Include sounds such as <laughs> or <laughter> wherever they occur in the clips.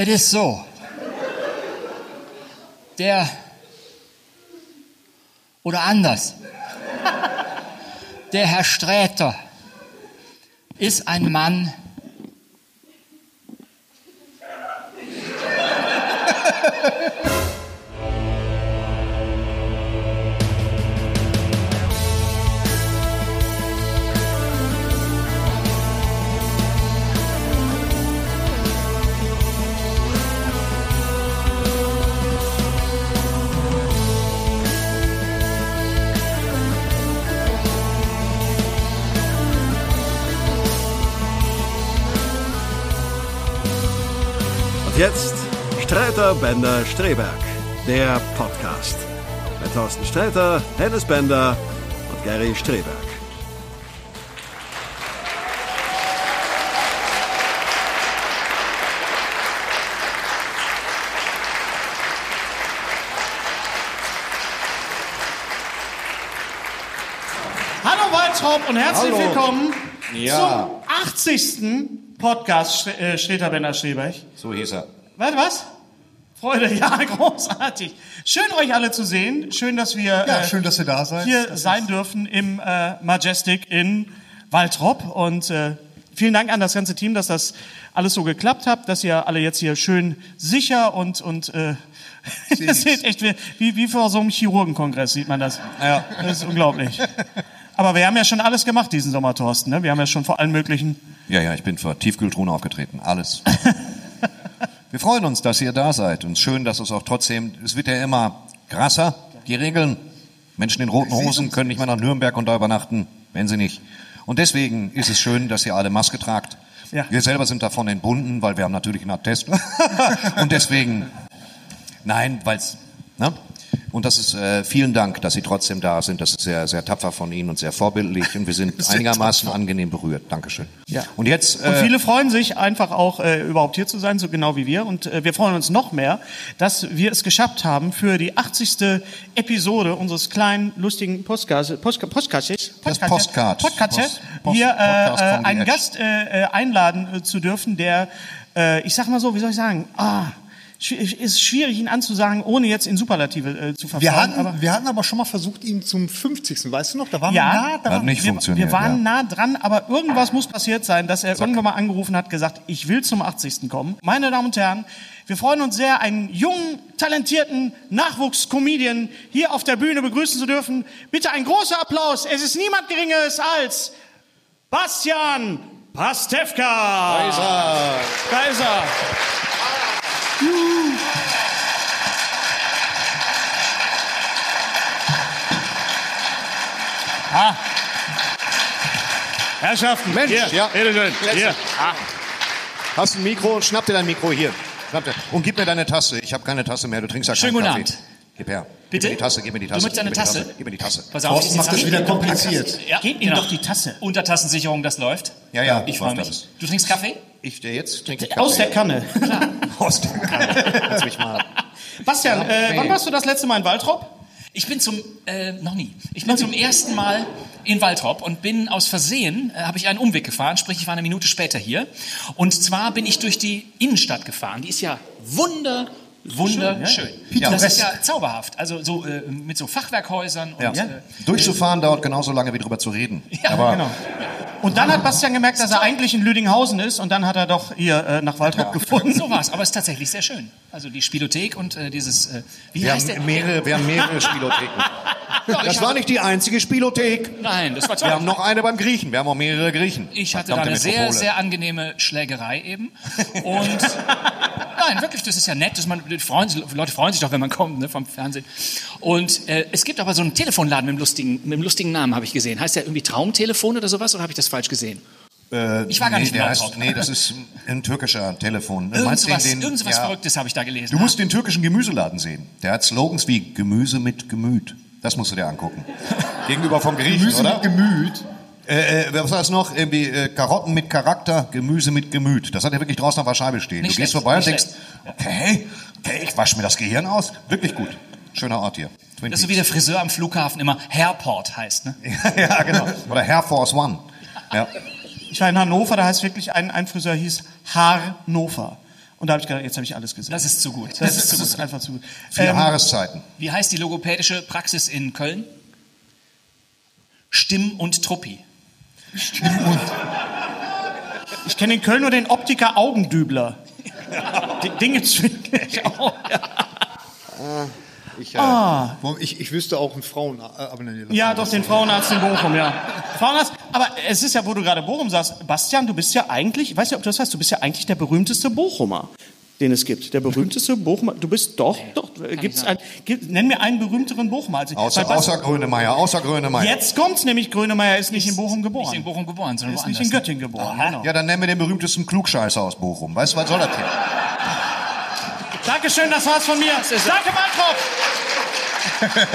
Es ist so. Der oder anders. Der Herr Sträter ist ein Mann, Jetzt Streiter Bender Streberg, der Podcast. Mit Thorsten Streiter, Hennes Bender und Gary Streberg. Hallo Waltrop und herzlich Hallo. willkommen Ja. zum 80. Podcast Sch äh, Streter Bender Streberg. So hieß er. Was, was? Freude, <laughs> ja, großartig. Schön, euch alle zu sehen. Schön, dass wir Ja, äh, schön, dass ihr da seid. hier Das sein dürfen im äh, Majestic in Waltrop. Und äh, vielen Dank an das ganze Team, dass das alles so geklappt hat, dass ihr alle jetzt hier schön sicher und, und äh, <laughs> das sieht echt wie, wie, wie vor so einem Chirurgenkongress, sieht man das. Ja. Das ist unglaublich. Aber wir haben ja schon alles gemacht diesen Sommer, Thorsten. Ne? Wir haben ja schon vor allen möglichen Ja, ja, ich bin vor Tiefkühltruhen aufgetreten. Alles. <laughs> Wir freuen uns, dass ihr da seid. Und schön, dass es auch trotzdem, es wird ja immer krasser, die Regeln. Menschen in roten Hosen können nicht mehr nach Nürnberg und da übernachten, wenn sie nicht. Und deswegen ist es schön, dass ihr alle Maske tragt. Ja. Wir selber sind davon entbunden, weil wir haben natürlich einen Attest. <laughs> und deswegen, nein, weil's, ne? Und das ist, äh, vielen Dank, dass Sie trotzdem da sind. Das ist sehr, sehr tapfer von Ihnen und sehr vorbildlich. Und wir sind <laughs> einigermaßen angenehm berührt. Dankeschön. Ja. Und jetzt, Und äh, viele freuen sich einfach auch äh, überhaupt hier zu sein, so genau wie wir. Und äh, wir freuen uns noch mehr, dass wir es geschafft haben, für die 80. Episode unseres kleinen, lustigen Postcasts, Post, Postcasts, Das Postcard. Podcasts, Post- Post- hier äh, einen. Gast äh, äh, einladen äh, zu dürfen, der, äh, ich sag mal so, wie soll ich sagen, ah, ist schwierig, ihn anzusagen, ohne jetzt in Superlative äh, zu verfallen. Wir hatten, aber wir hatten aber schon mal versucht, ihn zum 50. Weißt du noch? Da waren ja, wir nah dran. Hat nicht wir, funktioniert, wir waren ja. nah dran, aber irgendwas muss passiert sein, dass er irgendwann mal angerufen hat, gesagt, ich will zum 80. kommen. Meine Damen und Herren, wir freuen uns sehr, einen jungen, talentierten Nachwuchscomedian hier auf der Bühne begrüßen zu dürfen. Bitte ein großer Applaus. Es ist niemand Geringeres als Bastian Pastewka. Kaiser. Kaiser. Ah. Herrschaften, Mensch, hier, ja. bitteschön. Hier. Ah. Hast du ein Mikro? Schnapp dir dein Mikro hier. Schnapp dir. Und gib mir deine Tasse. Ich habe keine Tasse mehr. Du trinkst ja keinen Schönen guten Kaffee. Abend. Gib her. Bitte? Gib mir die Tasse, gib mir die Tasse. möchtest eine mir Tasse? Gib mir die Tasse. Pass auf, Thorsten macht das wieder kompliziert. Ja, Gib ihm genau. doch die Tasse. Untertassensicherung, das läuft. Ja, ja, Ich freue mich. alles. Du trinkst Kaffee? Ich, der jetzt trinke ich Aus der. Kanne. Aus der Kanne. Lass mich mal. Bastian, äh, wann warst du das letzte Mal in Waltrop? Ich bin zum, äh, noch nie. Ich bin zum ersten Mal in Waltrop und bin aus Versehen, äh, habe ich einen Umweg gefahren, sprich ich war eine Minute später hier. Und zwar bin ich durch die Innenstadt gefahren. Die ist ja wunder, wunderschön. Ja. Das ist ja zauberhaft. Also so äh, mit so Fachwerkhäusern und Ja. äh, Durchzufahren dauert genauso lange wie drüber zu reden. <laughs> Ja, Aber Genau. Und dann hat Bastian gemerkt, dass er eigentlich in Lüdinghausen ist und dann hat er doch hier äh, nach Waltrop gefunden. so war's. Aber es ist tatsächlich sehr schön. Also die Spielothek und äh, dieses, äh, wie wir heißt der? haben mehrere, wir haben mehrere <laughs> Spielotheken. Doch, Das war nicht die einzige Spielothek. Nein, das war Wir haben noch eine beim Griechen. Wir haben auch mehrere Griechen. Ich hatte da eine sehr, Metropole. sehr angenehme Schlägerei eben. <laughs> Und nein, wirklich, das ist ja nett. Dass man, freuen, sich- Leute freuen sich doch, wenn man kommt ne, vom Fernsehen. Und äh, es gibt aber so einen Telefonladen mit einem lustigen, mit einem lustigen Namen, habe ich gesehen. Heißt der irgendwie Traumtelefon oder sowas? Oder habe ich das falsch gesehen? ich war gar nee, nicht Waltrop. heißt, Nee, das ist ein türkischer Telefon. Du Irgend meinst sowas, den- den- irgend sowas ja. Verrücktes habe ich da gelesen. Du musst den türkischen Gemüseladen sehen. Der hat Slogans wie Gemüse mit Gemüt. Das musst du dir angucken. <laughs> Gegenüber vom Griechen, Gemüse oder? mit Gemüt. Äh, äh, was war das noch? Irgendwie äh, Karotten mit Charakter, Gemüse mit Gemüt. Das hat er wirklich draußen auf der Scheibe stehen. Nicht du gehst schlecht, vorbei und denkst, okay, okay, ich wasche mir das Gehirn aus. Wirklich gut. Schöner Ort hier. Twin Das ist so wie der Friseur am Flughafen immer Hairport heißt. Ne? <laughs> Ja, genau. Oder Air Force One. Ja. Ich war in Hannover, da heißt wirklich ein, ein Friseur hieß Harnover. Und da habe ich gedacht, jetzt habe ich alles gesehen. Das ist zu gut. Das, Das ist, ist zu das gut. ist einfach zu gut. Vier Ähm, Haareszeiten. Wie heißt die logopädische Praxis in Köln? Stimm und Truppi. Ich kenne in Köln nur den Optiker Augendübler. Gibt's wirklich auch. Ich, äh, ich, ich wüsste auch einen Frauen. äh, Ja, doch, den Frauenarzt in Bochum, ja. Frauenarzt, aber es ist ja, wo du gerade Bochum sagst, Bastian, du bist ja eigentlich, ich weiß nicht, ob du das weißt, du bist ja eigentlich der berühmteste Bochumer, den es gibt. Der berühmteste Bochumer, du bist doch, doch, äh, gibt's ein, gibt, nenn mir einen berühmteren Bochumer. als ich. Außer, Bast- außer Grönemeyer, außer Grönemeyer. Jetzt kommt's nämlich, Grönemeyer ist nicht in Bochum geboren. Nicht in Bochum geboren, sondern ist woanders. nicht in Göttingen geboren, genau. Ja, dann nennen wir den berühmtesten Klugscheißer aus Bochum. Weißt du, was soll das hier? Dankeschön, das war's von mir. Danke, Waltrop. <laughs>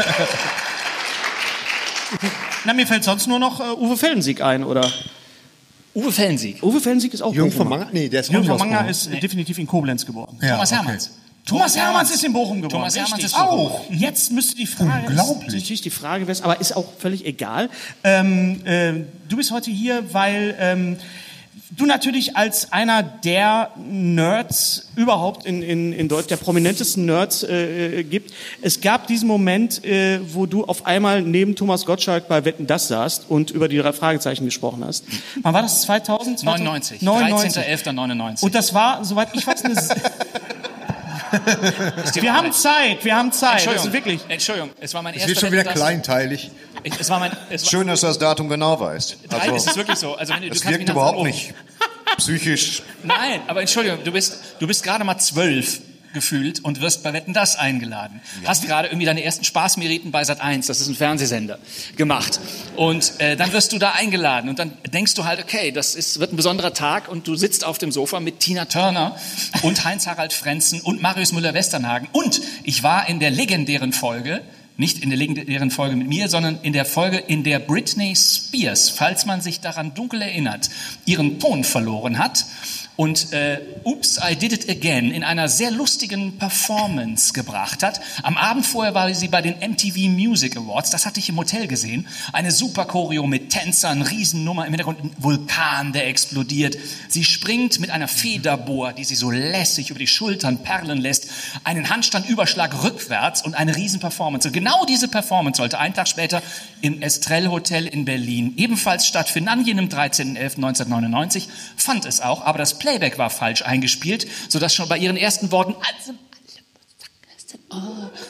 Na, mir fällt sonst nur noch äh, Uwe Fellensieg ein, oder? Uwe Fellensieg. Uwe Fellensieg ist auch Jürgen von Bochumer. Manga? Nee, der ist Jürgen von Bochum. ist äh, definitiv in Koblenz geboren. Ja, Thomas okay. Hermanns. Thomas Hermanns ist in Bochum geboren. Thomas Hermanns ist auch. Jetzt müsste die Frage, Unglaublich. Ist, natürlich die Frage, aber ist auch völlig egal. Ähm, ähm, du bist heute hier, weil ähm, du natürlich als einer der Nerds überhaupt in, in, in Deutschland, der prominentesten Nerds äh, äh, gibt. Es gab diesen Moment, äh, wo du auf einmal neben Thomas Gottschalk bei Wetten, das saßt und über die drei Fragezeichen gesprochen hast. Wann war das? 2000? 99. 99. 13.11.99. Und das war, soweit ich weiß, eine... <laughs> wir haben Zeit, wir haben Zeit. Das Entschuldigung, ist wirklich... Entschuldigung, es war mein Es erster wird schon wieder kleinteilig. Ich, es war mein, es war, Schön, dass du das Datum genau weißt. Drei, es ist Also, wirklich so. Also, wenn das wirkt überhaupt oh. nicht psychisch. Nein, aber Entschuldigung, du bist, du bist gerade mal zwölf gefühlt und wirst bei Wetten das eingeladen. Hast gerade irgendwie deine ersten Spaßmeriten bei Sat 1, das ist ein Fernsehsender, gemacht. Und äh, dann wirst du da eingeladen und dann denkst du halt, okay, das ist, wird ein besonderer Tag und du sitzt auf dem Sofa mit Tina Turner und Heinz-Harald Frenzen und Marius Müller-Westernhagen. Und ich war in der legendären Folge, nicht in der legendären Folge mit mir, sondern in der Folge, in der Britney Spears, falls man sich daran dunkel erinnert, ihren Ton verloren hat und äh, Oops, I Did It Again in einer sehr lustigen Performance gebracht hat. Am Abend vorher war sie bei den MTV Music Awards, das hatte ich im Hotel gesehen. Eine super Choreo mit Tänzern, Riesennummer im Hintergrund, ein Vulkan, der explodiert. Sie springt mit einer Federbohr, die sie so lässig über die Schultern perlen lässt, einen Handstandüberschlag rückwärts und eine Riesenperformance. Und genau diese Performance sollte einen Tag später im Estrell Hotel in Berlin ebenfalls stattfinden. An jenem 13.11.1999 fand es auch, aber das Playback war falsch eingespielt, sodass schon bei ihren ersten Worten also,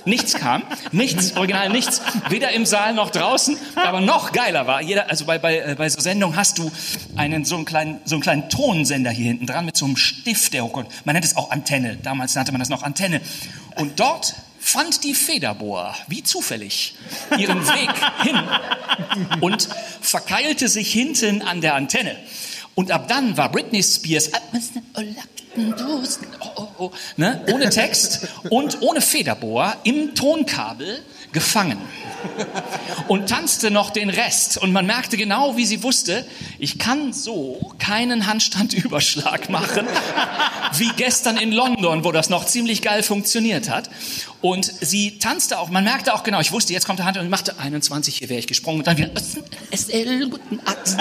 Nichts kam, nichts, original nichts, weder im Saal noch draußen, aber noch geiler war, jeder, also bei, bei, äh, bei so Sendungen hast du einen, so einen kleinen, so einen kleinen Tonsender hier hinten dran mit so einem Stift, der hochkommt. Man nennt es auch Antenne, damals nannte man das noch Antenne. Und dort fand die Federbohr, wie zufällig, ihren Weg hin und verkeilte sich hinten an der Antenne. Und ab dann war Britney Spears oh, oh, oh, ne? ohne Text und ohne Federbohr im Tonkabel gefangen und tanzte noch den Rest. Und man merkte genau, wie sie wusste, ich kann so keinen Handstandüberschlag <laughs> machen, wie gestern in London, wo das noch ziemlich geil funktioniert hat. Und sie tanzte auch, man merkte auch genau, ich wusste, jetzt kommt der Hand und machte 21, hier wäre ich gesprungen und dann wieder Arzt.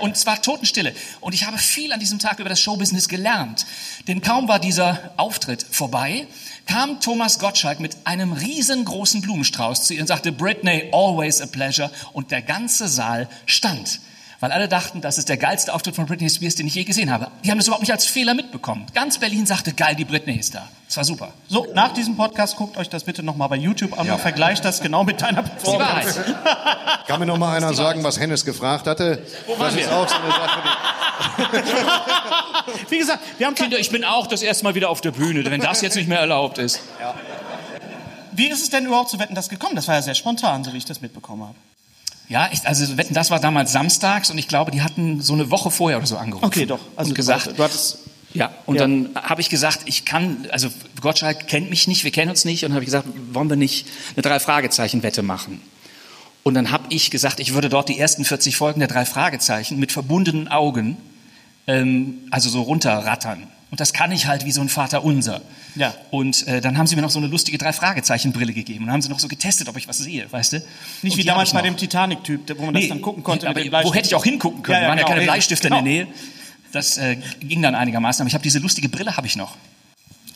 Und zwar Totenstille. Und ich habe viel an diesem Tag über das Showbusiness gelernt. Denn kaum war dieser Auftritt vorbei, kam Thomas Gottschalk mit einem riesengroßen Blumenstrauß zu ihr und sagte, Britney, always a pleasure. Und der ganze Saal stand. Weil alle dachten, das ist der geilste Auftritt von Britney Spears, den ich je gesehen habe. Die haben das überhaupt nicht als Fehler mitbekommen. Ganz Berlin sagte, geil, die Britney ist da. Das war super. So, nach diesem Podcast guckt euch das bitte nochmal bei YouTube an und vergleicht das genau mit deiner ist. Performance. <laughs> Kann mir noch mal einer sagen, was Hennes gefragt hatte? Wo waren das ist wir? auch so eine Sache, die <laughs> Wie gesagt, wir haben Kinder, ich bin auch das erste Mal wieder auf der Bühne, wenn das jetzt nicht mehr erlaubt ist. Wie ist es denn überhaupt zu Wetten das gekommen? Das war ja sehr spontan, so wie ich das mitbekommen habe. Ja, ich, also Wetten, das war damals samstags und ich glaube, die hatten so eine Woche vorher oder so angerufen. Okay, doch. Also und gesagt, du hattest ja, und Ja. dann habe ich gesagt, ich kann, also Gottschalk kennt mich nicht, wir kennen uns nicht, und habe ich gesagt, wollen wir nicht eine Drei-Fragezeichen-Wette machen? Und dann habe ich gesagt, ich würde dort die ersten 40 Folgen der drei Fragezeichen mit verbundenen Augen, ähm, also so runterrattern. Und das kann ich halt wie so ein Vater unser. Ja. Und äh, dann haben sie mir noch so eine lustige drei Fragezeichen Brille gegeben und dann haben sie noch so getestet, ob ich was sehe, weißt du? nicht Und wie damals bei dem Titanic-Typ, wo man das dann gucken konnte. aber wo hätte ich auch hingucken können? Ja, ja, waren ja genau, keine. Bleistifte Genau. in der Nähe. Das äh, ging dann einigermaßen. Aber ich habe diese lustige Brille habe ich noch.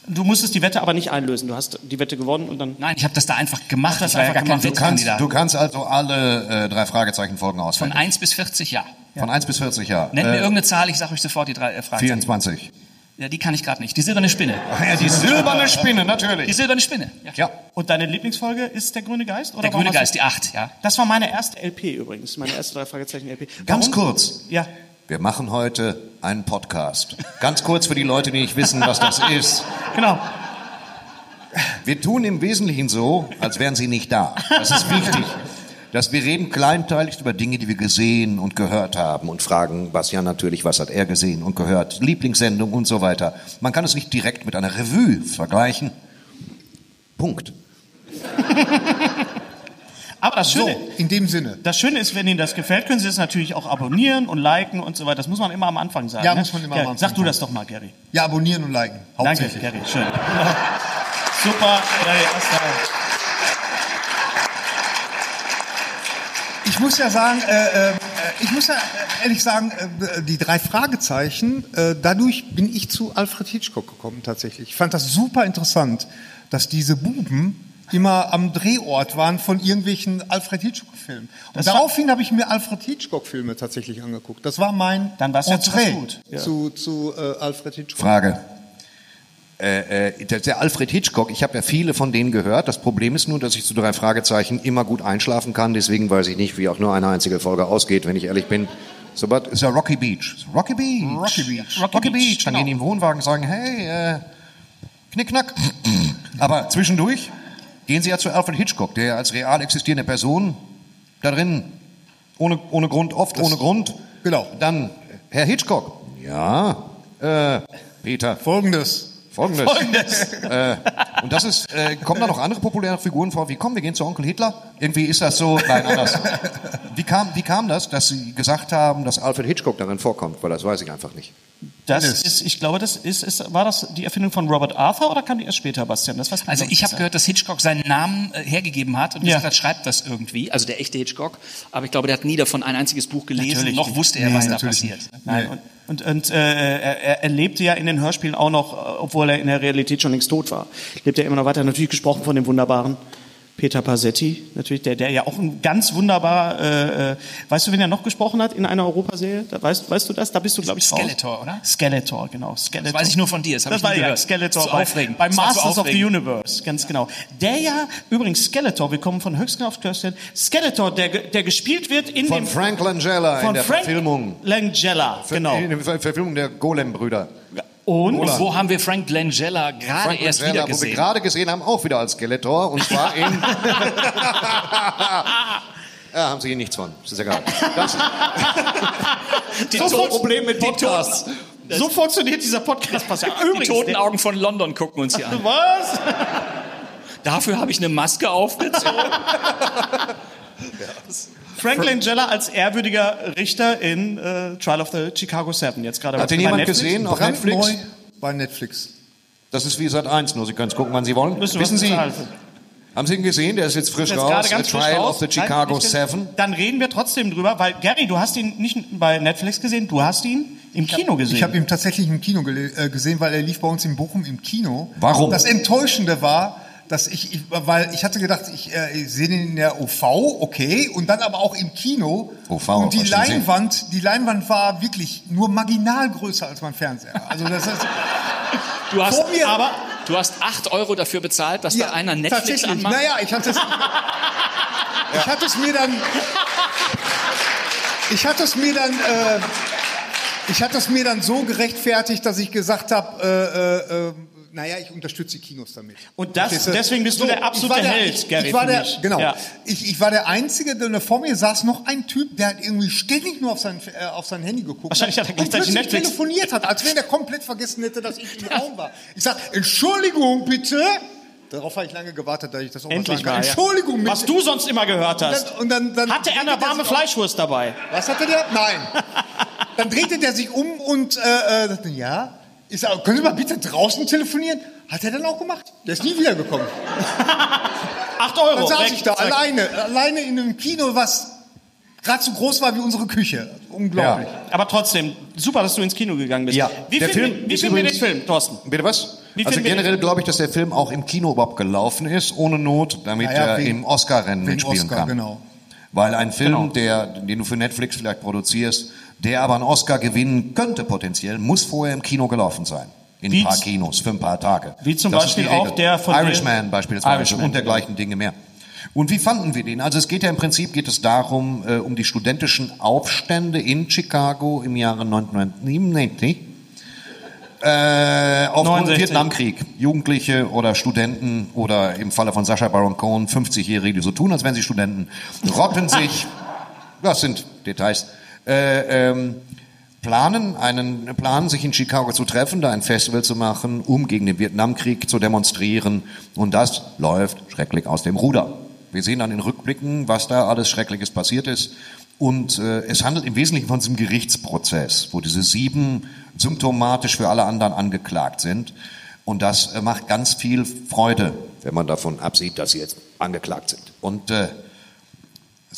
Du musstest die Wette aber nicht einlösen. Du hast die Wette gewonnen und dann. Nein, ich habe das da einfach gemacht. das ich war ja einfach gar kein gemacht. Du kannst, du kannst also alle äh, drei Fragezeichen-Folgen Von auswendig. 1 bis 40, ja. Von 1 bis 40, ja. Nennt mir Äh, irgendeine Zahl, ich sage euch sofort die drei äh, Fragen. 24. Ja, die kann ich gerade nicht. Die silberne Spinne. Ja, die silberne Spinne, Die natürlich. silberne Spinne. Ja. Ja. Und deine Lieblingsfolge ist der grüne Geist? Oder Der grüne Geist, die 8, ja. Das war meine erste LP übrigens, meine erste drei Fragezeichen LP. Ganz Warum? kurz. Ja. Wir machen heute einen Podcast. Ganz kurz für die Leute, die nicht wissen, was das ist. Genau. Wir tun im Wesentlichen so, als wären sie nicht da. Das ist wichtig. Dass wir reden kleinteilig über Dinge, die wir gesehen und gehört haben und fragen Bastian natürlich, was hat er gesehen und gehört, Lieblingssendung und so weiter. Man kann es nicht direkt mit einer Revue vergleichen. Punkt. <laughs> Aber das Schöne, So, in dem Sinne. das Schöne ist, wenn Ihnen das gefällt, können Sie das natürlich auch abonnieren und liken und so weiter. Das muss man immer am Anfang sagen. Ja, ne? muss man immer am Anfang Sag du sagen. das doch mal, Gary. Ja, abonnieren und liken. Danke. Gary. Schön. <laughs> Super. Gary. Ich muss ja sagen, äh, äh, ich muss ja äh, ehrlich sagen, äh, die drei Fragezeichen, dadurch bin ich zu Alfred Hitchcock gekommen tatsächlich. Ich fand das super interessant, dass diese Buben immer am Drehort waren von irgendwelchen Alfred Hitchcock-Filmen. Und Das daraufhin habe ich mir Alfred Hitchcock-Filme tatsächlich angeguckt. Das war mein Dann war's zu Entree gut. Ja. zu, zu äh, Alfred Hitchcock. Frage. Äh, äh, der, der Alfred Hitchcock, ich habe ja viele von denen gehört. Das Problem ist nur, dass ich zu drei Fragezeichen immer gut einschlafen kann. Deswegen weiß ich nicht, wie auch nur eine einzige Folge ausgeht, wenn ich ehrlich bin. So, but ist ja Rocky Beach. Rocky Beach. Rocky Beach. Rocky, Beach. Dann genau. gehen die im Wohnwagen und sagen, hey, äh, knickknack. Aber zwischendurch gehen sie ja zu Alfred Hitchcock, der als real existierende Person da drin, ohne, ohne Grund, oft ohne Grund. genau. Dann, Herr Hitchcock. Ja, äh, Peter. Folgendes. Folgendes. <laughs> Äh, und das ist, äh, kommen da noch andere populäre Figuren vor? Wie kommen wir gehen zu Onkel Hitler? Irgendwie ist das so, nein, anders. <laughs> Wie kam, wie kam das, dass Sie gesagt haben, dass Alfred Hitchcock darin vorkommt? Weil das weiß ich einfach nicht. Das ist, ich glaube, das ist, ist, war das die Erfindung von Robert Arthur oder kam die erst später, Bastian? Das Also ich habe gehört, dass Hitchcock seinen Namen äh, hergegeben hat und Ja. gesagt hat, schreibt das irgendwie. Also der echte Hitchcock. Aber ich glaube, der hat nie davon ein einziges Buch gelesen. Natürlich noch nicht. wusste er, Nee, was da passiert. Nein, und, und, und äh, er, er lebte ja in den Hörspielen auch noch, äh, obwohl er in der Realität schon längst tot war, lebt er immer noch weiter. Natürlich gesprochen von dem wunderbaren Peter Pasetti, natürlich, der, der ja auch ein ganz wunderbar, äh, äh, weißt du, wen er noch gesprochen hat in einer Europaserie? Da, weißt, weißt du das? Da bist du, glaube ich, raus. Skeletor, oder? Skeletor, genau. Skeletor. Das weiß ich nur von dir, das hab das ich war nie ja gehört. Skeletor Zu bei, aufregend. bei Masters of the aufregend. Universe, ganz genau. Der ja, übrigens Skeletor, wir kommen von Höchstgen auf Kirsten, Skeletor, der, der gespielt wird in Von dem... Frank Langella in von der Frank Verfilmung. Langella, genau. In der Ver- Verfilmung der Golem-Brüder. Und Und wo haben wir Frank Langella gerade Frank erst Langella, wieder wo wir gesehen? gerade gesehen haben, auch wieder als Skeletor. Und zwar in... <laughs> Ja, haben Sie hier nichts von. Das ist egal. <laughs> Das, Die, toten- das Problem mit Podcasts. So funktioniert dieser Podcast. Pass ja. Die toten der- Augen von London gucken uns hier an. <laughs> Was? Dafür habe ich eine Maske aufgezogen. Frank Langella als ehrwürdiger Richter in äh, Trial of the Chicago Seven. Jetzt gerade Hat den jemand Netflix. gesehen auf Brandneu Netflix? bei Netflix. Das ist wie Sat 1, nur Sie können es gucken, wann Sie wollen. Müssen Wissen Sie, haben Sie ihn gesehen? Der ist jetzt frisch Jetzt raus. ganz frisch Trial raus. of the Nein, Chicago gesehen. Seven. Dann reden wir trotzdem drüber, weil Gary, du hast ihn nicht bei Netflix gesehen, du hast ihn im Kino gesehen. Ich habe ihn tatsächlich im Kino äh, gesehen, weil er lief bei uns in Bochum im Kino. Warum? Das Enttäuschende war, dass ich, ich weil ich hatte gedacht, ich, äh, ich sehe den in der OV, okay, und dann aber auch im Kino. OV, und die? Leinwand, die Leinwand war wirklich nur marginal größer als mein Fernseher. Also das ist <laughs> Du hast, aber du hast 8 Euro dafür bezahlt, dass da einer Netflix tatsächlich. anmacht. Naja, ich hatte es, ich hatte es mir dann, ich hatte es mir dann, äh, ich hatte es mir dann so gerechtfertigt, dass ich gesagt habe, äh, äh, äh, naja, ich unterstütze die Kinos damit. Und das- deswegen bist du der absolute der, Held, ich, Gary, ich war der, genau. Ja. Ich, ich war der Einzige, der vor mir saß noch ein Typ, der hat irgendwie ständig nur auf sein, äh, auf sein Handy geguckt. Wahrscheinlich hat er und gleichzeitig Netflix. telefoniert hat, als wenn er komplett vergessen hätte, dass ich im Raum war. Ich sag, Entschuldigung, bitte. Darauf habe ich lange gewartet, dass ich das auch Endlich sagen kann. mal. Ja. Entschuldigung, bitte. Was du sonst immer gehört Und hast. dann, und dann, dann Hatte er eine warme. Fleischwurst dabei? Was hatte der? Nein. <laughs> Dann drehte der sich um und äh, äh, ja. Ich sag, können Sie mal bitte draußen telefonieren? Hat er dann auch gemacht. Der ist nie wiedergekommen. <laughs> Acht Euro. Dann saß weg, ich da zack. alleine, alleine in einem Kino, was gerade so groß war wie unsere Küche. Unglaublich. Aber trotzdem, super, dass du ins Kino gegangen bist. Ja. Wie Der Film wie finden wir den Film, Thorsten? Bitte was? Wie also generell glaube ich, dass der Film auch im Kino überhaupt gelaufen ist, ohne Not, damit Naja, er wegen- im Oscar-Rennen mitspielen Oscar, kann. genau. Weil ein Film, Genau. der, den du für Netflix vielleicht produzierst, der aber einen Oscar gewinnen könnte potenziell, muss vorher im Kino gelaufen sein. In Wie ein paar Kinos, für ein paar Tage. Wie zum Das Beispiel auch der von Irishman beispielsweise Irishman, und dergleichen Dinge mehr. Und wie fanden wir den? Also es geht ja im Prinzip geht es darum, äh, um die studentischen Aufstände in Chicago im Jahre 1997. Äh, aufgrund 69. Vietnamkrieg. Jugendliche oder Studenten oder im Falle von Sacha Baron Cohen 50-Jährige, die so tun, als wären sie Studenten, rotten sich, <laughs> das sind Details, äh, ähm, planen, einen, planen sich in Chicago zu treffen, da ein Festival zu machen, um gegen den Vietnamkrieg zu demonstrieren. Und das läuft schrecklich aus dem Ruder. Wir sehen dann in Rückblicken, was da alles Schreckliches passiert ist. Und äh, es handelt im Wesentlichen von diesem Gerichtsprozess, wo diese sieben symptomatisch für alle anderen angeklagt sind. Und das äh, macht ganz viel Freude, wenn man davon absieht, dass sie jetzt angeklagt sind. Und äh,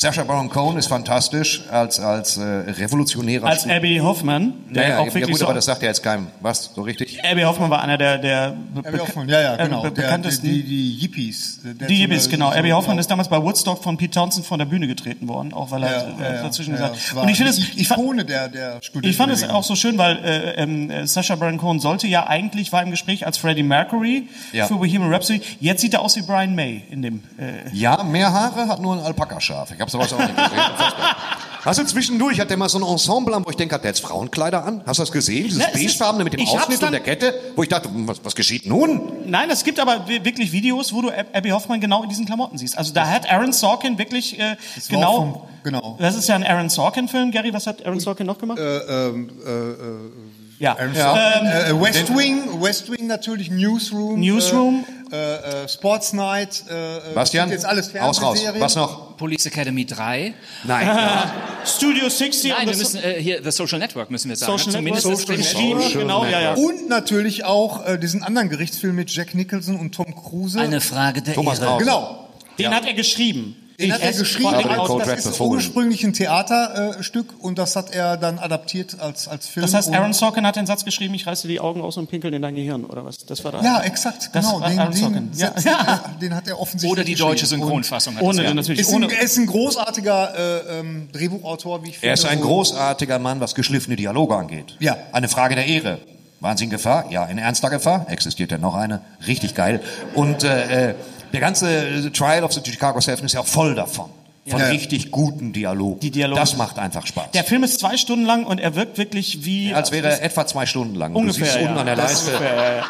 Sacha Baron Cohen ist fantastisch als als äh, revolutionärer Als Stu- Abby Hoffman, der ja, ja, auch ja, wirklich gut, so... aber das sagt ja jetzt keinem. Was? So richtig? Abby Hoffman war einer der, der Abby Hoffman, ja, ja, äh, genau. be Der, bekanntesten... die, die Yippies. Der hat Die Yippies, genau. so- Abby Hoffman ist damals bei Woodstock von Pete Townsend von der Bühne getreten worden, auch weil er Ja, äh, ja, ja, dazwischen ja, gesagt war Und ich finde es, ich fand, Ikone der, der Studenten. ich fand es auch so schön, weil äh, ähm, äh, Sacha Baron Cohen sollte ja eigentlich, war im Gespräch als Freddie Mercury Ja. für Bohemian Rhapsody. Jetzt sieht er aus wie Brian May in dem... Äh, Ja, mehr Haare hat nur ein Alpaka-Schaf. Ich habe sowas auch nicht gesehen. Hast du zwischendurch, hat der mal so ein Ensemble an, wo ich denke, hat der jetzt Frauenkleider an? Hast du das gesehen? Dieses Na, beigefarbene mit dem Ausschnitt und der Kette? Wo ich dachte, was, was geschieht nun? Nein, es gibt aber wi- wirklich Videos, wo du Ab- Abby Hoffman genau in diesen Klamotten siehst. Also da hat Aaron Sorkin wirklich äh, genau, vom- genau. Das ist ja ein Aaron Sorkin-Film. Gary, was hat Aaron Sorkin noch gemacht? Äh, ähm, äh, äh, ja. Aaron Ähm, Sorkin, äh, West Wing, West Wing natürlich, Newsroom. Newsroom. Äh, äh, Sports Night. Äh, äh, Bastian? jetzt alles Aus, raus. Was noch? Police Academy 3. Nein. <laughs> Studio 60. Nein, und wir müssen äh, hier The Social Network müssen wir sagen. Social Zumindest Network, geschrieben, Social genau, ja, ja. Und natürlich auch äh, diesen anderen Gerichtsfilm mit Jack Nicholson und Tom Cruise. eine Frage der Thomas Ehre. Genau. Den hat er geschrieben. Den hat er Es- geschrieben. Code Das ist ursprünglich ein Theaterstück und das hat er dann adaptiert als, als Film. Das heißt, Aaron Sorkin hat den Satz geschrieben, ich reiße dir die Augen aus und pinkel in dein Gehirn, oder was? Das war da. Ja, exakt, Das genau. Den, Aaron den, Sorkin. Ja. Satz, Ja. äh, den hat er offensichtlich Oder die deutsche. Synchronfassung. hat Ohne das, ja. natürlich. Ist ein, ohne, er ist ein großartiger äh, ähm, Drehbuchautor, wie ich finde. Er ist ein großartiger Mann, was geschliffene Dialoge angeht. Ja. Eine Frage der Ehre. Waren Sie in Gefahr? Ja, in ernster Gefahr. Existiert ja noch eine. Richtig geil. Und äh, äh, der ganze Trial of the Chicago Seven ist ja voll davon. Von Ja. richtig guten Dialogen. Die Dialoge. Das macht einfach Spaß. der Film ist zwei Stunden lang und er wirkt wirklich wie... Als wäre er etwa zwei Stunden lang. ungefähr, du siehst ja. unten an der Das Leiste. ungefähr, ja, ja.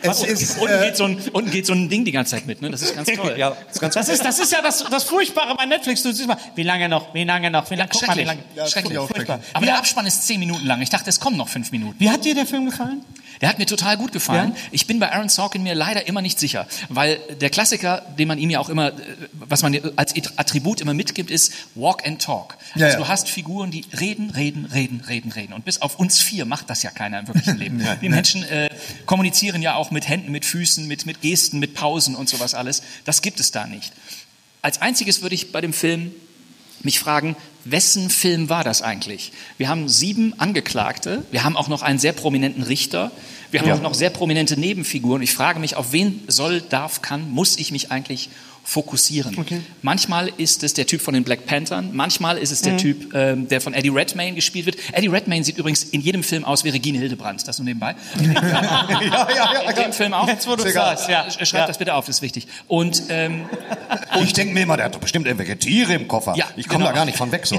Es unten, ist, unten, äh, geht so ein, unten geht so ein Ding die ganze Zeit mit, ne? Das ist ganz toll. <laughs> Ja, das ist, das ist ja das, das Furchtbare bei Netflix. Du siehst mal, wie lange noch, wie lange noch, wie lange, guck mal, wie Schrecklich. lange. Schrecklich. Furchtbar. Aber der Abspann ist zehn Minuten lang. Ich dachte, es kommen noch fünf Minuten. Wie hat dir der Film gefallen? Der hat mir total gut gefallen. Ja? Ich bin bei Aaron Sorkin mir leider immer nicht sicher, weil der Klassiker, den man ihm ja auch immer, äh, was man als Attribut immer mitgibt, ist Walk and Talk. Ja, also ja. du hast Figuren, die reden, reden, reden, reden, reden. Und bis auf uns vier macht das ja keiner im wirklichen <laughs> Leben. Die Menschen äh, kommunizieren ja auch mit Händen, mit Füßen, mit, mit Gesten, mit Pausen und sowas alles. Das gibt es da nicht. Als einziges würde ich bei dem Film mich fragen, wessen Film war das eigentlich? Wir haben sieben Angeklagte, wir haben auch noch einen sehr prominenten Richter, wir haben auch noch sehr prominente Nebenfiguren. Ich frage mich, auf wen soll, darf, kann, muss ich mich eigentlich fokussieren? Manchmal ist es der Typ von den Black Panthern, manchmal ist es der Typ, ähm, der von Eddie Redmayne gespielt wird. Eddie Redmayne sieht übrigens in jedem Film aus wie Regine Hildebrandt, das nur nebenbei. <laughs> ja, ja, ja. In dem Film auch. Jetzt, wo du egal. sagst, ja. Schreib Ja. das bitte auf, das ist wichtig. Und ähm, Ich denke mir immer, der hat doch bestimmt irgendwelche Tiere im Koffer. Ja, ich komme genau. da gar nicht von weg so.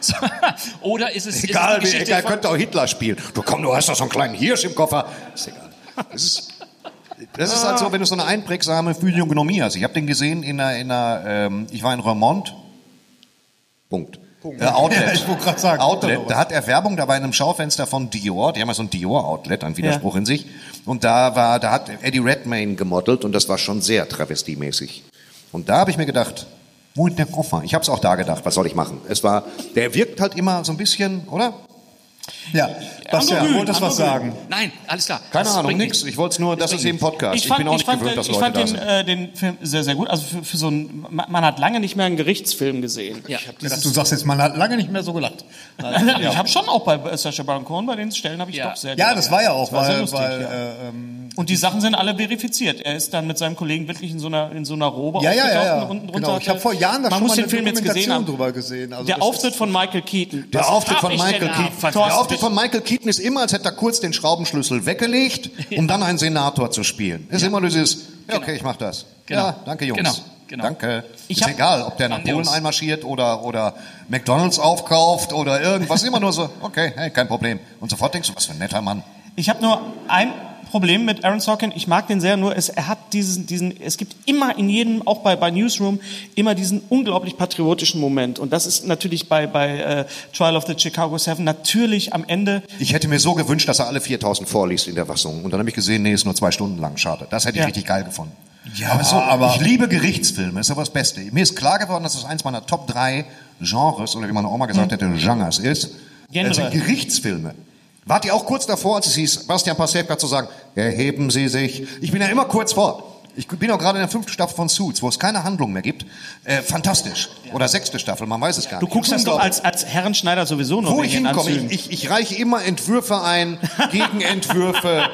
so, <laughs> oder ist es, Egal, ist es er von- könnte auch Hitler spielen. Du komm, du hast doch so einen kleinen Hirsch im Koffer. Ist egal. Das ist, das ist halt so, wenn du so eine einprägsame Physiognomie hast. Ich habe den gesehen in einer, in einer ähm, ich war in Remont. Punkt. Äh, Outlet. Ja, ich wollte gerade sagen. Outlet. Da hat er Werbung, da war in einem Schaufenster von Dior. Die haben ja so ein Dior-Outlet, ein Widerspruch in sich. Und da war, da hat Eddie Redmayne gemodelt und das war schon sehr travestiemäßig. Und da habe ich mir gedacht, wo ist der Koffer? Ich habe es auch da gedacht, was soll ich machen? Es war, der wirkt halt immer so ein bisschen, oder? Ja, Bastian, Androgyne, wolltest was sagen? Nein, alles klar. Keine Das Ahnung, nix. nichts. Ich wollte es nur, das ist eben Podcast. Ich, bin auch nicht fand, gewöhnt, den- dass ich Leute fand da den, sind. äh, den Film sehr, sehr gut. Also für, für so ein, man hat lange nicht mehr einen Gerichtsfilm gesehen. Ja. Ich dachte, du sagst jetzt, man hat lange nicht mehr so gelacht. Ich habe schon auch bei Sacha Baron Cohen, bei den Stellen habe ich Ja. doch sehr Ja, gelacht. das war ja auch, war weil, lustig, weil ja. äh, ähm, Und die Sachen sind alle verifiziert. Er ist dann mit seinem Kollegen wirklich in so einer, in so einer Robe Ja, ja, ja, ja. und unten Genau. drunter Ich habe vor Jahren da Man schon muss mal den Film jetzt gesehen haben. drüber gesehen. Also Der Auftritt von Michael Keaton. Der Auftritt von ich Michael Keaton. Der Auftritt von Michael Keaton ist immer, als hätte er kurz den Schraubenschlüssel weggelegt, um dann einen Senator zu spielen. Ist immer dieses, ja, okay, ich mach das. Genau. Ja, danke Jungs. Genau, genau. Danke. Ich ist egal, ob der nach. Polen einmarschiert oder, oder McDonalds aufkauft oder irgendwas. Immer nur so, okay, hey, kein Problem. Und sofort denkst du, was für ein netter Mann. Ich habe nur ein Problem mit Aaron Sorkin. Ich mag den sehr, nur es, er hat diesen, diesen, es gibt immer in jedem, auch bei, bei Newsroom, immer diesen unglaublich patriotischen Moment. Und das ist natürlich bei, bei äh, Trial of the Chicago Seven natürlich am Ende. Ich hätte mir so gewünscht, dass er alle 4000 vorliest in der Fassung. Und dann habe ich gesehen, nee, ist nur zwei Stunden lang. Schade. Das hätte ich Ja. richtig geil gefunden. Ja, aber, so, aber- ich liebe Gerichtsfilme, ist aber das Beste. Mir ist klar geworden, dass das eins meiner Top 3 Genres, oder wie meine Oma gesagt hätte, Genres ist. Genre. Das sind Gerichtsfilme. Wart ihr auch kurz davor, als es hieß, Bastian Pastewka zu sagen, erheben Sie sich. Ich bin ja immer kurz vor. Ich bin auch gerade in der fünften Staffel von Suits, wo es keine Handlung mehr gibt. Äh, fantastisch. Oder sechste Staffel, man weiß es gar Du nicht. guckst das doch als, als Herrenschneider sowieso noch Wo ich hinkomme, ich, ich, ich reiche immer Entwürfe ein, <laughs> Gegenentwürfe,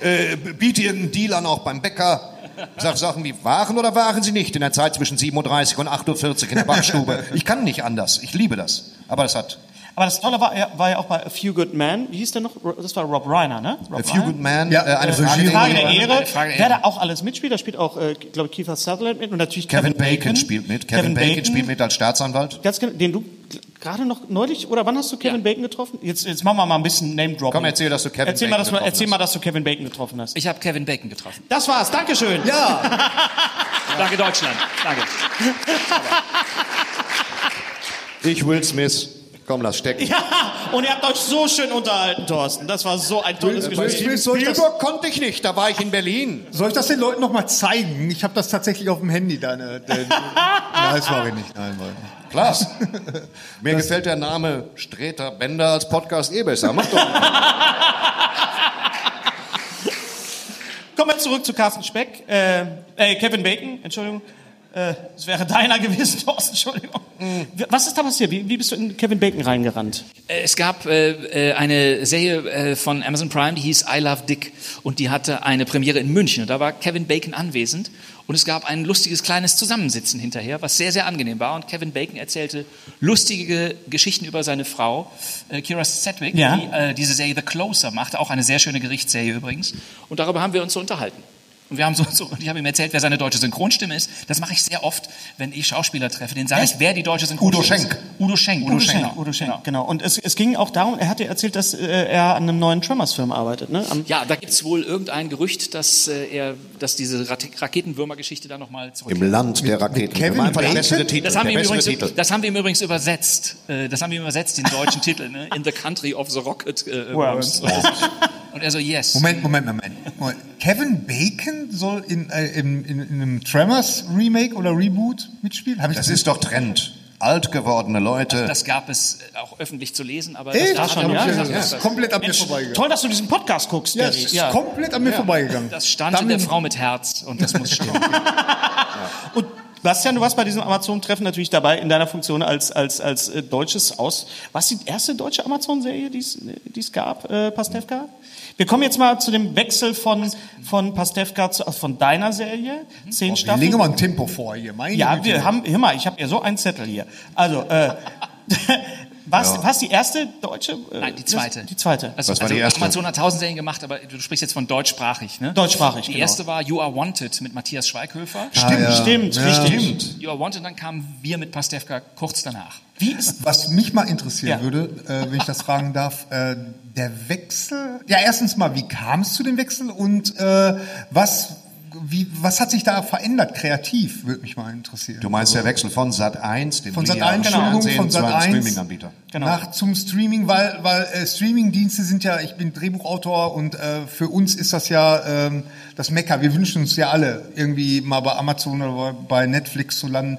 äh, biete irgendeinen Deal an, auch beim Bäcker. Sag Sachen wie, waren oder waren sie nicht in der Zeit zwischen 7.30 Uhr und 8.40 Uhr in der Backstube? <laughs> Ich kann nicht anders. Ich liebe das. Aber das hat Aber das Tolle war, ja- war ja auch bei A Few Good Men. Wie hieß der noch? Das war Rob Reiner, ne? Rob A Few Good Men, Ja, äh, eine Frage, Regie- Frage der Ehre. Ehre. Eine Frage der Wer da auch alles mitspielt, da spielt auch, äh, glaube ich, Kiefer Sutherland mit und natürlich Kevin Kevin, Bacon spielt mit. Kevin, Bacon, spielt mit als Staatsanwalt. Ganz genau, den du gerade noch neulich, oder wann hast du Kevin Bacon getroffen? Jetzt, jetzt machen wir mal ein bisschen Name-Dropping. Komm, erzähl, dass du Kevin erzähl Bacon mal, dass du, getroffen Erzähl hast. mal, dass du Kevin Bacon getroffen hast. Ich habe Kevin Bacon getroffen. Das war's, Dankeschön. Ja, <laughs> Danke Deutschland. Danke. <laughs> Ich Will Smith. Komm, lass stecken. Ja, und ihr habt euch so schön unterhalten, Thorsten. Das war so ein tolles Will- Will Gespräch. Smith soll ich das, Spielberg konnte ich nicht, da war ich in Berlin. soll ich das den Leuten noch mal zeigen? Ich habe das tatsächlich auf dem Handy. Deine, deine, <laughs> nein, das war ich nicht. Nein, war ich nicht. Klaas. <laughs> Mir gefällt der Name Streter Bender als Podcast eh besser. Mach doch. Kommen wir zurück zu Carsten Speck. Äh, äh, Kevin Bacon, Entschuldigung. Äh, Es wäre deiner gewesen, <laughs> Thorsten, Entschuldigung. Was ist da passiert? Wie, wie bist du in Kevin Bacon reingerannt? Äh, Es gab äh, äh, eine Serie äh, von Amazon Prime, die hieß I Love Dick und die hatte eine Premiere in München und da war Kevin Bacon anwesend und es gab ein lustiges kleines Zusammensitzen hinterher, was sehr, sehr angenehm war und Kevin Bacon erzählte lustige Geschichten über seine Frau, äh, Kira Sedgwick, Ja. die äh, diese Serie The Closer machte, auch eine sehr schöne Gerichtsserie übrigens und darüber haben wir uns so unterhalten. Und wir haben so, so ich habe ihm erzählt, wer seine deutsche Synchronstimme ist. Das mache ich sehr oft, wenn ich Schauspieler treffe. Den sage ich, wer die deutsche Synchronstimme Udo ist. Schenk. Udo Schenk. Udo Schenk, genau. Udo Schenk, genau. Und es, es ging auch darum, er hatte erzählt, dass äh, er an einem neuen Tremors-Film arbeitet, ne? Am, Ja, da gibt es wohl irgendein Gerücht, dass äh, er, dass diese Raketenwürmer-Geschichte da nochmal zurückkehrt. Im Land der Raketen. Kevin Bacon? Titel. Das haben, wir übrigens, Titel. das haben wir ihm übrigens übersetzt. Äh, Das haben wir ihm übersetzt, den deutschen <laughs> Titel, ne? In the Country of the Rocket äh, Worms. <laughs> Und er so, yes. Moment, Moment, Moment. Moment. Kevin Bacon soll in, äh, in, in, in einem Tremors Remake oder Reboot mitspielen? Hab ich Das ist doch Trend. Alt gewordene Leute. Das gab es äh, auch öffentlich zu lesen, aber Echt? das, schon, das, ja? das, Das ist komplett an mir vorbeigegangen. Toll, dass du diesen Podcast guckst, Ja, Gary. das ist Ja. komplett an mir vorbeigegangen. das stand in der Frau mit Herz und das muss stimmen. <laughs> Und Bastian, du warst bei diesem Amazon-Treffen natürlich dabei in deiner Funktion als, als, als äh, deutsches Aus. Was die erste deutsche Amazon-Serie, die es gab, äh, Pastewka? Wir kommen jetzt mal zu dem Wechsel von, von Pastewka zu, also von deiner Serie, zehn Wir Staffeln. legen mal ein Tempo vor hier. Meine Ja, wir haben, hör mal, ich habe ja so einen Zettel hier. Also, äh, <laughs> <laughs> was, was die erste deutsche? Äh, Nein, die zweite. Die zweite. Also, Was war also die erste? Amazon hat tausend Serien gemacht, aber du sprichst jetzt von deutschsprachig, ne? Deutschsprachig, Die genau. erste war You Are Wanted mit Matthias Schweighöfer. Stimmt, stimmt, Ja. richtig. You Are Wanted, dann kamen wir mit Pastewka kurz danach. Wie ist, Was mich mal interessieren Ja. würde, äh, wenn ich das fragen darf, äh, der Wechsel. Ja, erstens mal, wie kam es zu dem Wechsel und äh, was, wie, was hat sich da verändert kreativ? Würde mich mal interessieren. Du meinst der Wechsel von Sat 1, dem von Sat linearen 1, Entschuldigung, Fernsehen, von zu Sat einem 1 Streaming-Anbieter. Genau. nach zum Streaming, weil, weil äh, Streaming-Dienste sind ja, ich bin Drehbuchautor und äh, für uns ist das ja ähm, das Mecker. Wir wünschen uns ja alle irgendwie mal bei Amazon oder bei Netflix zu landen.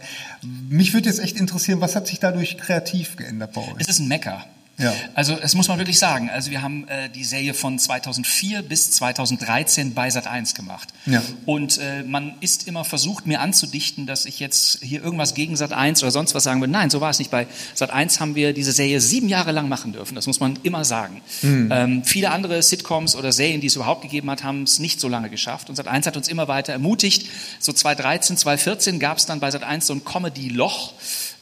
Mich würde jetzt echt interessieren, was hat sich dadurch kreativ geändert bei euch? Es ist ein Mecker. Ja. Also das muss man wirklich sagen. Also wir haben äh, die Serie von 2004 bis 2013 bei Sat1 gemacht. Ja. Und äh, man ist immer versucht, mir anzudichten, dass ich jetzt hier irgendwas gegen Sat1 oder sonst was sagen würde. Nein, so war es nicht. Bei Sat1 haben wir diese Serie sieben Jahre lang machen dürfen. Das muss man immer sagen. Ähm, viele andere Sitcoms oder Serien, die es überhaupt gegeben hat, haben es nicht so lange geschafft. Und Sat1 hat uns immer weiter ermutigt. So 2013, 2014 gab es dann bei Sat1 so ein Comedy-Loch.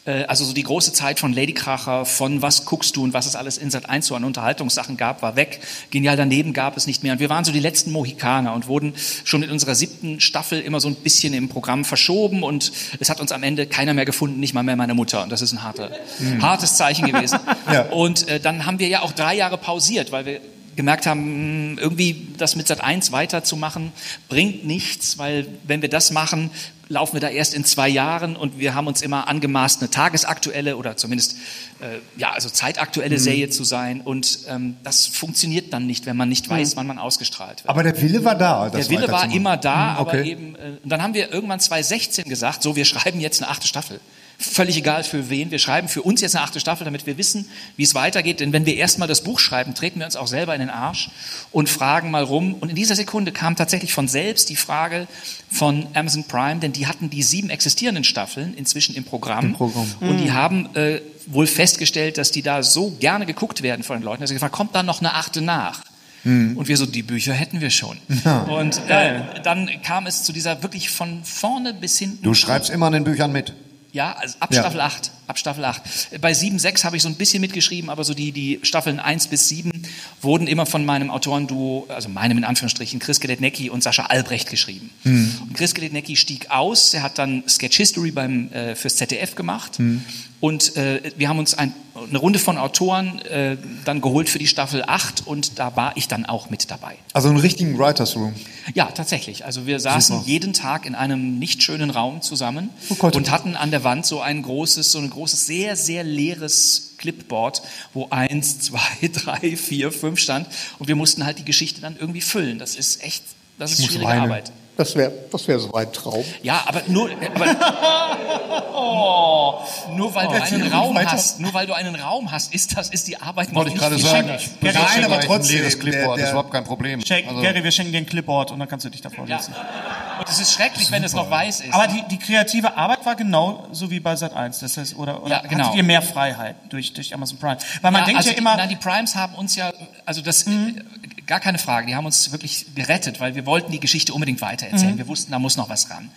Äh, Also so die große Zeit von Lady Kracher, von was guckst du und was es alles in Sat 1 so an Unterhaltungssachen gab, war weg. Genial daneben gab es nicht mehr. Und wir waren so die letzten Mohikaner und wurden schon in unserer siebten Staffel immer so ein bisschen im Programm verschoben und es hat uns am Ende keiner mehr gefunden, nicht mal mehr meine Mutter. Und das ist ein harter, hartes Zeichen gewesen. <laughs> Ja. Und äh, dann haben wir ja auch drei Jahre pausiert, weil wir gemerkt haben, mh, irgendwie das mit Sat 1 weiterzumachen, bringt nichts, weil wenn wir das machen, laufen wir da erst in zwei Jahren und wir haben uns immer angemaßt, eine tagesaktuelle oder zumindest äh, ja also zeitaktuelle Serie zu sein und ähm, das funktioniert dann nicht, wenn man nicht weiß, wann man ausgestrahlt wird. Aber der Wille war da. Der Wille war immer da, Hm, aber okay. eben, äh, und dann haben wir irgendwann 2016 gesagt, so, wir schreiben jetzt eine achte Staffel. Völlig egal für wen, wir schreiben für uns jetzt eine achte Staffel, damit wir wissen, wie es weitergeht. Denn wenn wir erstmal das Buch schreiben, treten wir uns auch selber in den Arsch und fragen mal rum. Und in dieser Sekunde kam tatsächlich von selbst die Frage von Amazon Prime, denn die hatten die sieben existierenden Staffeln inzwischen im Programm. Programm. Und die haben äh, wohl festgestellt, dass die da so gerne geguckt werden von den Leuten, dass sie gefragt, kommt da noch eine achte nach? Und wir so, die Bücher hätten wir schon. Und äh, dann kam es zu dieser wirklich von vorne bis hinten. Du schreibst immer an den Büchern mit. Ja, also ab Ja. Staffel 8. Ab Staffel 8. Bei 7, 6 habe ich so ein bisschen mitgeschrieben, aber so die, die Staffeln 1 bis 7 wurden immer von meinem Autorenduo, also meinem in Anführungsstrichen, Chris Gelednecki und Sascha Albrecht geschrieben. Und Chris Gelednecki stieg aus, er hat dann Sketch History beim, äh, fürs ZDF gemacht. Und äh, wir haben uns ein, eine Runde von Autoren äh, dann geholt für die Staffel 8 und da war ich dann auch mit dabei. Also einen richtigen Writers Room. Ja, tatsächlich. Also wir saßen jeden Tag in einem nicht schönen Raum zusammen Oh Gott. und hatten an der Wand so ein großes, so ein großes, sehr, sehr leeres Clipboard, wo eins, zwei, <laughs> drei, vier, fünf stand und wir mussten halt die Geschichte dann irgendwie füllen. Das ist echt, das ist Ich muss schwierige weinen. Arbeit. Das wäre das wär so ein Traum. Ja, aber nur, aber, <laughs> nur weil du einen Raum weiter. hast, nur weil du einen Raum hast, ist das, ist die Arbeit noch Wollte ich nicht gerade sagen. Ich Nein, besorge aber gleich trotzdem, Ein leeres Clipboard, der- ist der- überhaupt kein Problem. Schenk, Also- Gary, wir schenken dir ein Clipboard und dann kannst du dich davor Ja. setzen. Und es ist schrecklich, wenn es noch weiß ist. Aber die, die kreative Arbeit war genau so wie bei Sat 1. Das heißt, oder, oder Ja, genau. hattet ihr mehr Freiheit durch, durch Amazon Prime? Weil man denkt also ja die, immer, nein, die Primes haben uns ja, also das, äh, gar keine Frage, die haben uns wirklich gerettet, weil wir wollten die Geschichte unbedingt weitererzählen. Wir wussten, da muss noch was ran.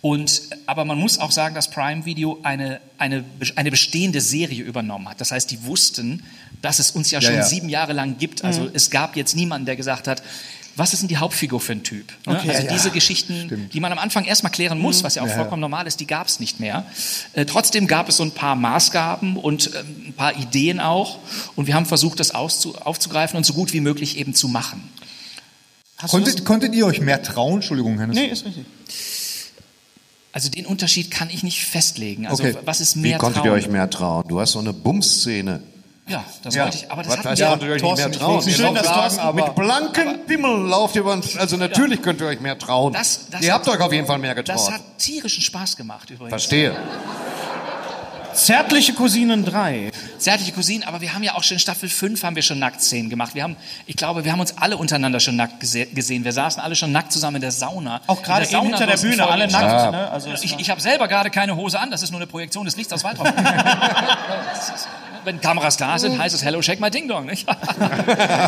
Und, aber man muss auch sagen, dass Prime Video eine, eine, eine bestehende Serie übernommen hat. Das heißt, die wussten, dass es uns ja schon ja. sieben Jahre lang gibt. Also es gab jetzt niemanden, der gesagt hat, was ist denn die Hauptfigur für ein Typ? Ne? Okay, also ja, diese Geschichten, die man am Anfang erstmal klären muss, was ja auch vollkommen normal ist, die gab es nicht mehr. Äh, trotzdem gab es so ein paar Maßgaben und ähm, ein paar Ideen auch. Und wir haben versucht, das auszu aufzugreifen und so gut wie möglich eben zu machen. Konntet, konntet ihr euch mehr trauen? Entschuldigung, Hennes. Nee, ist richtig. Also den Unterschied kann ich nicht festlegen. Also Okay. was ist Wie mehr konntet Traum? ihr euch mehr trauen? Du hast so eine Bumsszene. Ja, das Ja. wollte ich. Aber das Was heißt, konntet ihr euch nicht mehr trauen? Schön, so dass sagen, Thorsten aber- mit blanken Pimmel lauft ihr über Also natürlich könnt ihr euch mehr trauen. Das- das ihr hat- habt euch auf jeden Fall mehr Das getraut. hat tierischen Spaß gemacht übrigens. Verstehe. Zärtliche Cousinen 3. Zärtliche Cousinen, aber wir haben ja auch schon in Staffel 5 haben wir schon Nacktszenen gemacht. Wir haben, ich glaube, wir haben uns alle untereinander schon nackt gese gesehen. Wir saßen alle schon nackt zusammen in der Sauna. Auch gerade In der eben hinter der Bühne, alle nackt. vor- Ne? Also Ich, ich habe selber gerade keine Hose an, das ist nur eine Projektion des Lichts aus Waldorf. <laughs> Wenn Kameras da sind, heißt es Hello, shake my ding dong. Nicht? <laughs>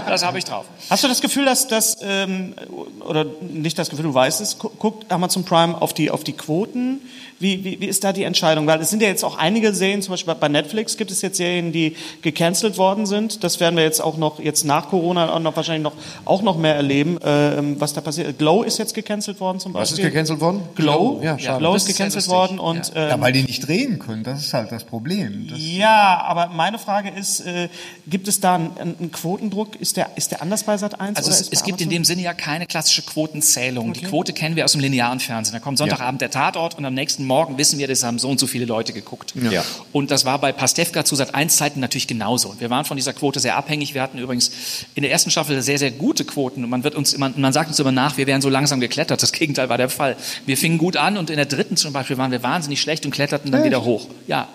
Das habe ich drauf. Hast du das Gefühl, dass das, ähm, oder nicht das Gefühl, du weißt es, gu- guckt Amazon Prime auf die, auf die Quoten? Wie, wie, wie ist da die Entscheidung? Weil es sind ja jetzt auch einige Serien, zum Beispiel bei Netflix gibt es jetzt Serien, die gecancelt worden sind. Das werden wir jetzt auch noch, jetzt nach Corona auch noch wahrscheinlich noch, auch noch mehr erleben, ähm, was da passiert. Glow ist jetzt gecancelt worden zum Was Beispiel. ist gecancelt worden? Glow? Ja, schade. Glow ist gecancelt lustig. worden und, ähm, Ja, weil die nicht drehen können, das ist halt das Problem. Das Ja, aber meine Frage ist, äh, gibt es da einen, einen Quotendruck? Ist der, ist der anders bei Sat 1? Also oder es, es gibt in dem Sinne ja keine klassische Quotenzählung. Die Quote kennen wir aus dem linearen Fernsehen. Da kommt Sonntagabend der Tatort und am nächsten Morgen wissen wir, das haben so und so viele Leute geguckt. Ja. Und das war bei Pastewka zu Sat 1 Zeiten natürlich genauso. Und wir waren von dieser Quote sehr abhängig. Wir hatten übrigens in der ersten Staffel sehr, sehr gute Quoten. Und man wird uns immer, man sagt uns immer nach, wir wären so langsam geklettert. Das Gegenteil war der Fall. Wir fingen gut an und in der dritten zum Beispiel waren wir wahnsinnig schlecht und kletterten dann wieder hoch. Ja.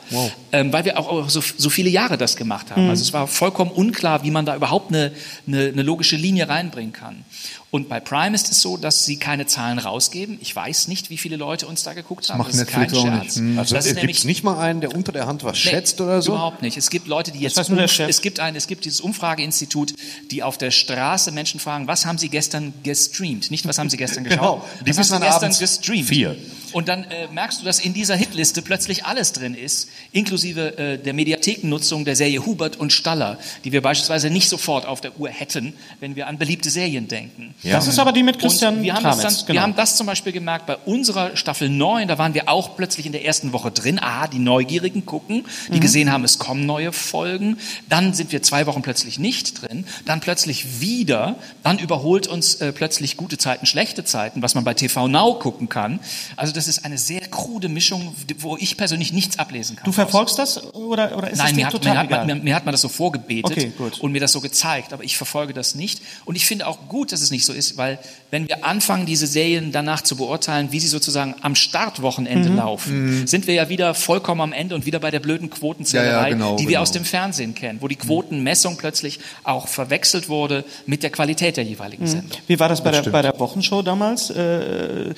Ähm, weil wir auch, auch so, so viele Jahre das gemacht haben. Also es war vollkommen unklar, wie man da überhaupt eine, eine, eine logische Linie reinbringen kann. Und bei Prime ist es so, dass sie keine Zahlen rausgeben. Ich weiß nicht, wie viele Leute uns da geguckt haben. macht das ist kein. Scherz. Hm. Also das ist es nämlich gibt nicht mal einen, der unter der Hand was Nee, schätzt oder so? Überhaupt nicht. Es gibt Leute, die jetzt nur der umf- Chef. es gibt ein, es gibt dieses Umfrageinstitut, die auf der Straße Menschen fragen, was haben sie gestern gestreamt? Nicht, was haben sie gestern <laughs> geschaut? Genau. Die was haben wissen sie dann gestern abends gestreamt? vier. Und dann äh, merkst du, dass in dieser Hitliste plötzlich alles drin ist, inklusive äh, der Mediathekennutzung der Serie Hubert und Staller, die wir beispielsweise nicht sofort auf der Uhr hätten, wenn wir an beliebte Serien denken. Das ist aber die mit Christian Und wir haben, das Krametz, dann, genau. wir haben das zum Beispiel gemerkt bei unserer Staffel 9, da waren wir auch plötzlich in der ersten Woche drin. Ah, die Neugierigen gucken, Mhm. die gesehen haben, es kommen neue Folgen. Dann sind wir zwei Wochen plötzlich nicht drin. Dann plötzlich wieder. Dann überholt uns äh, plötzlich gute Zeiten, schlechte Zeiten, was man bei TV Now gucken kann. Also das ist eine sehr krude Mischung, wo ich persönlich nichts ablesen kann. Du verfolgst das oder, oder ist das Nein, dir mir hat, total mir, hat egal? mir, mir hat man das so vorgebetet Okay, und mir das so gezeigt, aber ich verfolge das nicht. Und ich finde auch gut, dass es nicht so ist, weil wenn wir anfangen, diese Serien danach zu beurteilen, wie sie sozusagen am Startwochenende Mhm. laufen, sind wir ja wieder vollkommen am Ende und wieder bei der blöden Quotenzählerei, Ja, ja, genau, die wir genau. aus dem Fernsehen kennen, wo die Quotenmessung plötzlich auch verwechselt wurde mit der Qualität der jeweiligen Mhm. Sendung. Wie war das bei, der, bei der Wochenshow damals? Äh,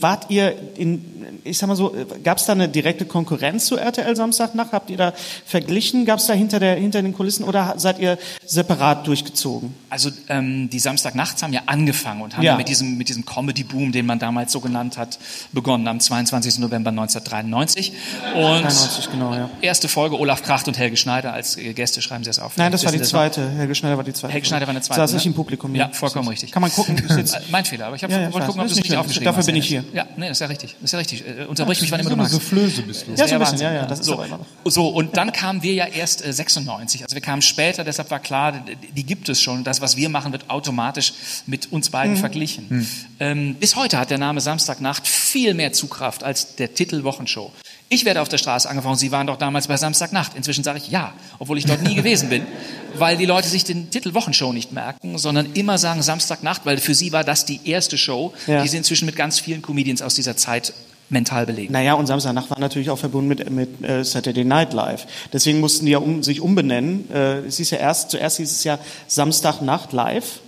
wart ihr in, ich sag mal so, gab es da eine direkte Konkurrenz zu RTL Samstagnacht? Habt ihr da verglichen? Gab es da hinter, der, hinter den Kulissen oder seid ihr separat durchgezogen? Also ähm, die Samstagnachts haben ja angefangen und haben Ja. Ja. mit diesem, mit diesem Comedy-Boom, den man damals so genannt hat, begonnen am 22. November 1993. Und 93, genau, ja. erste Folge Olaf Kracht und Helge Schneider als äh, Gäste, schreiben Sie es auf. Nein, das war die zweite. Helge Schneider war die zweite. Helge Schneider war eine zweite. Saß ne? im Publikum. Ja, vollkommen richtig. Kann man gucken. <laughs> Äh, Mein Fehler, aber ich habe Ja, ja, wollte gucken, ob nicht richtig aufgeschrieben Dafür bin ich Dennis. Ja, nee, das ist ja richtig. Das ist ja richtig. Äh, Unterbrich mich, wann immer du magst. Soufflöse bist du. ja, so ein bisschen, ja, ja. Das ist so, so, und dann kamen wir ja erst äh, 96. Also wir kamen später, deshalb war klar, die, gibt es schon. Das, was wir machen, wird automatisch mit uns beiden Mhm. Verglichen. Ähm, bis heute hat der Name Samstagnacht viel mehr Zugkraft als der Titel Wochenshow. Ich werde auf der Straße angefangen, Sie waren doch damals bei Samstagnacht. Inzwischen sage ich ja, obwohl ich dort nie gewesen bin, <laughs> weil die Leute sich den Titel Wochenshow nicht merken, sondern immer sagen Samstagnacht, weil für sie war das die erste Show, Ja. die sie inzwischen mit ganz vielen Comedians aus dieser Zeit mental belegen. Naja, und Samstagnacht war natürlich auch verbunden mit, mit äh, Saturday Night Live. Deswegen mussten die ja um, sich umbenennen. Äh, es hieß ja erst, zuerst hieß es ja Samstagnacht live.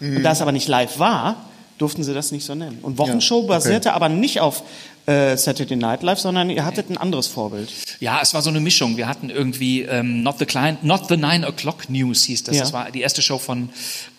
Und da es aber nicht live war, durften sie das nicht so nennen. Und Wochenshow okay. basierte aber nicht auf äh, Saturday Night Live, sondern ihr hattet ein anderes Vorbild. Ja, es war so eine Mischung. Wir hatten irgendwie ähm, Not the Client, Not the Nine O'clock News hieß das. Ja. Das war die erste Show von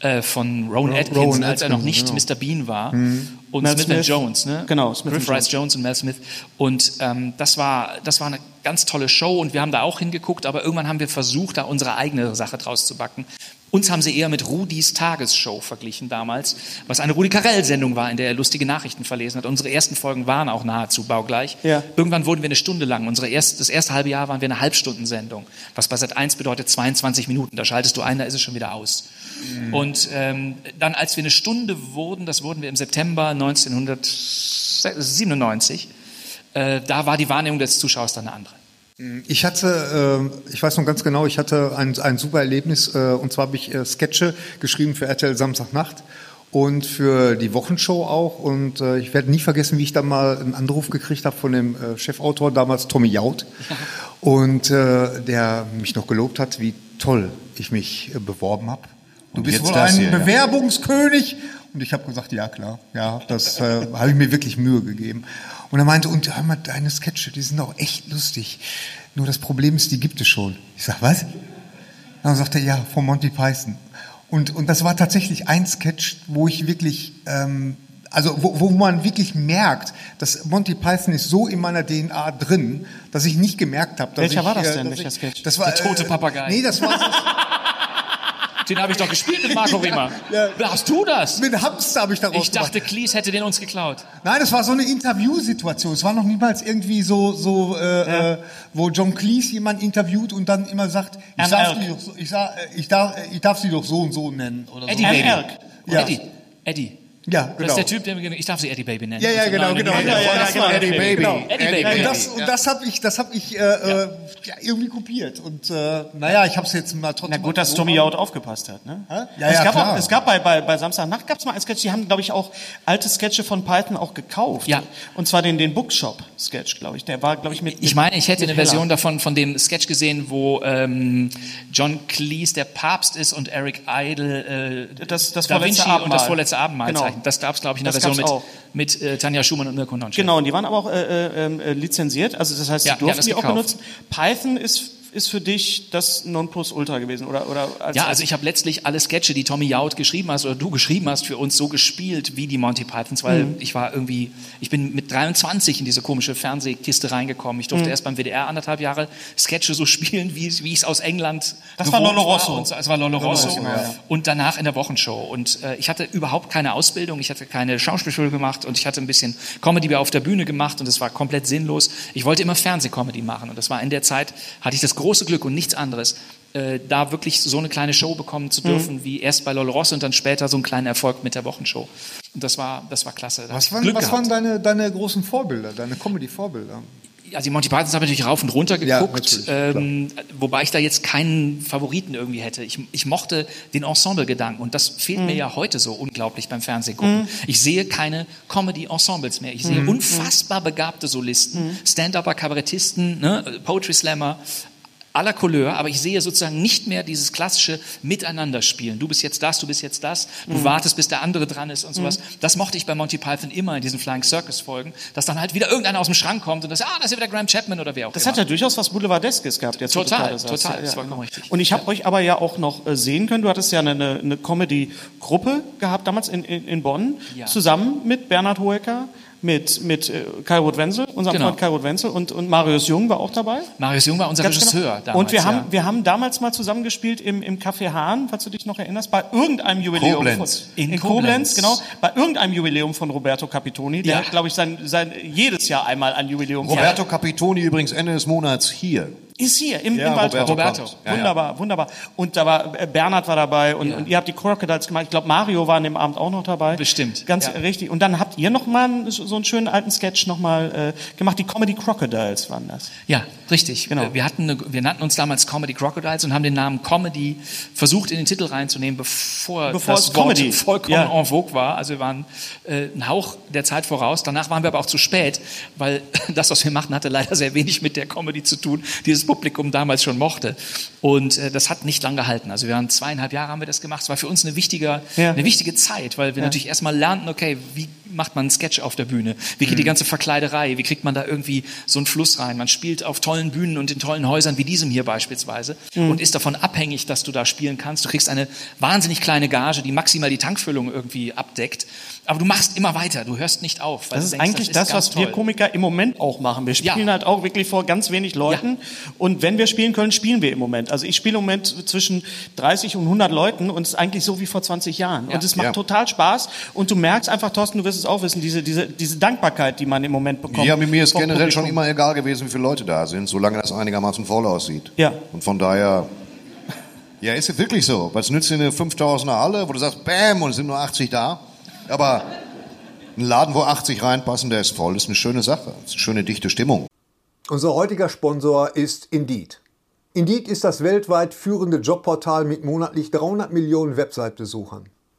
äh, von Rowan Ro- Atkins, Rowan als er noch nicht genau. Mr. Bean war. Und Mel Smith, Smith. and Jones, ne? Genau, Smith Griff Rice Jones und Mel Smith. Und ähm, das war das war eine ganz tolle Show und wir haben da auch hingeguckt, aber irgendwann haben wir versucht, da unsere eigene Sache draus zu backen. Uns haben sie eher mit Rudis Tagesshow verglichen damals, was eine Rudi Carell-Sendung war, in der er lustige Nachrichten verlesen hat. Unsere ersten Folgen waren auch nahezu baugleich. Ja. Irgendwann wurden wir eine Stunde lang. Unsere erst, das erste halbe Jahr waren wir eine Halbstundensendung, was bei Sat 1 bedeutet 22 Minuten. Da schaltest du ein, da ist es schon wieder aus. Und ähm, dann, als wir eine Stunde wurden, das wurden wir im September 1997, äh, da war die Wahrnehmung des Zuschauers dann eine andere. Ich hatte, äh, ich weiß noch ganz genau, ich hatte ein, ein super Erlebnis äh, und zwar habe ich äh, Sketche geschrieben für RTL Samstagnacht und für die Wochenshow auch und ich werde nie vergessen, wie ich da mal einen Anruf gekriegt habe von dem Chefautor damals Tommy Jaud und der mich noch gelobt hat, wie toll ich mich beworben habe. Du bist wohl ein hier, ja. Bewerbungskönig und ich habe gesagt, ja klar, ja, das äh, habe ich mir wirklich Mühe gegeben. Und er meinte, und hör mal, deine Sketche, die sind auch echt lustig. Nur das Problem ist, die gibt es schon. Ich sag, was? Dann sagt er, ja, von Monty Python. Und, und das war tatsächlich ein Sketch, wo ich wirklich, ähm, also wo, wo man wirklich merkt, dass Monty Python ist so in meiner DNA drin, dass ich nicht gemerkt habe, dass Welcher ich, war das äh, denn, welcher Sketch? Das war, Der tote äh, Papagei. Nee, das war <laughs> Den habe ich doch gespielt mit Marco Riemer. Ja. Hast du das? mit Hamster habe ich daraus Ich dachte, Cleese hätte den uns geklaut. Nein, es war so eine Interviewsituation. Es war noch niemals irgendwie so, so äh, äh, wo John Cleese jemand interviewt und dann immer sagt, ich, darf, doch so, ich, sag, äh, ich, darf, äh, ich darf sie doch so und so nennen. Oder so. Eddie Ann Baby. Ja. Eddie. Eddie. Ja, Das genau. ist der Typ, der mir, ich darf sie Eddie Baby nennen. Ja, ja, genau, genau. nein, Ja, ja, das war Eddie Baby. genau. Eddie Baby. Und das, und das habe ich, das hab ich äh, äh, ja, irgendwie kopiert. Und äh, naja, ich habe es jetzt mal trotzdem. Na gut, dass Tommy Jaud aufgepasst hat. Ne? Ja, ja, es, gab klar. auch, es gab bei, bei, bei Samstagnacht gab es mal einen Sketch, die haben, glaube ich, auch alte Sketche von Python auch gekauft. Ja. Und zwar den, den Bookshop-Sketch, glaube ich. Der war, glaube ich, mit. Ich meine, ich hätte eine Version Heller. davon von dem Sketch gesehen, wo ähm, John Cleese der Papst ist und Eric Idle äh, Das- das Da vorletzte Vinci und Abendmahl. das vorletzte Abendmahl Genau. Zeichnet. Das gab es, glaube ich, in der Das Version mit, mit äh, Tanja Schumann und Mirko Nonchef. Genau, und die waren aber auch äh, äh, äh, lizenziert. Also das heißt, Ja, sie die haben durften das die auch benutzen. Python ist, ist für dich das Nonplusultra gewesen, oder? oder als, Ja, also ich habe letztlich alle Sketche, die Tommy Jaud geschrieben hast oder du geschrieben hast, für uns so gespielt wie die Monty Pythons, weil Mhm. ich war irgendwie, ich bin mit 23 in diese komische Fernsehkiste reingekommen. Ich Mhm. durfte erst beim WDR anderthalb Jahre Sketche so <laughs> spielen, wie, wie ich es aus England Das war Lolo Rosso. Und so. Es war Lolo Rosso. Rosso, ja. Und danach in der Wochenshow. Und äh, ich hatte überhaupt keine Ausbildung, ich hatte keine Schauspielschule gemacht und ich hatte ein bisschen Comedy auf der Bühne gemacht und es war komplett sinnlos. Ich wollte immer Fernsehcomedy machen und das war in der Zeit, hatte ich das große Glück und nichts anderes, äh, da wirklich so eine kleine Show bekommen zu dürfen, wie erst bei Lolo Rosso und dann später so einen kleinen Erfolg mit der Wochenshow. Und das war, das war klasse. Da Was waren, was waren deine, deine großen Vorbilder, deine Comedy-Vorbilder? Also die Monty Pythons habe ich natürlich rauf und runter Ja, geguckt, natürlich, ähm, wobei ich da jetzt keinen Favoriten irgendwie hätte. Ich, ich mochte den Ensemble-Gedanken und das fehlt Mhm. mir ja heute so unglaublich beim Fernsehgucken. Ich sehe keine Comedy-Ensembles mehr. Ich sehe Mhm. unfassbar begabte Solisten, Stand-Upper, Kabarettisten, ne, Poetry Slammer aller Couleur, aber ich sehe sozusagen nicht mehr dieses klassische Miteinanderspielen. Du bist jetzt das, du bist jetzt das, du Mhm. wartest, bis der andere dran ist und sowas. Das mochte ich bei Monty Python immer in diesen Flying Circus Folgen, dass dann halt wieder irgendeiner aus dem Schrank kommt und das, ah, das ist ja wieder Graham Chapman oder wer auch Das immer. hat ja durchaus was Boulevardeskes gehabt. Jetzt, Total, total, das war genau. richtig. Und ich habe euch aber ja auch noch äh, sehen können, du hattest ja eine, eine, eine Comedy-Gruppe gehabt damals in, in, in Bonn, Ja. zusammen mit Bernhard Hoeker, mit, mit äh, Kai Roth-Wenzel, unserem Genau. Freund Kai Roth-Wenzel und, und Marius Jung war auch dabei. Marius Jung war unser Ganz Regisseur genau. damals. Und wir haben, ja. wir haben damals mal zusammengespielt im, im Café Hahn, falls du dich noch erinnerst, bei irgendeinem Jubiläum. Koblenz. Von, in, In Koblenz, Koblenz. genau. Bei irgendeinem Jubiläum von Roberto Capitoni. Der Ja. hat, glaube ich, sein, sein, jedes Jahr einmal ein Jubiläum. Roberto Capitoni übrigens Ende des Monats hier. Ist hier im, Ja, im Waldorf. Roberto Roberto. Ja, ja. wunderbar, wunderbar. Und da war äh, Bernhard war dabei und, und ihr habt die Crocodiles gemacht. Ich glaube, Mario war an dem Abend auch noch dabei. Bestimmt, Ganz richtig. Und dann habt ihr noch mal einen- so einen schönen alten Sketch noch mal äh, gemacht. Die Comedy Crocodiles waren das. Ja, richtig. Genau. Wir, hatten eine, wir nannten uns damals Comedy Crocodiles und haben den Namen Comedy versucht in den Titel reinzunehmen, bevor, Bevor das Wort Comedy- vollkommen Ja. en vogue war. Also wir waren äh, ein Hauch der Zeit voraus. Danach waren wir aber auch zu spät, weil <laughs> das, was wir machten, hatte leider sehr wenig mit der Comedy zu tun. Dieses das Publikum damals schon mochte. Und äh, das hat nicht lang gehalten. Also wir waren zweieinhalb Jahre haben wir das gemacht. Es war für uns eine wichtige, Ja. eine wichtige Zeit, weil wir natürlich erstmal lernten, okay, wie macht man einen Sketch auf der Bühne? Wie geht die ganze Verkleiderei? Wie kriegt man da irgendwie so einen Fluss rein? Man spielt auf tollen Bühnen und in tollen Häusern wie diesem hier beispielsweise und ist davon abhängig, dass du da spielen kannst. Du kriegst eine wahnsinnig kleine Gage, die maximal die Tankfüllung irgendwie abdeckt. Aber du machst immer weiter, du hörst nicht auf. weil Das du ist denkst, eigentlich ist das, was wir toll. Komiker im Moment auch machen. Wir spielen Ja. halt auch wirklich vor ganz wenig Leuten. Und wenn wir spielen können, spielen wir im Moment. Also ich spiele im Moment zwischen 30 und 100 Leuten und es ist eigentlich so wie vor 20 Jahren. Und es macht Ja. total Spaß. Und du merkst einfach, Thorsten, du wirst es auch wissen, diese, diese, diese Dankbarkeit, die man im Moment bekommt. Ja, mit mir ist generell schon Publikum. immer egal gewesen, wie viele Leute da sind, solange das einigermaßen voll aussieht. Ja. Und von daher, ja, ist es wirklich so. Was nützt dir eine 5000er Halle, wo du sagst, bam, und es sind nur 80 da? Aber ein Laden, wo 80 reinpassen, der ist voll, ist eine schöne Sache. Ist eine schöne, dichte Stimmung. Unser heutiger Sponsor ist Indeed. Indeed ist das weltweit führende Jobportal mit monatlich 300 Millionen Website-Besuchern.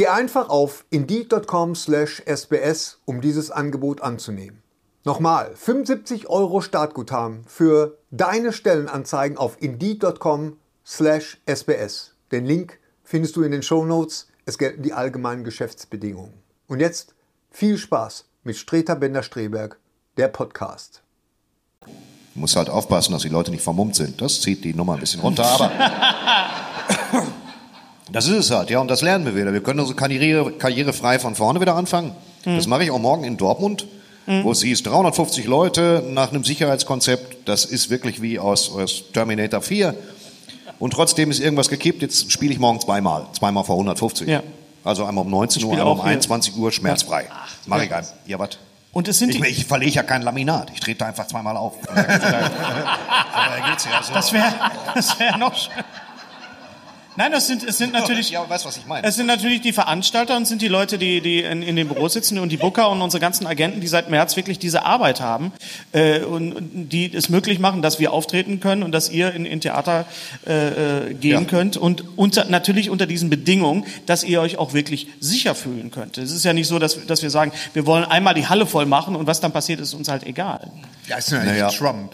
Geh einfach auf indeed.com/sbs, um dieses Angebot anzunehmen. Nochmal, 75 Euro Startguthaben für deine Stellenanzeigen auf indeed.com/sbs. Den Link findest du in den Shownotes. Es gelten die allgemeinen Geschäftsbedingungen. Und jetzt viel Spaß mit Streter Bender-Streberg, der Podcast. Du musst halt aufpassen, dass die Leute nicht vermummt sind. Das zieht die Nummer ein bisschen runter, aber <laughs> das ist es halt, ja, und das lernen wir wieder. Wir können unsere Karriere, Karriere frei von vorne wieder anfangen. Das mache ich auch morgen in Dortmund, wo es hieß 350 Leute nach einem Sicherheitskonzept. Das ist wirklich wie aus, aus Terminator 4. Und trotzdem ist irgendwas gekippt. Jetzt spiele ich morgen zweimal, zweimal vor 150. Ja. Also einmal um 19 Uhr, einmal um auch hier. 21 Uhr, schmerzfrei. Mach ich ein. Ja, was? Und es sind Ich, ich verlege ja kein Laminat. Ich trete da einfach zweimal auf. <laughs> Ja das wäre das wär noch schön. Nein, das sind, es sind natürlich, Ja, weißt was ich meine? es sind natürlich die Veranstalter und sind die Leute, die, die in, in den Büros sitzen und die Booker und unsere ganzen Agenten, die seit März wirklich diese Arbeit haben äh, und, und die es möglich machen, dass wir auftreten können und dass ihr in, in Theater äh, äh, gehen Ja. könnt und unter, natürlich unter diesen Bedingungen, dass ihr euch auch wirklich sicher fühlen könnt. Es ist ja nicht so, dass, dass wir sagen, wir wollen einmal die Halle voll machen und was dann passiert, ist uns halt egal. Ja, ist ja Naja. eigentlich Trump.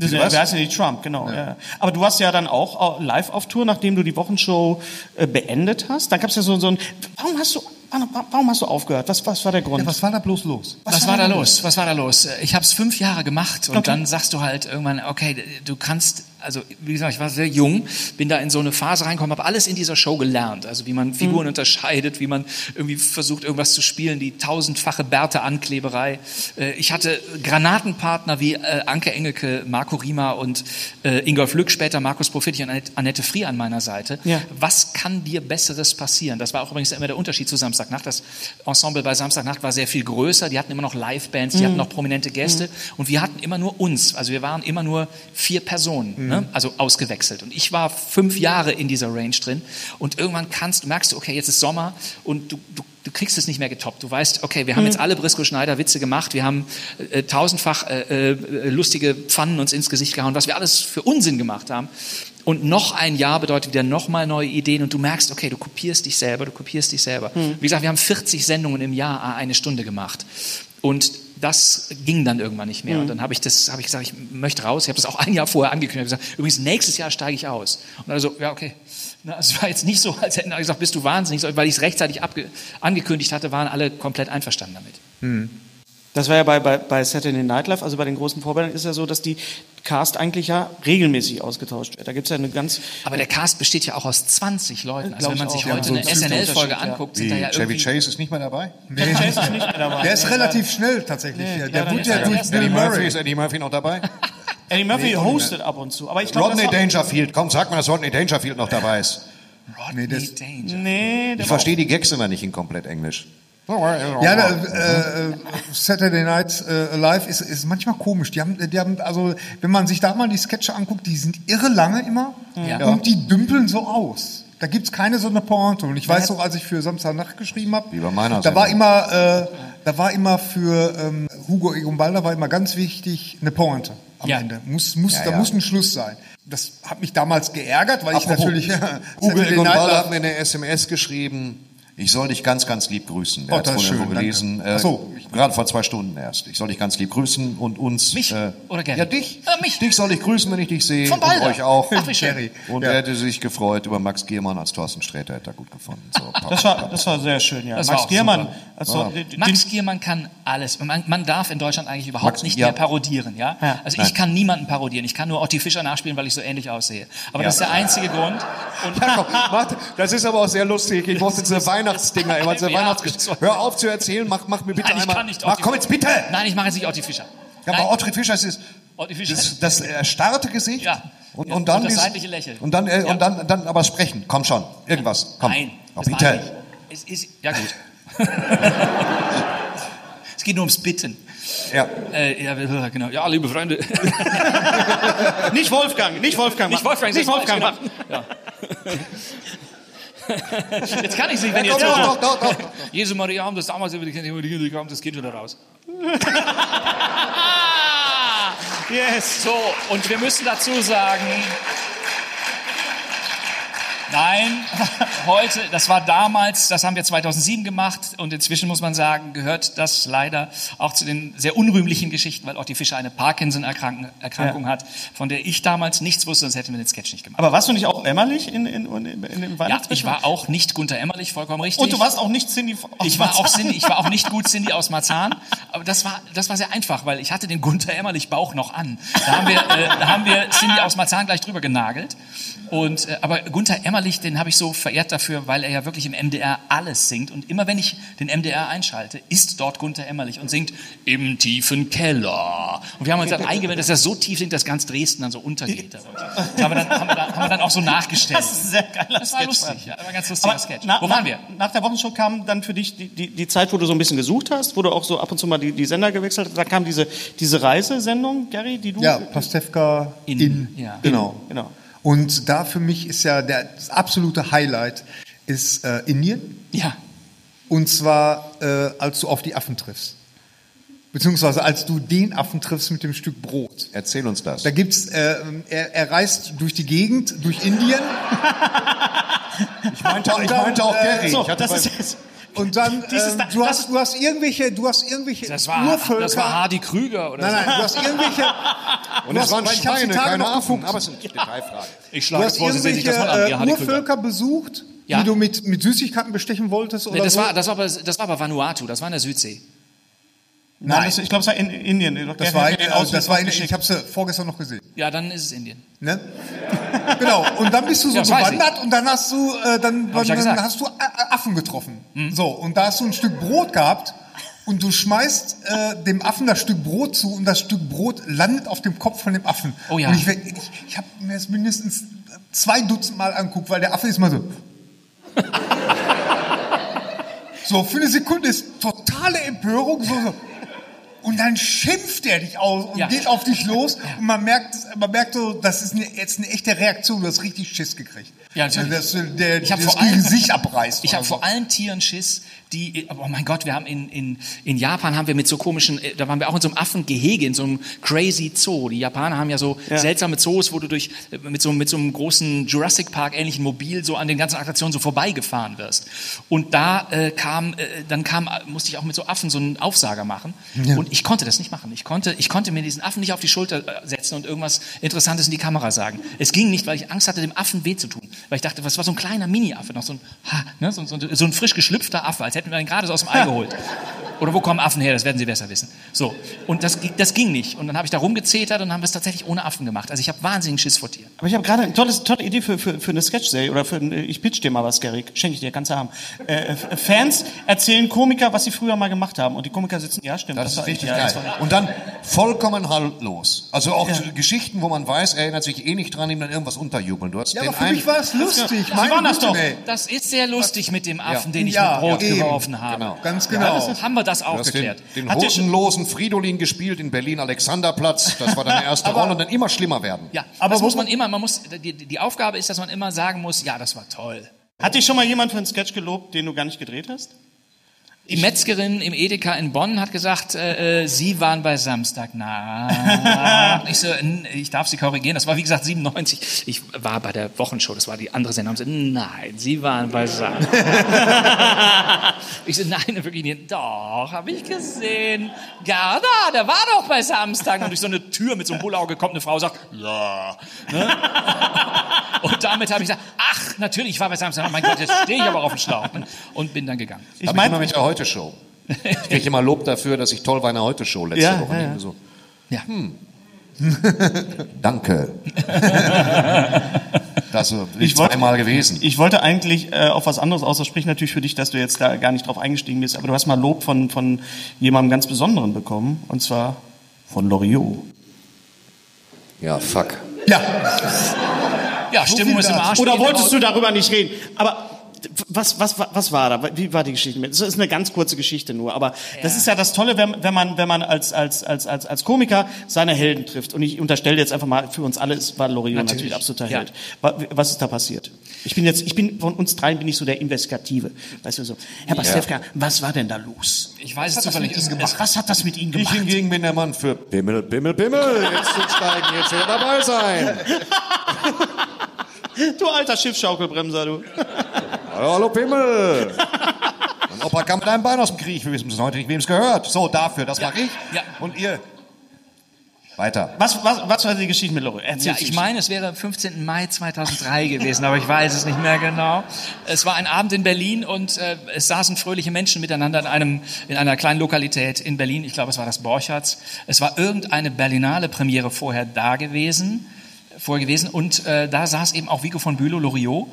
Das Was? wer heißt denn die Trump, genau. Ja. Aber du warst ja dann auch live auf Tour, nachdem du die Wochenshow äh, beendet hast. Dann gab es ja so, so ein. Warum hast du, warum hast du aufgehört? Was, was war der Grund? Ja, was war da bloß los? Was war da los? Was war da los? Ich habe es fünf Jahre gemacht und dann sagst du halt irgendwann, okay, du kannst, also wie gesagt, ich war sehr jung, bin da in so eine Phase reingekommen, habe alles in dieser Show gelernt, also wie man Figuren unterscheidet, wie man irgendwie versucht, irgendwas zu spielen, die tausendfache Bärte-Ankleberei. Äh, Ich hatte Granatenpartner wie äh, Anke Engelke, Marco Riemer und äh, Ingolf Lück, später Markus Profiti und Annette- Frier an meiner Seite. Ja. Was kann dir Besseres passieren? Das war auch übrigens immer der Unterschied zu Samstagnacht. Das Ensemble bei Samstagnacht war sehr viel größer. Die hatten immer noch Livebands, die hatten noch prominente Gäste. Und wir hatten immer nur uns. Also wir waren immer nur vier Personen, ne? also ausgewechselt. Und ich war fünf Jahre in dieser Range drin. Und irgendwann kannst, merkst du, okay, jetzt ist Sommer und du, du du kriegst es nicht mehr getoppt. Du weißt, okay, wir haben jetzt alle Briscoe Schneider Witze gemacht, wir haben äh, tausendfach äh, äh, lustige Pfannen uns ins Gesicht gehauen, was wir alles für Unsinn gemacht haben. Und noch ein Jahr bedeutet wieder nochmal neue Ideen und du merkst, okay, du kopierst dich selber, du kopierst dich selber. Wie gesagt, wir haben 40 Sendungen im Jahr ah, eine Stunde gemacht. Und das ging dann irgendwann nicht mehr. Und dann habe ich das, habe ich gesagt, ich möchte raus. Ich habe das auch ein Jahr vorher angekündigt. Ich habe gesagt, übrigens nächstes Jahr steige ich aus. Und also, ja okay. Na, Es war jetzt nicht so, als hätten alle gesagt, bist du wahnsinnig, weil ich es rechtzeitig abge angekündigt hatte, waren alle komplett einverstanden damit. Das war ja bei, bei, bei Saturday Night Live, also bei den großen Vorbildern, ist ja so, dass die Cast eigentlich ja regelmäßig ausgetauscht wird. Da gibt es ja eine ganz. Aber der Cast besteht ja auch aus 20 Leuten. Also Glaub wenn man ich sich auch, ja. heute So eine ein SNL-Folge ja. anguckt, sind Wie, da ja Chevy irgendwie... Chase ist nicht mehr dabei? <laughs> Nee, Chase ist nicht mehr dabei. der ist relativ schnell tatsächlich hier. Der wurde ist ja durch ist Bill Eddie Murphy, Murray. ist Eddie Murphy noch dabei? <laughs> Eddie Murphy hostet ab und zu. Aber ich glaube, Rodney Dangerfield. Komm, sag mal, dass Rodney Dangerfield noch dabei ist. Nee, das, Danger. Nee, Ich verstehe die Gags immer nicht in komplett Englisch. Ja, da, äh, äh, Saturday Night äh, Live ist, ist manchmal komisch. Die haben, die haben, also wenn man sich da mal die Sketche anguckt, die sind irre lange immer Ja. und die dümpeln so aus. Da gibt's keine so eine Pointe. Und ich weiß noch, als ich für Samstagnacht geschrieben habe, da war immer, äh, da war immer für ähm, Hugo Egon-Balder war immer ganz wichtig eine Pointe am Ja. Ende. Muss, muss, Ja, da ja. muss ein Schluss sein. Das hat mich damals geärgert, weil Apropos, ich natürlich <laughs> Hugo Egon Night hat mir eine SMS geschrieben. Ich soll dich ganz, ganz lieb grüßen. Der Oh, hat ist danke. gelesen. Ach so. Gerade vor zwei Stunden erst. Ich soll dich ganz lieb grüßen und uns. Mich? Äh, Oder Gary? Ja, dich. Äh, mich. Dich soll ich grüßen, wenn ich dich sehe. Von und Balder. euch auch. Ach, wie schön. Und er hätte sich gefreut über Max Giermann als Thorsten Sträter, hätte er gut gefunden. So, Das war, das war sehr schön, ja. Das Max Giermann. Also, Ja. Max Giermann kann alles. Man, man darf in Deutschland eigentlich überhaupt Max- nicht ja. mehr parodieren. Ja? Ja. Also ich kann niemanden parodieren. Ich kann nur Otti Fischer nachspielen, weil ich so ähnlich aussehe. Aber das ist der einzige Grund. Und Ja, komm, warte, das ist aber auch sehr lustig. Ich muss diese <laughs> Weihnachtsdinger immer, diese <laughs> Ja, Weihnachtsgeschichte. Hör auf zu erzählen, mach, mach mir bitte Nein, einmal. Kann nicht mach, Otti komm jetzt bitte! Nein, ich mache jetzt nicht Otti Fischer. Ja, Nein, aber Ottfried Fischer ist das, Otti Fischer. das, das erstarrte Gesicht. Ja. Und, Ja, und dann und das dieses- seitliche Lächeln. Und dann, äh, Ja. und dann, dann aber sprechen. Komm schon, irgendwas. Komm. Nein, Oh, bitte. nicht. Es ist, ja gut. <laughs> es geht nur ums Bitten. Ja. Äh, ja, genau. Ja, liebe Freunde. <laughs> nicht Wolfgang, nicht Wolfgang. Nicht machen. Wolfgang, nicht das ist Wolfgang. machen. genau. <laughs> Jetzt kann ich nicht, wenn ihr Doch, doch, doch, doch, doch. Jesu Maria haben das damals über die Kinder gekommen, das geht wieder raus. <laughs> <laughs> Yes. So, und wir müssen dazu sagen, nein, <laughs> heute, das war damals, das haben wir 2007 gemacht und inzwischen muss man sagen, gehört das leider auch zu den sehr unrühmlichen Geschichten, weil Otti Fischer eine Parkinson-Erkrankung Erkrankung hat, von der ich damals nichts wusste, sonst hätten wir den Sketch nicht gemacht. Aber warst du nicht auch Emmerlich in, in, in, in dem Ja, Weihnachtsfest? ich war auch nicht Gunther Emmerlich, vollkommen richtig. Und du warst auch nicht Cindy aus Ich war, auch Marzahn? Cindy, ich war auch nicht gut Cindy aus Marzahn, aber das war, das war sehr einfach, weil ich hatte den Gunther Emmerlich Bauch noch an. Da haben wir, äh, da haben wir Cindy aus Marzahn gleich drüber genagelt. Und, äh, aber Gunther Emmerlich, den habe ich so verehrt dafür, weil er ja wirklich im MDR alles singt. Und immer wenn ich den MDR einschalte, ist dort Gunther Emmerlich und singt im tiefen Keller. Und wir haben uns dann <laughs> eingewöhnt, dass er so tief singt, dass ganz Dresden dann so untergeht. dadurch. Das haben wir dann, haben wir dann, haben wir dann auch so nachgestellt. Das ist ein sehr geiler Das war Sketch, lustig, ja, das war ein ganz lustiger Aber Sketch. na- Wo waren wir? Nach der Wochenshow kam dann für dich die, die, die Zeit, wo du so ein bisschen gesucht hast, wo du auch so ab und zu mal die, die Sender gewechselt hast. Da kam diese, diese Reisesendung, Gary, die du... Ja, Pastewka In, in. ja. Genau. Genau. Und da für mich ist ja der, das absolute Highlight ist äh, Indien. Ja. Und zwar, äh, als du auf die Affen triffst. Beziehungsweise als du den Affen triffst mit dem Stück Brot. Erzähl uns das. Da gibt's, äh, er, er reist durch die Gegend, durch Indien. Ich meinte, ich meinte auch äh, Gary. So, ich hatte das ist jetzt... Und dann, <laughs> Dieses ähm, du, hast, du hast irgendwelche, du hast irgendwelche Das war, Urvölker. das war Hardy Krüger oder nein, nein, du hast irgendwelche. <laughs> Und es waren Schweine, keine Affen. Aber es sind Detailfragen. Ich Du schlage hast vorsichtig irgendwelche das mal an, Hardy Krüger. Urvölker besucht, Ja. die du mit, mit Süßigkeiten bestechen wolltest? Oder Nee, das, so? war, das, war aber, das war aber Vanuatu, das war in der Südsee. Nein, das, ich glaube, es war in Indien. Das war, den in, Ausschnitt das war in, ich habe sie vorgestern noch gesehen. Ja, dann ist es Indien. Ne? <laughs> genau. Und dann bist du so Ja, das gewandert und dann hast du, äh, dann, dann gesagt. hast du A- Affen getroffen. So und da hast du ein Stück Brot gehabt und du schmeißt äh, dem Affen das Stück Brot zu und das Stück Brot landet auf dem Kopf von dem Affen. Oh ja. Und ich, ich, ich habe mir das mindestens zwei Dutzend Mal angeguckt, weil der Affe ist mal so. <laughs> so für eine Sekunde ist totale Empörung so. so. Und dann schimpft er dich aus und Ja. geht auf dich los. Und man merkt, man merkt so, das ist eine, jetzt eine echte Reaktion. Du hast richtig Schiss gekriegt. Ja, natürlich. Dass du der, Ich hab das vor allem- Gesicht abreißt. Ich habe so. vor allen Tieren Schiss, die, oh mein Gott, wir haben in, in, in Japan haben wir mit so komischen, äh, da waren wir auch in so einem Affengehege, in so einem crazy Zoo. Die Japaner haben ja so seltsame Zoos, wo du durch, äh, mit so, mit so einem großen Jurassic Park ähnlichen Mobil so an den ganzen Attraktionen so vorbeigefahren wirst. Und da äh, kam, äh, dann kam, musste ich auch mit so Affen so einen Aufsager machen. Und ich konnte das nicht machen. Ich konnte, ich konnte mir diesen Affen nicht auf die Schulter äh, setzen und irgendwas Interessantes in die Kamera sagen. Es ging nicht, weil ich Angst hatte, dem Affen weh zu tun. Weil ich dachte, was war so ein kleiner Mini-Affe, noch so ein, ha, ne, so, so, so ein frisch geschlüpfter Affe, als hätten wir ihn gerade so aus dem Ei <laughs> geholt. Oder wo kommen Affen her? Das werden Sie besser wissen. So. Und das, das ging nicht. Und dann habe ich da rumgezetert und haben wir es tatsächlich ohne Affen gemacht. Also ich habe wahnsinnigen Schiss vor Tieren. Aber ich habe gerade eine tolles, tolle Idee für, für, für eine Sketch-Serie oder für ein, ich pitch dir mal was, Gary. Schenke ich dir, kannst du haben. Äh, Fans erzählen Komiker, was sie früher mal gemacht haben. Und die Komiker sitzen, ja, stimmt. Das, ist war- richtig ja, geil. das war- Und dann vollkommen haltlos. Also auch Geschichten, wo man weiß, er erinnert sich eh nicht dran, ihm dann irgendwas unterjubeln. Du hast Ja, aber für mich war es lustig. Meine waren das doch. ey. Das ist sehr lustig mit dem Affen, den ich Ja, mit Brot eben. Geworfen habe. Genau. Ganz genau. Haben wir das auch den, geklärt. den der hosenlosen Fridolin gespielt in Berlin Alexanderplatz. Das war deine <laughs> erste Rolle und dann immer schlimmer werden. Ja, Aber aber das muss man immer, man muss, die, die Aufgabe ist, dass man immer sagen muss, ja, das war toll. Hat dich schon mal jemand für einen Sketch gelobt, den du gar nicht gedreht hast? Die Metzgerin im Edeka in Bonn hat gesagt, äh, äh, Sie waren bei Samstag. Na, ich, so, ich darf Sie korrigieren. Das war wie gesagt 97. Ich war bei der Wochenshow. Das war die andere Sendung. Sie nein, Sie waren bei Samstag. <laughs> ich so, nein, wirklich nicht. Doch, habe ich gesehen. Ja, da, der war doch bei Samstag. Und durch so eine Tür mit so einem Bullauge kommt eine Frau und sagt, ja. Ne? Und damit habe ich gesagt, ach, natürlich, ich war bei Samstag. Oh mein Gott, jetzt stehe ich aber auf dem Schlauch. Und bin dann gegangen. Ich ich immer mit der Heute-Show. Ich kriege immer Lob dafür, dass ich toll war in der Heute-Show letzte Ja, Woche. ja, ja. So, Ja. <laughs> danke. Das ist zweimal gewesen. Ich wollte eigentlich äh, auf was anderes aus. Das spricht natürlich für dich, dass du jetzt da gar nicht drauf eingestiegen bist. Aber du hast mal Lob von, von jemandem ganz Besonderen bekommen. Und zwar von Loriot. Ja, fuck. Ja, Ja, Stimmung ist im Arsch. Oder wolltest du darüber nicht reden? Aber was, was, was war da? Wie war die Geschichte? Das ist eine ganz kurze Geschichte nur. Aber das ist ja das Tolle, wenn, wenn man, wenn man als, als, als, als, als Komiker seine Helden trifft. Und ich unterstelle jetzt einfach mal, für uns alle ist, war Loriot natürlich, Natürlich. absoluter Ja. Held. Wa- Was ist da passiert? Ich bin jetzt, ich bin, von uns dreien bin ich so der Investigative. Weißt du so, Herr Pastewka, was war denn da los? Ich weiß es zufällig. Es, es, Was hat das mit Ihnen Ich gemacht? hingegen bin der Mann für Bimmel, Bimmel, Bimmel. Jetzt zusteigen, jetzt wieder dabei sein. Du alter Schiffschaukelbremser, du. Hallo, hallo, Bimmel. Mein Opa kam mit einem Bein aus dem Krieg. Wir wissen bis heute nicht, wem es gehört. So, dafür, das mache ich. Ja. Und ihr. Weiter. Was, was, was war die Geschichte mit Loriot? Erzähl ja, ich meine, es wäre am 15. Mai 2003 gewesen, aber ich weiß es nicht mehr genau. Es war ein Abend in Berlin und äh, es saßen fröhliche Menschen miteinander in, einem, in einer kleinen Lokalität in Berlin. Ich glaube, es war das Borchards. Es war irgendeine Berlinale Premiere vorher da gewesen. Vorher gewesen und äh, da saß eben auch Vico von Bülow, Loriot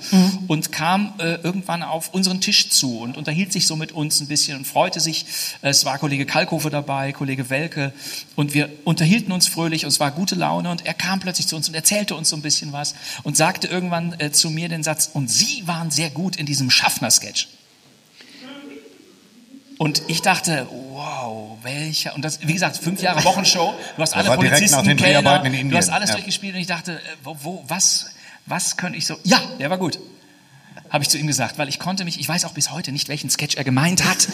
und kam äh, irgendwann auf unseren Tisch zu und unterhielt sich so mit uns ein bisschen und freute sich. Es war Kollege Kalkofe dabei, Kollege Welke und wir unterhielten uns fröhlich und es war gute Laune und er kam plötzlich zu uns und erzählte uns so ein bisschen was und sagte irgendwann äh, zu mir den Satz, und Sie waren sehr gut in diesem Schaffner-Sketch. Und ich dachte, wow, welcher, und das, wie gesagt, fünf Jahre Wochenshow, du hast alle Polizisten, Kellner, in du hast alles ja. durchgespielt und ich dachte, äh, wo, wo, was, was könnte ich so, ja, der war gut. Habe ich zu ihm gesagt, weil ich konnte mich, ich weiß auch bis heute nicht, welchen Sketch er gemeint hat.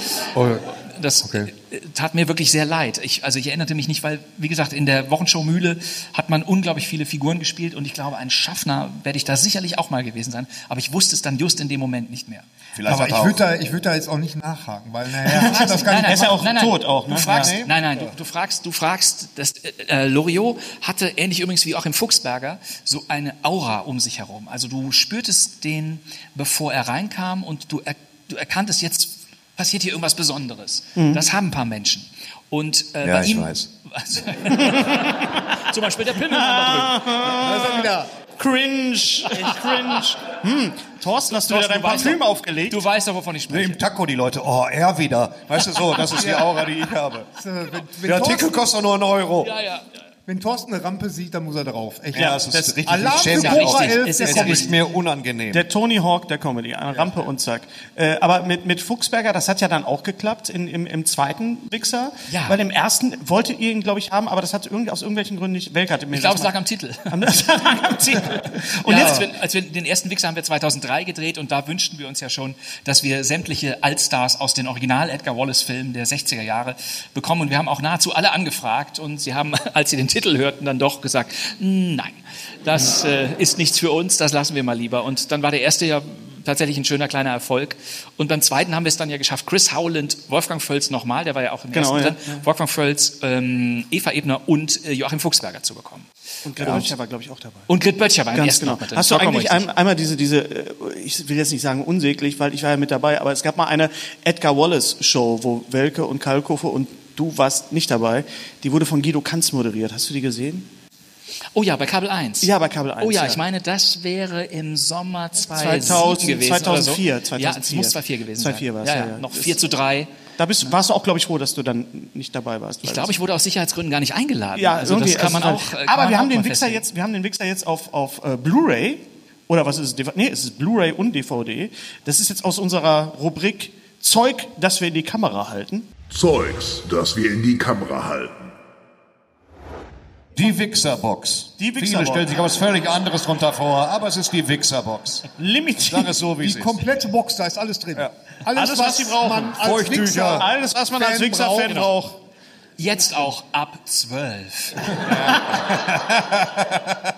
Das Okay. äh, tat mir wirklich sehr leid. Ich, also ich erinnerte mich nicht, weil, wie gesagt, in der Wochenshow Mühle hat man unglaublich viele Figuren gespielt und ich glaube, ein Schaffner werde ich da sicherlich auch mal gewesen sein. Aber ich wusste es dann just in dem Moment nicht mehr. Vielleicht aber ich würde da, ich würd da jetzt auch nicht nachhaken, weil das gar nicht nein, Er ist ja auch nein, nein, tot auch, ne? Du fragst, Ja. Nein, nein, du, du fragst, du fragst, das, äh, Loriot hatte ähnlich übrigens wie auch im Fuchsberger so eine Aura um sich herum. Also du spürtest den, bevor er reinkam und du, er, du erkanntest jetzt passiert hier irgendwas Besonderes. Das haben ein paar Menschen. Und äh, Ja, bei ich ihm, weiß. <laughs> Zum Beispiel der drüben. <laughs> Da ist er wieder. Cringe, echt cringe. Hm, Thorsten, hast du wieder dein Parfüm doch- aufgelegt? Du weißt doch, wovon ich Nee, spreche. Im Taco die Leute, oh, er wieder. Weißt du so, das ist die Aura, die ich habe. Wenn, wenn, Der Artikel Thorsten, kostet nur einen Euro. Ja, ja. Wenn Thorsten eine Rampe sieht, dann muss er drauf. Echt. Ja, das ist das- richtig. Alarm ich schäme für mich Cobra richtig. 11 Es der ist ja ist mir unangenehm. Der Tony Hawk der Comedy, eine Rampe und zack. Äh, aber mit, mit Fuchsberger, das hat ja dann auch geklappt in, im, im zweiten Wichser. Ja. Weil im ersten wollte ihr ihn, glaube ich, haben, aber das hat irgendwie, aus irgendwelchen Gründen nicht. Mir Ich glaube, es lag am Titel. am, das lag am Titel. <laughs> Und Und jetzt, als, wir, als wir den ersten Wichser haben wir 2003 gedreht und da wünschten wir uns ja schon, dass wir sämtliche Altstars aus den Original Edgar Wallace Filmen der 60er Jahre bekommen und wir haben auch nahezu alle angefragt und sie haben, <laughs> als sie den Titel hörten, dann doch gesagt, nein, das äh, ist nichts für uns, das lassen wir mal lieber. Und dann war der erste ja tatsächlich ein schöner kleiner Erfolg. Und beim zweiten haben wir es dann ja geschafft, Chris Howland, Wolfgang Völz nochmal, der war ja auch im Genau, ersten ja, drin, Wolfgang Völz, ähm, Eva Ebner und äh, Joachim Fuchsberger zu bekommen. Und Grit Böttcher war, glaube ich, auch dabei. Und Grit Böttcher war im Ganz ersten genau. Hast du eigentlich ein, einmal diese, diese, äh, ich will jetzt nicht sagen unsäglich, weil ich war ja mit dabei, aber es gab mal eine Edgar Wallace Show, wo Welke und Kalkofe und du warst nicht dabei. Die wurde von Guido Kanz moderiert. Hast du die gesehen? Oh ja, bei Kabel 1. Ja, bei Kabel 1. Oh ja, ja. ich meine, das wäre im Sommer 2000, 2000, gewesen 2004, oder so. Ja, es 2004. muss 2004 gewesen 2004 sein. war's, ja, ja, ja, ja. Noch Das- 4 zu 3. Da bist, warst du auch, glaube ich, froh, dass du dann nicht dabei warst. Ich glaube, ich wurde aus Sicherheitsgründen gar nicht eingeladen. Ja, also irgendwie, das kann man auch. äh, kann aber man wir haben den Wichser jetzt, wir haben den Wichser jetzt auf, auf äh, Blu-ray oder was ist es? Nee, es ist Blu-ray und DVD. Das ist jetzt aus unserer Rubrik Zeug, das wir in die Kamera halten. Zeugs, das wir in die Kamera halten. Die Wichserbox. Die Viele Wichserbox. stellen sich aber was völlig anderes drunter vor, aber es ist die Wichserbox. Limitiert. Sag es so, wie Die es ist. komplette Box, da ist alles drin. Alles, was Sie brauchen. man als Feuchttücher. Wichser- Alles, was man als Fan Wichser-Fan braucht. braucht. Jetzt auch ab 12. <laughs>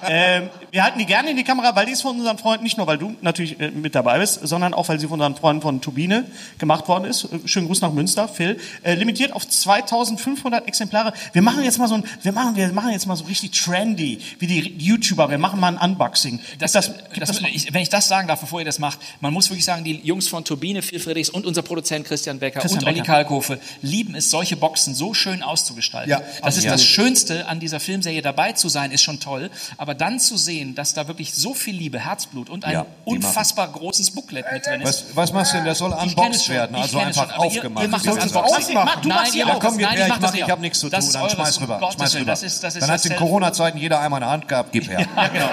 Ähm, wir halten die gerne in die Kamera, weil die ist von unseren Freunden, nicht nur weil du natürlich äh, mit dabei bist, sondern auch weil sie von unseren Freunden von Turbine gemacht worden ist. Äh, Schönen Gruß nach Münster, Phil. Äh, limitiert auf 2500 Exemplare. Wir machen jetzt mal so ein, wir machen, wir machen jetzt mal so richtig trendy, wie die YouTuber. Wir machen mal ein Unboxing. Das, das, das mal? ich, wenn ich das sagen darf, bevor ihr das macht, man muss wirklich sagen, die Jungs von Turbine, Phil Friedrichs und unser Produzent Christian Becker Christian und Olli. Kalkofe lieben es, solche Boxen so schön auszugestalten. Ja, das ist absolut. das Schönste an dieser Filmserie dabei zu sein, ist schon toll. Aber dann zu sehen, dass da wirklich so viel Liebe, Herzblut und ein Ja, machen- unfassbar großes Booklet mit drin ist. Was, was machst du denn? Das soll es unboxed werden, also es einfach schon, aber ihr- aufgemacht. Ihr macht Das einfach. Mach- du machst macht- das. Komm, Nein, ich ich, mach mach, das ich habe nichts zu Das tun, dann schmeiß rüber, schmeiß rüber. das ist- das ist dann hat in Selbe. Corona-Zeiten jeder einmal eine Hand gehabt, gib her. Ja, genau.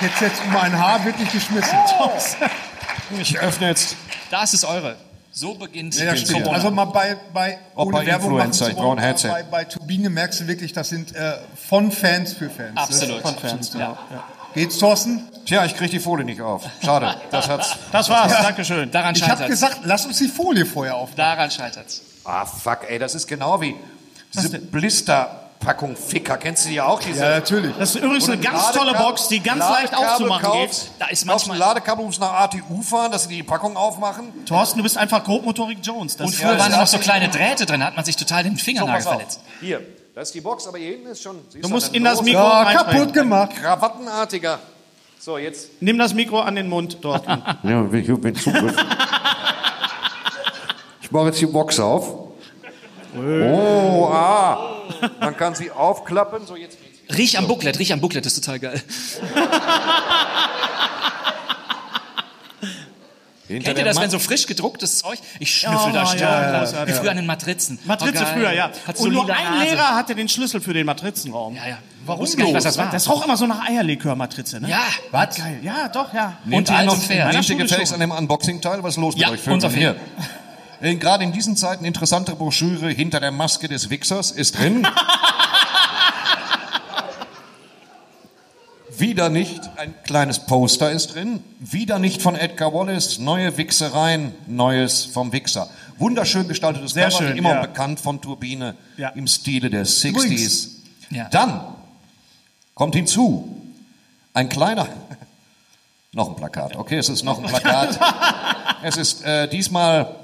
Jetzt jetzt um ein Haar wirklich geschmissen. <laughs> Ich öffne jetzt. Das ist eure. So beginnt Ja, das. Corona. Also mal bei, bei ohne bei Werbung Influencer, ich brauche ein Headset. Bei, bei Turbine merkst du wirklich, das sind äh, von Fans für Fans. Absolut. Von Fans, genau. Ja. Geht's, Thorsten? Tja, ich krieg die Folie nicht auf. Schade. Das hat's. <laughs> Das war's, Dankeschön. Daran Ich habe gesagt, lass uns die Folie vorher aufmachen. Daran scheitert's. Ah, fuck, ey, das ist genau wie diese Blisterpackung Ficker. Kennst du die auch? Diese, Ja, natürlich. Das ist übrigens eine ganz tolle Ladekabel- Box, die ganz leicht Ladekabel aufzumachen kaufst, geht. Da ist kaufst ein manchmal- Ladekabel, musst nach ATU fahren, dass sie die Packung aufmachen. Thorsten, du bist einfach Grobmotorik Jones. Das Und früher das waren da noch so kleine Drähte drin, hat man sich total den So, Fingernagel auf. verletzt. Hier, das ist die Box, aber hier hinten ist schon... Du musst in das Mikro Ja, kaputt gemacht. Krawattenartiger. So, jetzt... Nimm das Mikro an den Mund, Thorsten. <laughs> Ja, ich bin Zugriff. Ich mache jetzt die Box auf. Oh, ah. Man kann sie aufklappen. So, jetzt geht's. Riech am Booklet, riech am Booklet, das ist total geil. Hinter Kennt ihr das, Ma- wenn so frisch gedrucktes Zeug? Ich schnüffel Ja, da ja, ja. Wie früher an den Matrizen. Matrize Oh, früher, ja. Hat so Und nur ein Nase. Lehrer hatte den Schlüssel für den Matrizenraum. Ja, ja. Warum nicht, was das war. Das roch immer so nach Eierlikör-Matrize, ne? Ja. Was? Geil. Ja, doch, ja. Nehmt Und alt noch, nehmt ihr gefälligst an dem Unboxing-Teil? Was ist los Ja, mit euch Vögeln? unser Hier. Äh, Gerade in diesen Zeiten interessante Broschüre hinter der Maske des Wichsers ist drin. <laughs> Wieder nicht, ein kleines Poster ist drin. Wieder nicht von Edgar Wallace, neue Wichsereien, Neues vom Wichser. Wunderschön gestaltetes Sehr Cover, schön, immer ja. bekannt von Turbine Ja. im Stile der 60s. Ja. Dann kommt hinzu ein kleiner, noch ein Plakat. Okay, es ist noch ein Plakat. <laughs> es ist äh, diesmal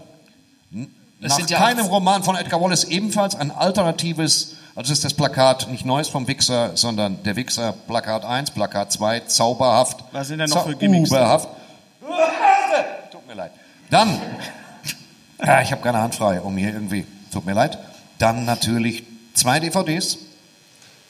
nach sind ja keinem Roman von Edgar Wallace ebenfalls ein alternatives, also es ist das Plakat nicht Neues vom Wichser, sondern der Wichser Plakat 1, Plakat 2, zauberhaft. Was sind denn noch für Gimmicks? Zauberhaft. Tut mir leid. Dann, ja, <laughs> ich habe keine Hand frei, um hier irgendwie, tut mir leid. Dann natürlich zwei DVDs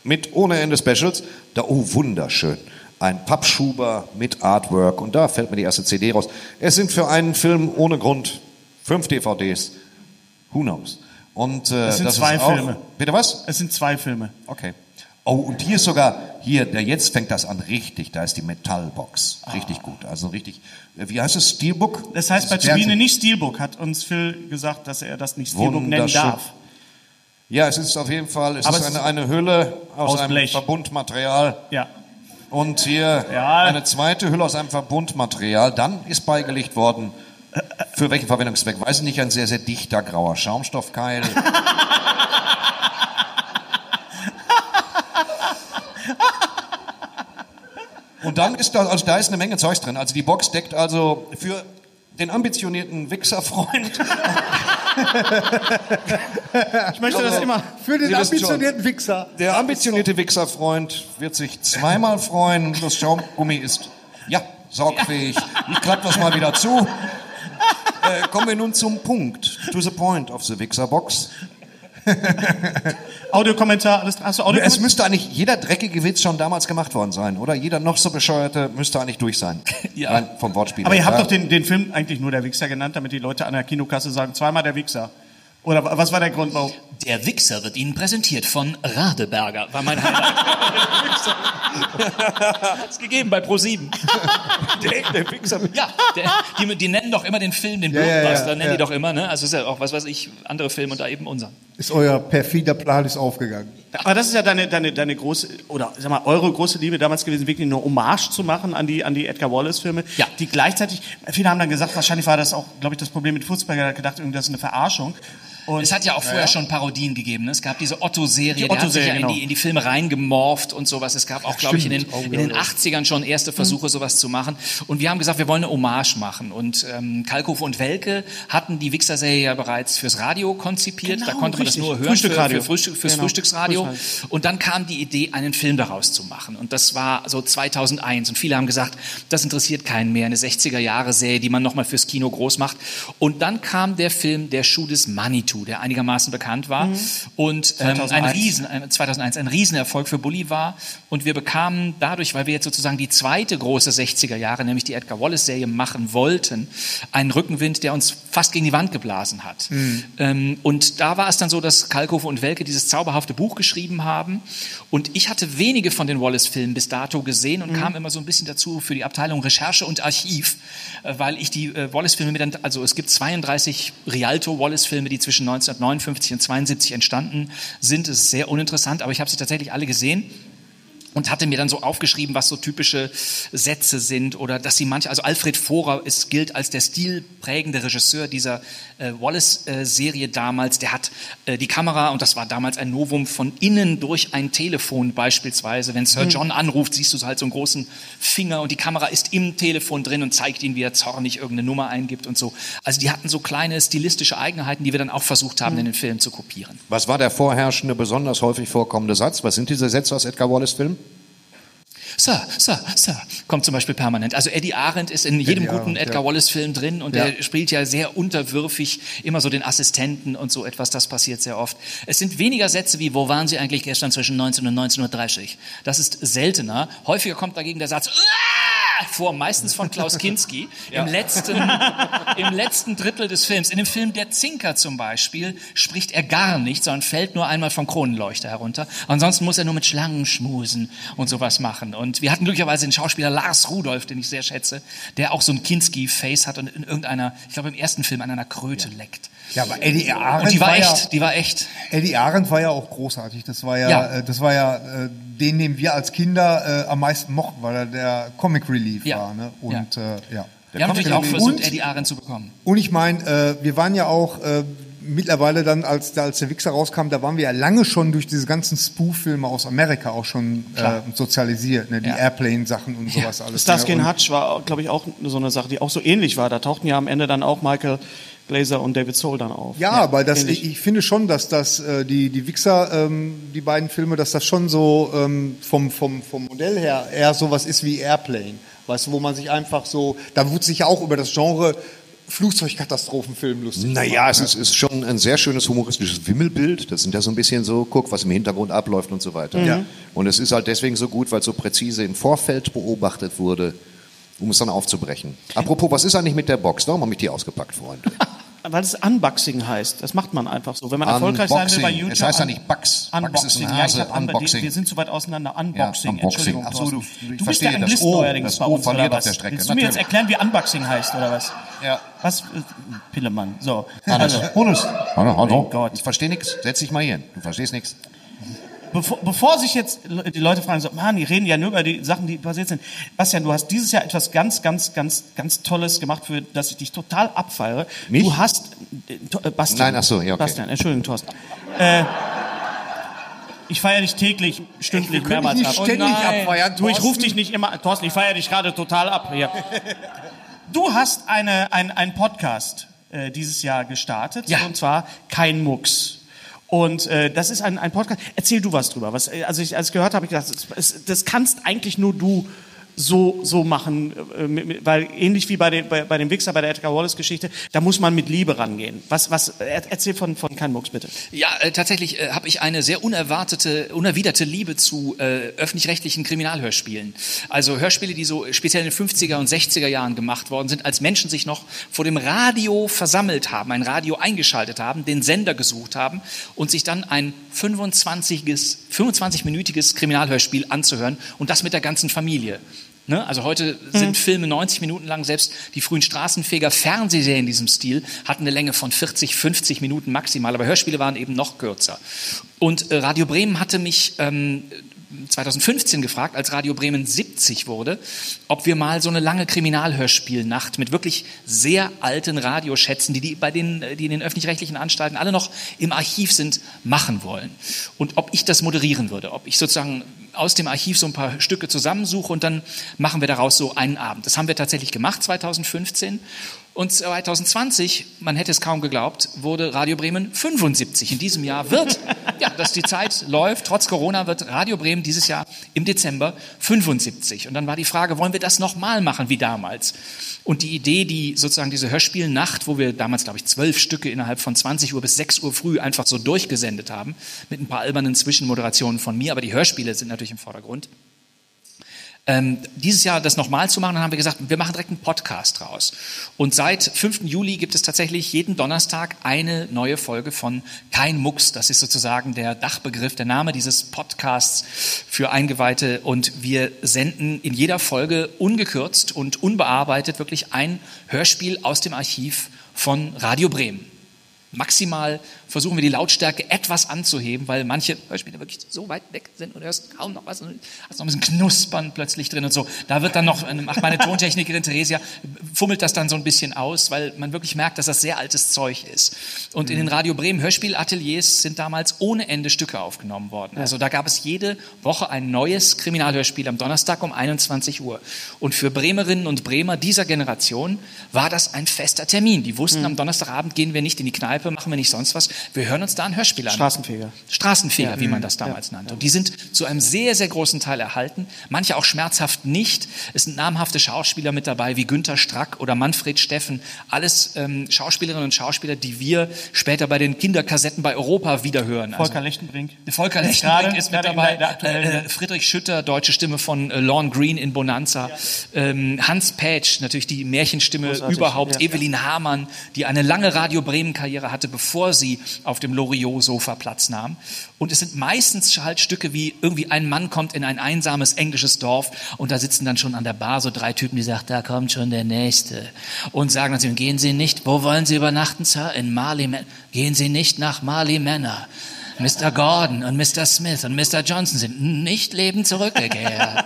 mit ohne Ende Specials. Da, oh, wunderschön. Ein Pappschuber mit Artwork und da fällt mir die erste CD raus. Es sind für einen Film ohne Grund fünf DVDs. Who knows? Und äh, Es sind das zwei ist auch, Filme. Bitte was? Es sind zwei Filme. Okay. Oh, und hier ist sogar, hier, der jetzt fängt das an richtig, da ist die Metallbox. Richtig gut. Also richtig, äh, wie heißt es? Steelbook? Das heißt bei Stern- Turbine nicht Steelbook, hat uns Phil gesagt, dass er das nicht Steelbook nennen darf. Ja, es ist auf jeden Fall, es Aber ist eine, eine Hülle aus, aus einem Blech. Verbundmaterial. Ja. Und hier Ja. eine zweite Hülle aus einem Verbundmaterial. Dann ist beigelegt worden, für welchen Verwendungszweck, weiß ich nicht, ein sehr, sehr dichter grauer Schaumstoffkeil. Und dann ist da, also da ist eine Menge Zeugs drin. Also die Box deckt also für den ambitionierten Wichserfreund. Ich möchte das immer. Für den Sie wissen schon. ambitionierten Wichser. Der ambitionierte Wichserfreund wird sich zweimal freuen. Das Schaumgummi ist, ja, sorgfähig. Ich klappe das mal wieder zu. Äh, kommen wir nun zum Punkt. To the point of the Wichserbox. <laughs> Audiokommentar, alles. Hast du Es Audiokommentar? müsste eigentlich jeder dreckige Witz schon damals gemacht worden sein, oder? Jeder noch so bescheuerte müsste eigentlich durch sein. <laughs> Ja. Rein vom Wortspiel. Aber ihr habt Ja. doch den, den Film eigentlich nur der Wichser genannt, damit die Leute an der Kinokasse sagen, zweimal der Wichser. Oder wa- was war der Grund, warum? Der Wichser wird Ihnen präsentiert von Radeberger, war mein Highlight. <laughs> Hat's gegeben bei Pro7. der, der Wichser. Ja, der, die, die nennen doch immer den Film, den ja, ja, Blockbuster, ja, nennen ja. die doch immer, ne? Also ist ja auch, was weiß ich, andere Filme und da eben unser. Ist euer perfider Plan ist aufgegangen. Aber das ist ja deine, deine, deine große, oder sag mal, eure große Liebe damals gewesen, wirklich eine Hommage zu machen an die, an die Edgar Wallace-Filme, Ja. die gleichzeitig, viele haben dann gesagt, wahrscheinlich war das auch, glaube ich, das Problem mit Furzberger, gedacht, irgendwie, das ist eine Verarschung. Und Es hat ja auch vorher schon Parodien gegeben. Ne? Es gab diese Otto-Serie, Die der hat sich ja in, genau. die, in die Filme reingemorpht und sowas. Es gab auch, glaube ich, in den, in den 80ern schon erste Versuche, sowas zu machen. Und wir haben gesagt, wir wollen eine Hommage machen. Und ähm, Kalkofe und Welke hatten die Wichser-Serie ja bereits fürs Radio konzipiert. da Genau, konnte man richtig. das nur hören für, Frühstücksradio. für Frühstück, fürs Genau, Frühstücksradio. Frühstück. Und dann kam die Idee, einen Film daraus zu machen. Und das war so 2001. Und viele haben gesagt, das interessiert keinen mehr. Eine 60er-Jahre-Serie, die man nochmal fürs Kino groß macht. Und dann kam der Film Der Schuh des Manitou, der einigermaßen bekannt war. Und ähm, ein 2001. Riesen, ein, 2001, ein Riesenerfolg für Bully war. Und wir bekamen dadurch, weil wir jetzt sozusagen die zweite große 60er Jahre, nämlich die Edgar Wallace-Serie machen wollten, einen Rückenwind, der uns fast gegen die Wand geblasen hat. Ähm, und da war es dann so, dass Kalkofe und Welke dieses zauberhafte Buch geschrieben haben. Und ich hatte wenige von den Wallace-Filmen bis dato gesehen und kam immer so ein bisschen dazu für die Abteilung Recherche und Archiv, äh, weil ich die äh, Wallace-Filme mir dann, also es gibt 32 Rialto-Wallace-Filme, die zwischen 1959 und 72 entstanden sind. Es ist sehr uninteressant, aber ich habe sie tatsächlich alle gesehen und hatte mir dann so aufgeschrieben, was so typische Sätze sind oder dass sie manche, also Alfred Vorer ist, gilt als der stilprägende Regisseur dieser äh, Wallace-Serie damals. Der hat äh, die Kamera, und das war damals ein Novum, von innen durch ein Telefon beispielsweise. Wenn Sir John anruft, siehst du so halt so einen großen Finger und die Kamera ist im Telefon drin und zeigt ihm, wie er zornig irgendeine Nummer eingibt und so. Also die hatten so kleine stilistische Eigenheiten, die wir dann auch versucht haben, in den Film zu kopieren. Was war der vorherrschende, besonders häufig vorkommende Satz? Was sind diese Sätze aus Edgar Wallace Filmen? Sir, Sir, Sir, kommt zum Beispiel permanent. Also Eddie Arendt ist in jedem guten Arendt, Edgar ja. Wallace-Film drin und Ja. der spielt ja sehr unterwürfig immer so den Assistenten und so etwas. Das passiert sehr oft. Es sind weniger Sätze wie, wo waren Sie eigentlich gestern zwischen 19 und 19.30 Uhr? Das ist seltener. Häufiger kommt dagegen der Satz, "Uah!" vor, meistens von Klaus Kinski, <laughs> im, letzten, im letzten Drittel des Films. In dem Film Der Zinker zum Beispiel spricht er gar nicht, sondern fällt nur einmal vom Kronenleuchter herunter. Ansonsten muss er nur mit Schlangen schmusen und sowas machen. Und wir hatten glücklicherweise den Schauspieler Lars Rudolph, den ich sehr schätze, der auch so ein Kinski-Face hat und in irgendeiner, ich glaube im ersten Film an einer Kröte leckt. Ja, aber Eddie Arendt Und die war war echt, ja, die war echt. Eddie Arendt war ja auch großartig. Das war ja, Ja. Äh, das war ja äh, den, den wir als Kinder äh, am meisten mochten, weil er der Comic Relief Ja. war. Ne? Und äh, ja. Wir haben natürlich auch versucht, Und- Eddie Arendt zu bekommen. Und ich meine, äh, wir waren ja auch äh, mittlerweile dann, als, als der Wichser rauskam, da waren wir ja lange schon durch diese ganzen Spoof-Filme aus Amerika auch schon äh, sozialisiert, ne? die Ja. Airplane-Sachen und sowas alles. Starsky ne? Hutch war, glaube ich, auch so eine Sache, die auch so ähnlich war. Da tauchten ja am Ende dann auch Michael Glazer und David Soul dann auf. Ja, aber das, ich, ich finde schon, dass das äh, die die Wichser, ähm, die beiden Filme, dass das schon so ähm, vom vom vom Modell her eher sowas ist wie Airplane, weißt du, wo man sich einfach so, da wurde sich ja auch über das Genre Flugzeugkatastrophenfilm lustig. Naja, es ist, ist schon ein sehr schönes humoristisches Wimmelbild. Das sind ja so ein bisschen so, guck, was im Hintergrund abläuft und so weiter. Ja. Und es ist halt deswegen so gut, weil es so präzise im Vorfeld beobachtet wurde, um es dann aufzubrechen. Apropos, was ist eigentlich mit der Box? Warum habe ich die ausgepackt, Freunde? <laughs> Weil es Unboxing heißt. Das macht man einfach so. Wenn man erfolgreich sein will bei Unboxing. YouTube. Es heißt ja nicht Bugs. Bugs Unboxing. ist ein ja, Unboxing. Wir sind zu weit auseinander. Unboxing. Unboxing. Entschuldigung, Ach so, du- ich du bist der das Anglist O, neuerdings das bei uns, oder was? Strecke, Willst du mir jetzt erklären, wie Unboxing heißt, oder was? Ja. Was? äh, Pillemann. So. Also, Hannes. Hallo, hallo. Mein Gott. Ich verstehe nichts. Setz dich mal hier hin. Du verstehst nichts. Bevor, bevor sich jetzt die Leute fragen, so, Mann, die reden ja nur über die Sachen, die passiert sind. Bastian, du hast dieses Jahr etwas ganz, ganz, ganz, ganz Tolles gemacht, für das ich dich total abfeiere. Mich? Du hast, äh, Bastian. Nein, ach so, ja, okay. Bastian, Entschuldigung, Thorsten. Äh, Ich feiere dich täglich, stündlich, können mehrmals dich ab. nicht ständig nein. abfeiern. Du, ich rufe dich nicht immer, Thorsten, ich feiere dich gerade total ab. Hier. Du hast eine, ein, einen Podcast äh, dieses Jahr gestartet, Ja. und zwar Kein Mucks. Und äh, das ist ein, ein Podcast. Erzähl du was drüber. Was, also ich, als ich gehört habe, ich gedacht, das, das kannst eigentlich nur du so, so machen, äh, weil ähnlich wie bei, den, bei, bei dem Wichser, bei der Edgar Wallace-Geschichte, da muss man mit Liebe rangehen. Was, was, er, erzähl von, von Kein Mucks, bitte. Ja, äh, tatsächlich äh, habe ich eine sehr unerwartete, unerwiderte Liebe zu äh, öffentlich-rechtlichen Kriminalhörspielen. Also Hörspiele, die so speziell in den 50er und 60er Jahren gemacht worden sind, als Menschen sich noch vor dem Radio versammelt haben, ein Radio eingeschaltet haben, den Sender gesucht haben und sich dann ein 25-minütiges 25 Kriminalhörspiel anzuhören und das mit der ganzen Familie. Ne? Also heute sind Filme 90 Minuten lang, selbst die frühen Straßenfeger Fernsehserien in diesem Stil hatten eine Länge von 40, 50 Minuten maximal, aber Hörspiele waren eben noch kürzer. Und äh, Radio Bremen hatte mich ähm, 2015 gefragt, als Radio Bremen 70 wurde, ob wir mal so eine lange Kriminalhörspielnacht mit wirklich sehr alten Radioschätzen, die, die bei den, äh, die in den öffentlich-rechtlichen Anstalten alle noch im Archiv sind, machen wollen. Und ob ich das moderieren würde, ob ich sozusagen aus dem Archiv so ein paar Stücke zusammensuche und dann machen wir daraus so einen Abend. Das haben wir tatsächlich gemacht 2015. Und 2020, man hätte es kaum geglaubt, wurde Radio Bremen 75. In diesem Jahr wird, <laughs> ja, dass die Zeit läuft, trotz Corona wird Radio Bremen dieses Jahr im Dezember 75. Und dann war die Frage, wollen wir das nochmal machen wie damals? Und die Idee, die sozusagen diese Hörspielnacht, wo wir damals, glaube ich, zwölf Stücke innerhalb von 20 Uhr bis 6 Uhr früh einfach so durchgesendet haben, mit ein paar albernen Zwischenmoderationen von mir, aber die Hörspiele sind natürlich im Vordergrund ähm, dieses Jahr das nochmal zu machen, dann haben wir gesagt, wir machen direkt einen Podcast raus. Und seit 5. Juli gibt es tatsächlich jeden Donnerstag eine neue Folge von Kein Mucks. Das ist sozusagen der Dachbegriff, der Name dieses Podcasts für Eingeweihte. Und wir senden in jeder Folge ungekürzt und unbearbeitet wirklich ein Hörspiel aus dem Archiv von Radio Bremen. Maximal versuchen wir die Lautstärke etwas anzuheben, weil manche Hörspiele wirklich so weit weg sind und du hörst kaum noch was und hast noch ein bisschen Knuspern plötzlich drin und so. Da wird dann noch, ach, meine Tontechnikerin Theresia fummelt das dann so ein bisschen aus, weil man wirklich merkt, dass das sehr altes Zeug ist. Und in den Radio Bremen Hörspielateliers sind damals ohne Ende Stücke aufgenommen worden. Also da gab es jede Woche ein neues Kriminalhörspiel am Donnerstag um 21 Uhr. Und für Bremerinnen und Bremer dieser Generation war das ein fester Termin. Die wussten, am Donnerstagabend gehen wir nicht in die Kneipe, machen wir nicht sonst was. Wir hören uns da ein Hörspiel an. Straßenfeger. Straßenfeger, wie man das damals nannte. Und die sind zu einem sehr, sehr großen Teil erhalten. Manche auch schmerzhaft nicht. Es sind namhafte Schauspieler mit dabei, wie Günter Strack oder Manfred Steffen. Alles ähm, Schauspielerinnen und Schauspieler, die wir später bei den Kinderkassetten bei Europa wiederhören. Volker Lechtenbrink. Volker Lechtenbrink ist mit dabei. Äh, äh, Friedrich Schütter, deutsche Stimme von äh, Lorne Green in Bonanza. Ähm, Hans Pätsch, natürlich die Märchenstimme Großartig, überhaupt. ja. Evelyn Hamann, die eine lange Radio Bremen-Karriere hatte, bevor sie auf dem Loriot-Sofa Platz nahm. Und es sind meistens halt Stücke wie irgendwie ein Mann kommt in ein einsames englisches Dorf und da sitzen dann schon an der Bar so drei Typen, die sagen, da kommt schon der Nächste. Und sagen dann zu ihm, gehen Sie nicht, wo wollen Sie übernachten, Sir? In Marley, Ma- gehen Sie nicht nach Marley Manor. Mr. Gordon und Mr. Smith und Mr. Johnson sind nicht lebend zurückgekehrt.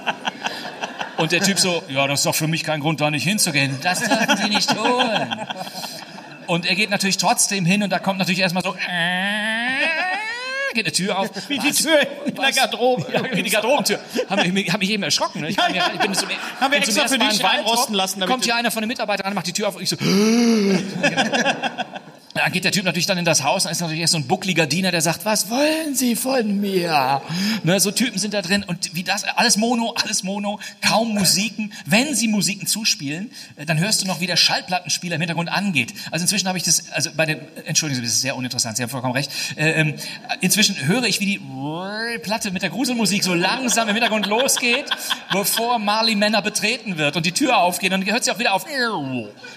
Und der Typ so, ja, das ist doch für mich kein Grund, da nicht hinzugehen. Das dürfen Sie nicht tun. Und er geht natürlich trotzdem hin und da kommt natürlich erstmal so, äh, geht eine Tür auf. Wie die Was? Tür in der? Garderobe. Ja, wie die Garderobentür. <laughs> Haben wir, mich- hab mich eben erschrocken. Ne? Ich, ja, ich bin zum, Haben wir extra für dich in Weintrop, reinrosten lassen, damit Kommt hier einer von den Mitarbeitern an, macht die Tür auf und ich so, <laughs> <laughs> dann geht der Typ natürlich dann in das Haus, dann ist natürlich erst so ein buckliger Diener, der sagt, was wollen Sie von mir? Ne, so Typen sind da drin und wie das, alles Mono, alles Mono, kaum Musiken. Wenn Sie Musiken zuspielen, äh, dann hörst du noch, wie der Schallplattenspieler im Hintergrund angeht. Also inzwischen habe ich das, also bei den, entschuldigen Sie, das ist sehr uninteressant, Sie haben vollkommen recht. Äh, ähm, inzwischen höre ich, wie die Platte mit der Gruselmusik so langsam im Hintergrund losgeht, bevor Marley Männer betreten wird und die Tür aufgeht und dann hört sie auch wieder auf.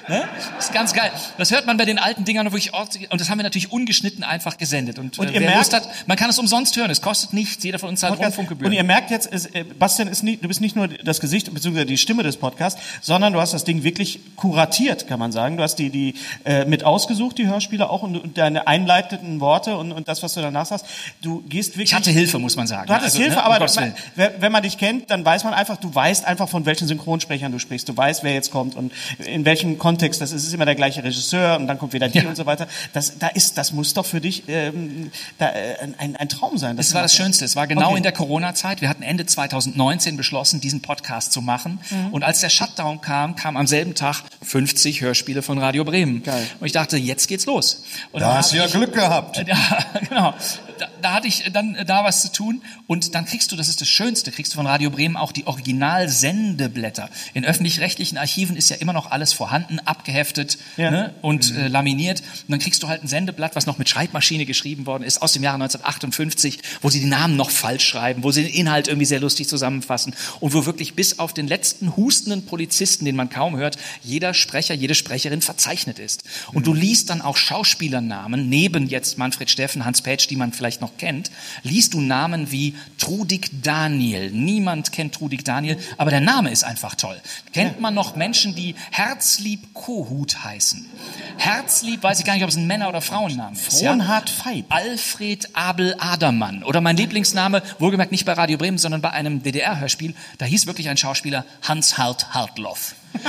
Ne? Ist ganz geil. Das hört man bei den alten Dingern wirklich oft. Und das haben wir natürlich ungeschnitten einfach gesendet. Und, Und äh, ihr wer merkt- Lust hat, man kann es umsonst hören. Es kostet nichts. Jeder von uns zahlt Podcast. Und Rundfunkgebühren. ihr merkt jetzt, es, äh, Bastian, ist nicht, du bist nicht nur das Gesicht bzw. die Stimme des Podcasts, sondern du hast das Ding wirklich kuratiert, kann man sagen. Du hast die, die äh, mit ausgesucht, die Hörspiele auch und, und deine einleitenden Worte und, und das, was du danach sagst. Du gehst wirklich. Ich hatte Hilfe, muss man sagen. Du hattest Also, Hilfe, ne, aber man, wenn man dich kennt, dann weiß man einfach, du weißt einfach, von welchen Synchronsprechern du sprichst. Du weißt, wer jetzt kommt und in welchem Kontext. Das ist, es ist immer der gleiche Regisseur und dann kommt wieder die und so weiter. Weiter. Das, da ist, das muss doch für dich ähm, da, äh, ein, ein Traum sein. Das war das Schönste. Es war genau Okay. in der Corona-Zeit. Wir hatten Ende 2019 beschlossen, diesen Podcast zu machen. Mhm. Und als der Shutdown kam, kam am selben Tag 50 Hörspiele von Radio Bremen. Geil. Und ich dachte, jetzt geht's los. Und Da hast du ja Glück gehabt. <laughs> Ja, genau. Da, da hatte ich dann äh, da was zu tun und dann kriegst du, das ist das Schönste, kriegst du von Radio Bremen auch die Original-Sendeblätter. In öffentlich-rechtlichen Archiven ist ja immer noch alles vorhanden, abgeheftet Ja. ne, und äh, laminiert. Und dann kriegst du halt ein Sendeblatt, was noch mit Schreibmaschine geschrieben worden ist, aus dem Jahre 1958, wo sie die Namen noch falsch schreiben, wo sie den Inhalt irgendwie sehr lustig zusammenfassen und wo wirklich bis auf den letzten hustenden Polizisten, den man kaum hört, jeder Sprecher, jede Sprecherin verzeichnet ist. Und du liest dann auch Schauspielernamen, neben jetzt Manfred Steffen, Hans Petsch, die man vielleicht noch kennt, liest du Namen wie Trudig Daniel. Niemand kennt Trudig Daniel, aber der Name ist einfach toll. Kennt man noch Menschen, die Herzlieb Kohut heißen? Herzlieb, weiß ich gar nicht, ob es ein Männer- oder Frauenname ist. Frohnhard Feib. Alfred Abel Adermann. Oder mein Lieblingsname, wohlgemerkt nicht bei Radio Bremen, sondern bei einem DDR-Hörspiel. Da hieß wirklich ein Schauspieler Hans-Hart Hartloff. <laughs>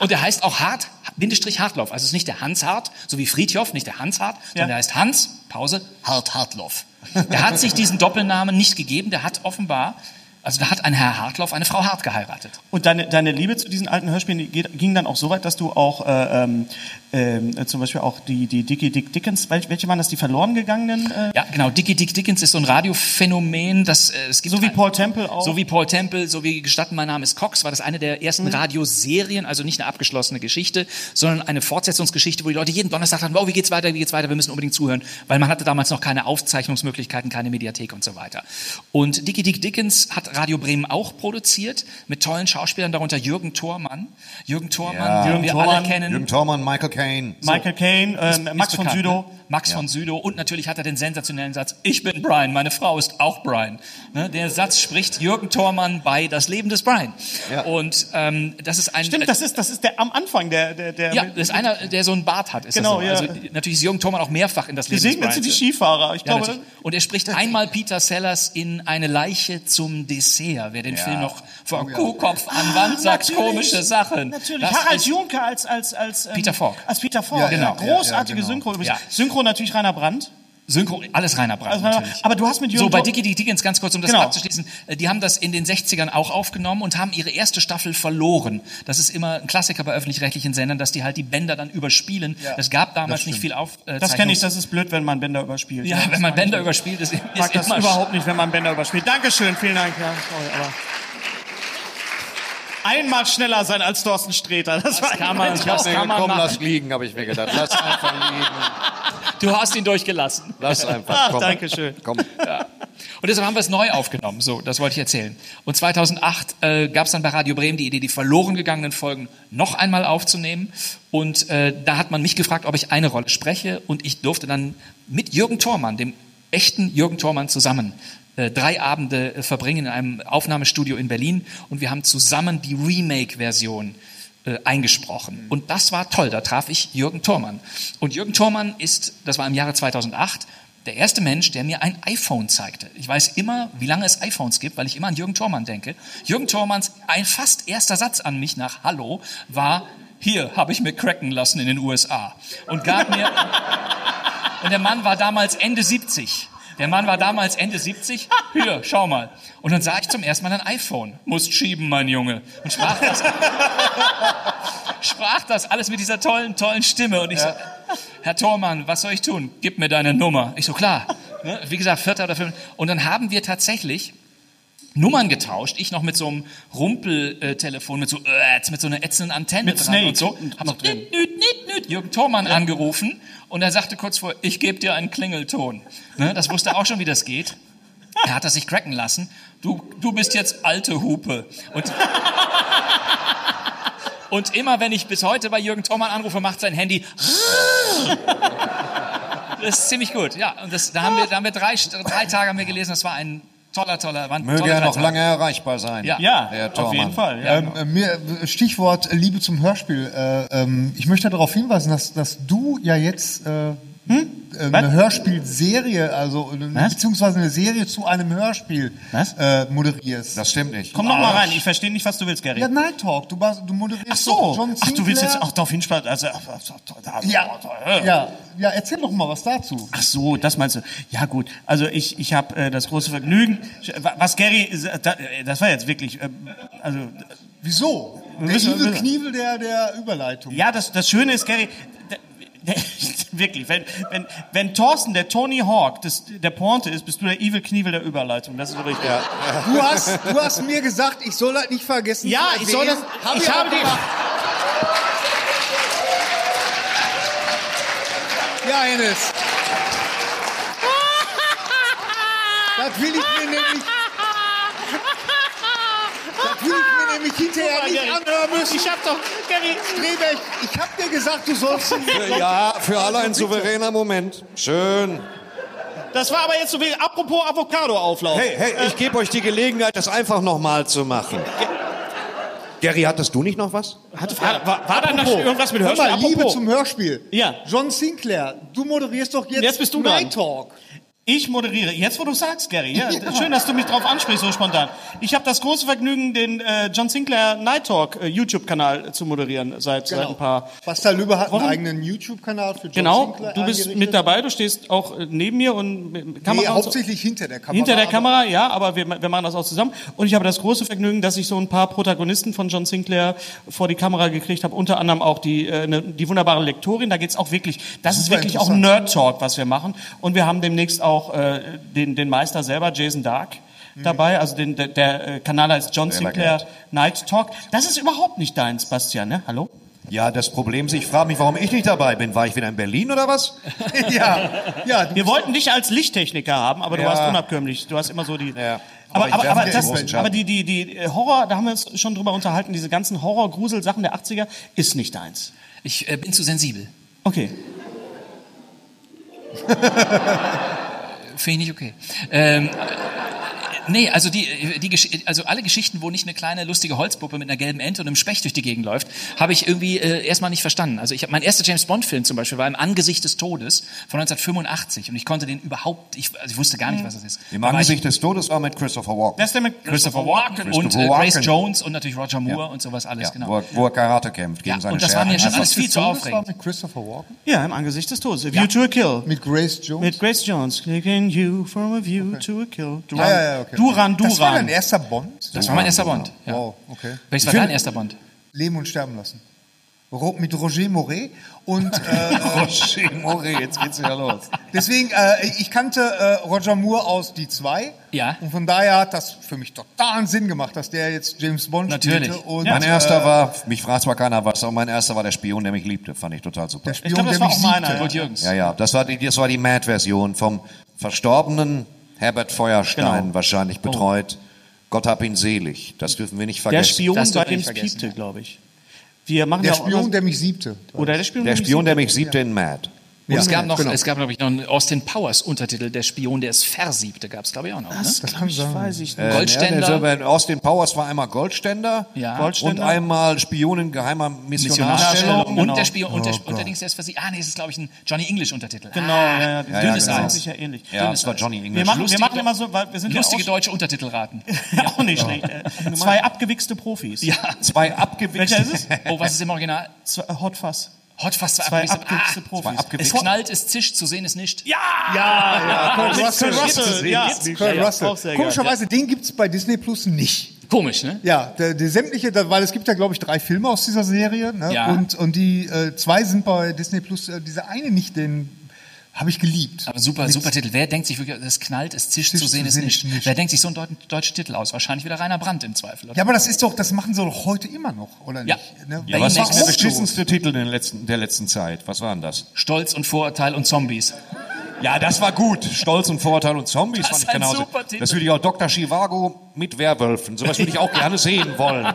Und er heißt auch Hart, Bindestrich Hartloff. Also es ist nicht der Hans Hart, so wie Friedhoff, nicht der Hans Hart, sondern er heißt Hans, Pause, Hart Hartloff. Der hat sich diesen Doppelnamen nicht gegeben, der hat offenbar, also da hat ein Herr Hartloff eine Frau Hart geheiratet. Und deine, deine Liebe zu diesen alten Hörspielen die geht, ging dann auch so weit, dass du auch äh, ähm, ähm, zum Beispiel auch die, die Dickie Dick Dickens, wel- welche waren das, die verloren gegangenen? Äh, Ja, genau. Dickie Dick Dickens ist so ein Radiophänomen, das äh, es gibt So wie Paul Temple auch? So wie Paul Temple, so wie gestatten, mein Name ist Cox, war das eine der ersten Mhm. Radioserien, also nicht eine abgeschlossene Geschichte, sondern eine Fortsetzungsgeschichte, wo die Leute jeden Donnerstag hatten, oh, wie geht's weiter, wie geht's weiter, wir müssen unbedingt zuhören, weil man hatte damals noch keine Aufzeichnungsmöglichkeiten, keine Mediathek und so weiter. Und Dickie Dick Dickens hat Radio Bremen auch produziert, mit tollen Schauspielern, darunter Jürgen Thormann. Jürgen Thormann, Ja. den Jürgen wir Thormann. alle kennen. Jürgen Thormann, Michael Caine. Michael Caine, ähm, Ist Max von bekannt, Südow. Ne? Max von Südow und natürlich hat er den sensationellen Satz, ich bin Brian, meine Frau ist auch Brian. Ne? Der Satz spricht Jürgen Thormann bei Das Leben des Brian. Und ähm, das ist ein... Stimmt, das ist, das ist der am Anfang, der, der, der ja, das ist einer, der so einen Bart hat. Ist Genau, das so. ja. Also, natürlich ist Jürgen Thormann auch mehrfach in das Leben des Brian. sind die Skifahrer. Ich Ja, glaube, natürlich. und er spricht <laughs> einmal Peter Sellers in Eine Leiche zum Dessert. Wer den Film noch vor Kuhkopf an Wand sagt, Natürlich. komische Sachen. Natürlich. Das Harald Junke als, als, als ähm, Peter Falk. Als Peter Falk. Ja, genau. ja, ja, Großartige ja, genau. Synchro übrigens. Ja. Synchro natürlich Rainer Brandt. Synchro, alles Rainer Brandt Also, aber du hast mit Jürgen So, bei Dickie Dick Dickens, ganz kurz, um das Genau. abzuschließen, äh, die haben das in den 60ern auch aufgenommen und haben ihre erste Staffel verloren. Das ist immer ein Klassiker bei öffentlich-rechtlichen Sendern, dass die halt die Bänder dann überspielen. Es gab damals nicht viel Aufzeichnung. Das kenne ich, das ist blöd, wenn man Bänder überspielt. Ja, wenn man Bänder überspielt, ist, Ich mag ist das immer überhaupt nicht, wenn man Bänder überspielt. Dankeschön, vielen Dank. Ja, sorry, aber Einmal schneller sein als Thorsten Sträter. Das, war kann man, Ich das hab mir machen. lass liegen, habe ich mir gedacht. Lass einfach liegen. Du hast ihn durchgelassen. Lass einfach. Ach, komm. danke schön. Komm. Und deshalb haben wir es neu aufgenommen. So, das wollte ich erzählen. Und 2008 äh, gab es dann bei Radio Bremen die Idee, die verloren gegangenen Folgen noch einmal aufzunehmen. Und äh, da hat man mich gefragt, ob ich eine Rolle spreche. Und ich durfte dann mit Jürgen Thormann, dem echten Jürgen Thormann, zusammen äh, drei Abende äh, verbringen in einem Aufnahmestudio in Berlin. Und wir haben zusammen die Remake-Version äh, eingesprochen. Und das war toll. Da traf ich Jürgen Thormann. Und Jürgen Thormann ist, das war im Jahre 2008, der erste Mensch, der mir ein iPhone zeigte. Ich weiß immer, wie lange es iPhones gibt, weil ich immer an Jürgen Thormann denke. Jürgen Thormanns ein fast erster Satz an mich nach Hallo war, hier habe ich mir cracken lassen in den USA. Und gab mir, <laughs> und der Mann war damals Ende 70. Der Mann war damals Ende 70. Hier, schau mal. Und dann sah ich zum ersten Mal ein iPhone. Musst schieben, mein Junge. Und sprach das, <laughs> sprach das alles mit dieser tollen, tollen Stimme. Und ich so, Herr Thormann, was soll ich tun? Gib mir deine Nummer. Ich so, klar. Ne? Wie gesagt, vierter oder fünfter. Und dann haben wir tatsächlich Nummern getauscht. Ich noch mit so einem Rumpeltelefon, mit so, äh, mit so einer ätzenden Antenne Mit dran Snake und so. Hab noch drin. nüt, nüt, nüt, Jürgen Thormann angerufen und er sagte kurz vor, ich gebe dir einen Klingelton. Ne? Das wusste er auch schon, wie das geht. Er hat das sich cracken lassen. Du, du bist jetzt alte Hupe. Und, und immer, wenn ich bis heute bei Jürgen Thormann anrufe, macht sein Handy. Das ist ziemlich gut, ja. Und das, da haben wir, da haben wir drei, drei Tage haben wir gelesen. Das war ein toller, toller, waren Möge tolle er noch lange erreichbar sein. Ja. Ja, Herr auf jeden Fall. Ja. Ähm, äh, mir, Stichwort Liebe zum Hörspiel. Äh, ähm, ich möchte darauf hinweisen, dass, dass du ja jetzt äh, äh, äh, eine Hörspielserie, also Was? beziehungsweise eine Serie zu einem Hörspiel Was? Äh, moderierst. Das stimmt nicht. Komm noch mal rein, ich verstehe nicht, was du willst, Gary. ja, Night Talk. Du, warst, du moderierst Ach so, John ach, du willst jetzt auch darauf hinspannen, also... Ja, ja, ja, erzähl doch mal was dazu. Ach so, das meinst du. Ja gut, also ich, ich habe äh, das große Vergnügen, was Gary, da, äh, das war jetzt wirklich, äh, also Wieso? Der Knievel der, der Überleitung. ja, das, das Schöne ist, Gary, <laughs> wirklich, wenn, wenn, wenn Thorsten der Tony Hawk das, der Pointe ist, bist du der Evil Knievel der Überleitung. Das ist so richtig. Du, hast, du hast mir gesagt, ich soll das nicht vergessen. Ja, ich soll das. Hab ich habe die. Ja, Hennes. Das will ich mir nämlich. <laughs> Das will ich mir nämlich hinterher nicht anhören müssen. ich hab doch, Gary, Strebeck, ich hab dir gesagt, du sollst. Ja, für alle ein souveräner Moment. Schön. das war aber jetzt so wie, apropos Avocado-Auflauf. Hey, hey, ich gebe euch die Gelegenheit, das einfach nochmal zu machen. Gary, hattest du nicht noch was? Hat, war, war, war da noch irgendwas mit Hör Hörspiel? mal, Liebe Apropos. zum Hörspiel. Ja. John Sinclair, du moderierst doch jetzt, Jetzt bist du Night dran. Talk. Ich moderiere. Jetzt, wo du sagst, Gary. <laughs> Ja, Schön, dass du mich drauf ansprichst, so spontan. Ich habe das große Vergnügen, den äh, John Sinclair Night Talk äh, YouTube-Kanal äh, zu moderieren seit, seit ein paar. Pascal Lübbe hat Wochen. einen eigenen YouTube-Kanal für John Genau, Sinclair du bist mit dabei, du stehst auch äh, neben mir und mit Nee, Kamera. so. hauptsächlich hinter der Kamera. Hinter der Kamera, ja, aber wir, wir machen das auch zusammen. Und ich habe das große Vergnügen, dass ich so ein paar Protagonisten von John Sinclair vor die Kamera gekriegt habe. Unter anderem auch die, äh, ne, die wunderbare Lektorin. Da geht's auch wirklich, das ist Super wirklich auch. Nerd-Talk, was wir machen. Und wir haben demnächst auch äh, den, den Meister selber, Jason Dark. Mhm. Dabei, also den, der, der äh, Kanal heißt John Sinclair. Night Talk. Das ist überhaupt nicht deins, Bastian, ne? Hallo? Ja, das Problem ist, ich frage mich, warum ich nicht dabei bin. War ich wieder in Berlin oder was? <laughs> ja, ja, du Wir wollten dich als Lichttechniker haben, aber du Ja. warst unabkömmlich. Du hast immer so die. Ja. Aber, Aber aber, aber, das, aber die, die, die äh, Horror, da haben wir uns schon drüber unterhalten, diese ganzen Horror-Grusel-Sachen der 80er ist nicht deins. Ich äh, bin zu sensibel. Okay. <laughs> Finde ich nicht okay. Ähm, äh, nee, also die, die Gesch- also alle Geschichten, wo nicht eine kleine lustige Holzpuppe mit einer gelben Ente und einem Specht durch die Gegend läuft, habe ich irgendwie äh, erstmal nicht verstanden. Also ich hab, mein erster James Bond Film zum Beispiel war im Angesicht des Todes von 1985 und ich konnte den überhaupt, ich, also ich wusste gar nicht, was das ist. Im war Angesicht des Todes war mit Christopher Walken. Das ist der mit Christopher Walken und äh, Grace Walken. Jones und natürlich Roger Moore und sowas alles, Ja, genau. wo, er, wo er Karate kämpft gegen Ja, seine und das war Schergen. mir schon Also, alles viel zu Das war aufregend. mit Christopher Walken? Ja, im Angesicht des Todes. A View to a Kill. Mit Grace Jones? Mit Grace Jones. Taking you from a view to a kill. Duran, ja, ja, ja, okay. Duran, Duran. Das war dein erster Bond? Das war mein erster Bond. Ja. Wow, okay. Welches war dein erster Bond? Leben und sterben lassen. Ro mit Roger Moret. Und äh, <laughs> Roger Moret, jetzt geht's wieder los. deswegen, äh, ich kannte äh, Roger Moore aus Die zwei. Ja. Und von daher hat das für mich totalen Sinn gemacht, dass der jetzt James Bond Natürlich. spielte. Und, Mein äh, erster war, mich fragt zwar keiner was, aber mein erster war der Spion, der mich liebte. Fand ich total super. der Ich Spion, glaube, das der war mich auch meiner. Kurt Jürgens. Ja, ja, das war die, das war die Mad-Version vom verstorbenen Herbert Feuerstein, Genau. wahrscheinlich betreut. Gott hab ihn selig. Das dürfen wir nicht Der vergessen. Spion, Das bei dem es piepte, glaube ich. Wir machen Der ja Spion, der mich siebte. Oder der Spion, der Spion, der mich mich siebte in Mad. Und es Ja, gab noch, genau. es gab glaube ich noch einen Austin Powers Untertitel, der Spion, der es versiebte, gab es glaube ich auch noch. Das, ne? kann ich, weiß ich nicht. Äh, Goldständer. Ja, der, der, Austin Powers war einmal Goldständer Ja. Goldständer. und einmal Spion in geheimer Missionarstellung. Und genau. der Spion, und der, und der Dings, der versiebt. Ah, nee, es ist glaube ich ein Johnny English Untertitel. Genau, ah, ja, ja, die ja, dünnes genau. sind sicher ähnlich. Ja, das war Johnny English. Wir machen, wir Lustige- machen immer so, weil wir sind Lustige <laughs> ja deutsche Untertitelraten. auch, auch nicht schlecht. Äh, Zwei abgewichste Profis. Ja. Zwei abgewichste. Welcher ist es? Oh, was ist im Original? Äh, Hot Fuzz. Hot fast zwei, Zwei abgewichste- ah, Profis. Es knallt, es zischt, zu sehen ist nicht. Ja! Ja, ja, Kurt Russell. Kurt Russell, ja. Kurt Ja, Russell. Komischerweise, den gibt's bei Disney Plus nicht. Komisch, ne? Ja, der, der sämtliche, weil es gibt ja, glaube ich, drei Filme aus dieser Serie. Ne? Ja. Und, und die äh, zwei sind bei Disney Plus. Äh, dieser eine nicht, den habe ich geliebt. Aber super, super Titel. Wer denkt sich wirklich, es knallt, es zischt, Zischt, zu sehen zu ist sehen nicht. ist nicht. Wer denkt sich so einen deutschen Titel aus? Wahrscheinlich wieder Rainer Brandt im Zweifel. Oder? Ja, aber das ist doch, das machen sie doch heute immer noch, oder Ja. nicht? Ne? Ja, Was war der beschissenste Titel in der letzten, der letzten Zeit? Was war denn das? Stolz und Vorurteil und Zombies. Ja, das war gut. Stolz und Vorurteil und Zombies Das fand ist ich ein genauso. super Titel. Das würde ich auch Dr. Chivago mit Werwölfen. Sowas würde ich auch gerne sehen wollen.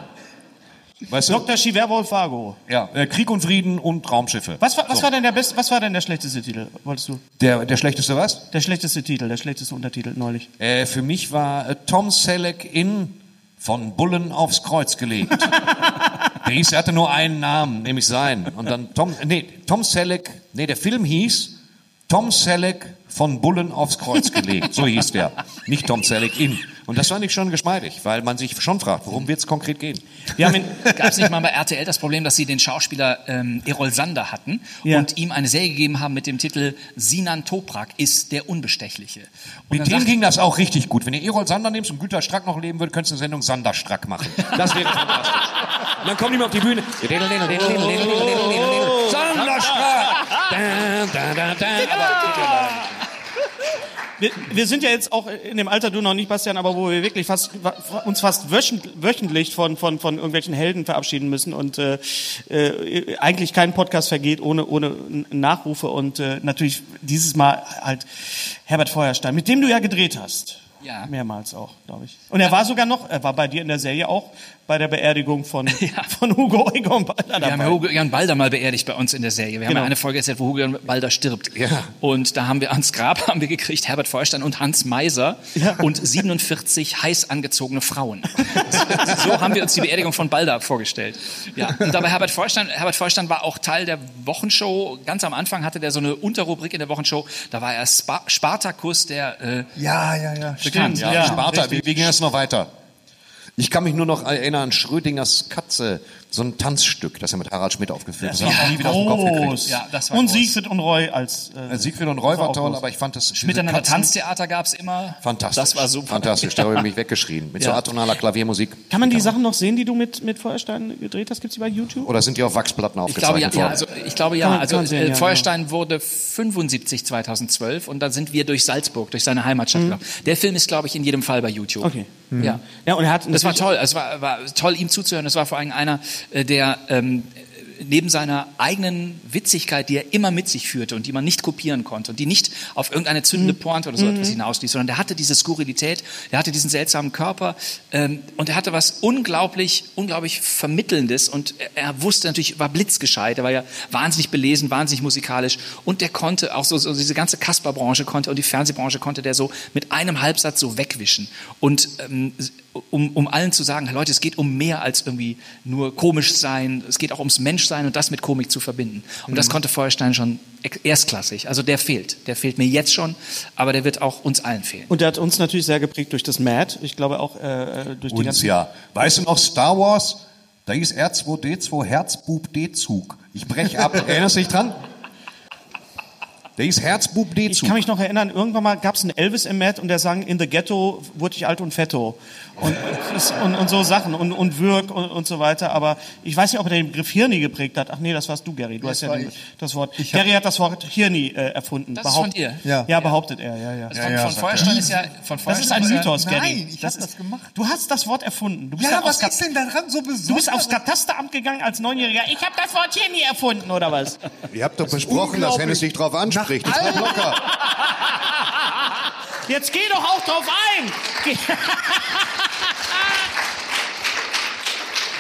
Weißt du? Dr. Chiverwolf Fargo. Ja, äh, Krieg und Frieden und Raumschiffe. Was war, was So. war denn der beste, was war denn der schlechteste Titel? Wolltest du? Der, der schlechteste was? Der schlechteste Titel, der schlechteste Untertitel neulich. Äh, für mich war äh, Tom Selleck in von Bullen aufs Kreuz gelegt. <laughs> der hieß, er hatte nur einen Namen, nämlich sein. Und dann Tom, nee, Tom Selleck, nee, der Film hieß Tom Selleck von Bullen aufs Kreuz gelegt. So hieß der. Nicht Tom Selleck in. Und das fand ich schon geschmeidig, weil man sich schon fragt, worum wird es konkret gehen? Wir haben gab es nicht mal bei RTL das Problem, dass sie den Schauspieler ähm, Errol Sander hatten Ja. und ihm eine Serie gegeben haben mit dem Titel Sinan Toprak ist der Unbestechliche. Und Mit dem ging das auch richtig gut. Wenn ihr Erol Sander nehmt und Günter Strack noch leben würde, könntest du eine Sendung Sander Strack machen. Das wäre fantastisch. Und dann kommen die mal auf die Bühne. Sander Strack! Da, da, da, da. Aber Wir, wir sind ja jetzt auch in dem Alter, du noch nicht, Bastian, aber wo wir wirklich fast, uns fast wöchent, wöchentlich von, von, von irgendwelchen Helden verabschieden müssen und äh, äh, eigentlich kein Podcast vergeht ohne, ohne Nachrufe und äh, natürlich dieses Mal halt Herbert Feuerstein, mit dem du ja gedreht hast. Ja. Mehrmals auch, glaube ich. Und er war sogar noch, er war bei dir in der Serie auch bei der Beerdigung von, <laughs> von Hugo Egon Balder Wir haben dabei. ja Hugo Jan Balder mal beerdigt bei uns in der Serie. Wir haben Genau. ja eine Folge erzählt, wo Hugo Jan Balder stirbt. Und da haben wir ans Grab haben wir gekriegt Herbert Feuerstein und Hans Meiser und 47 heiß angezogene Frauen. <laughs> so haben wir uns die Beerdigung von Balder vorgestellt. Ja. Und dabei Herbert Feuerstein, Herbert Feuerstein war auch Teil der Wochenshow. Ganz am Anfang hatte der so eine Unterrubrik in der Wochenshow. Da war er Spa Spartacus, der äh, Ja, ja, ja. bekannt. Ja, Ja, Sparta, wie, wie ging das noch weiter? Ich kann mich nur noch erinnern an Schrödingers Katze, so ein Tanzstück, das er mit Harald Schmidt aufgeführt hat. Das habe ich nie wieder auf den Kopf gekriegt. Ja, das war und groß. Siegfried und Roy als äh, Äh, Siegfried und Roy war war toll, groß. aber ich fand das Miteinander Katzen- Tanztheater gab's immer. Fantastisch. Das war super. Fantastisch, da habe ich mich weggeschrien. Mit so Ja. atonaler Klaviermusik. Kann man die Sachen noch sehen, die du mit, mit Feuerstein gedreht hast? Gibt's die bei YouTube? Oder sind die auf Wachsplatten Ich glaube ja, aufgezeichnet also ich glaube ja. Also sehen, äh, ja, Feuerstein wurde 75 2012 und dann sind wir durch Salzburg, durch seine Heimatstadt. Mhm. Der Film ist, glaube ich, in jedem Fall bei YouTube. Okay. Ja. Ja, und er hat Das war toll. Es war, war toll, ihm zuzuhören. Es war vor allem einer, der ähm, neben seiner eigenen Witzigkeit, die er immer mit sich führte und die man nicht kopieren konnte und die nicht auf irgendeine zündende Mhm. Pointe oder so etwas hinausließ, sondern der hatte diese Skurrilität, der hatte diesen seltsamen Körper ähm, und er hatte was unglaublich, unglaublich Vermittelndes und er, er wusste natürlich, war blitzgescheit, er war ja wahnsinnig belesen, wahnsinnig musikalisch und der konnte auch so, so diese ganze Kasper-Branche konnte und die Fernsehbranche konnte der so mit einem Halbsatz so wegwischen und ähm, um, um allen zu sagen, Leute, es geht um mehr als irgendwie nur komisch sein, es geht auch ums Menschsein und das mit Komik zu verbinden. Und das konnte Feuerstein schon erstklassig. Also der fehlt. Der fehlt mir jetzt schon, aber der wird auch uns allen fehlen. Und der hat uns natürlich sehr geprägt durch das Mad. Ich glaube auch äh, durch die Uns ganzen... ja. Weißt du noch Star Wars? Da hieß R2D2 Herzbub D-Zug. Ich brech ab. <laughs> Erinnerst du dich dran? Der hieß Herzbub Ich D-Zug. kann mich noch erinnern, irgendwann mal gab es einen Elvis im Mad und der sang In the Ghetto wurde ich alt und fetto. Und, und, und so Sachen und, und Würg und, und so weiter. Aber ich weiß nicht, ob er den Begriff Hirni geprägt hat. Ach nee, das warst du, Gary. Du hast ja war den, das Wort. Ich hab- Gary hat das Wort Hirni äh, erfunden. Das ist von dir? Ja. Ja, behauptet er, ja, ja. Also von, von Feuerstein ist ja von Das ist ein Feuerstein- Mythos, Gary. Nein, ich hab ist- das gemacht. Du hast das Wort erfunden. Du bist Ja, aufs was ist denn daran so besonders? Du bist aufs Katasteramt gegangen als Neunjähriger. Ich habe das Wort Hirni erfunden, oder was? Ihr habt doch besprochen, dass Hennes dich drauf anspricht. Jetzt bleib locker. Jetzt geh doch auch drauf ein! <laughs>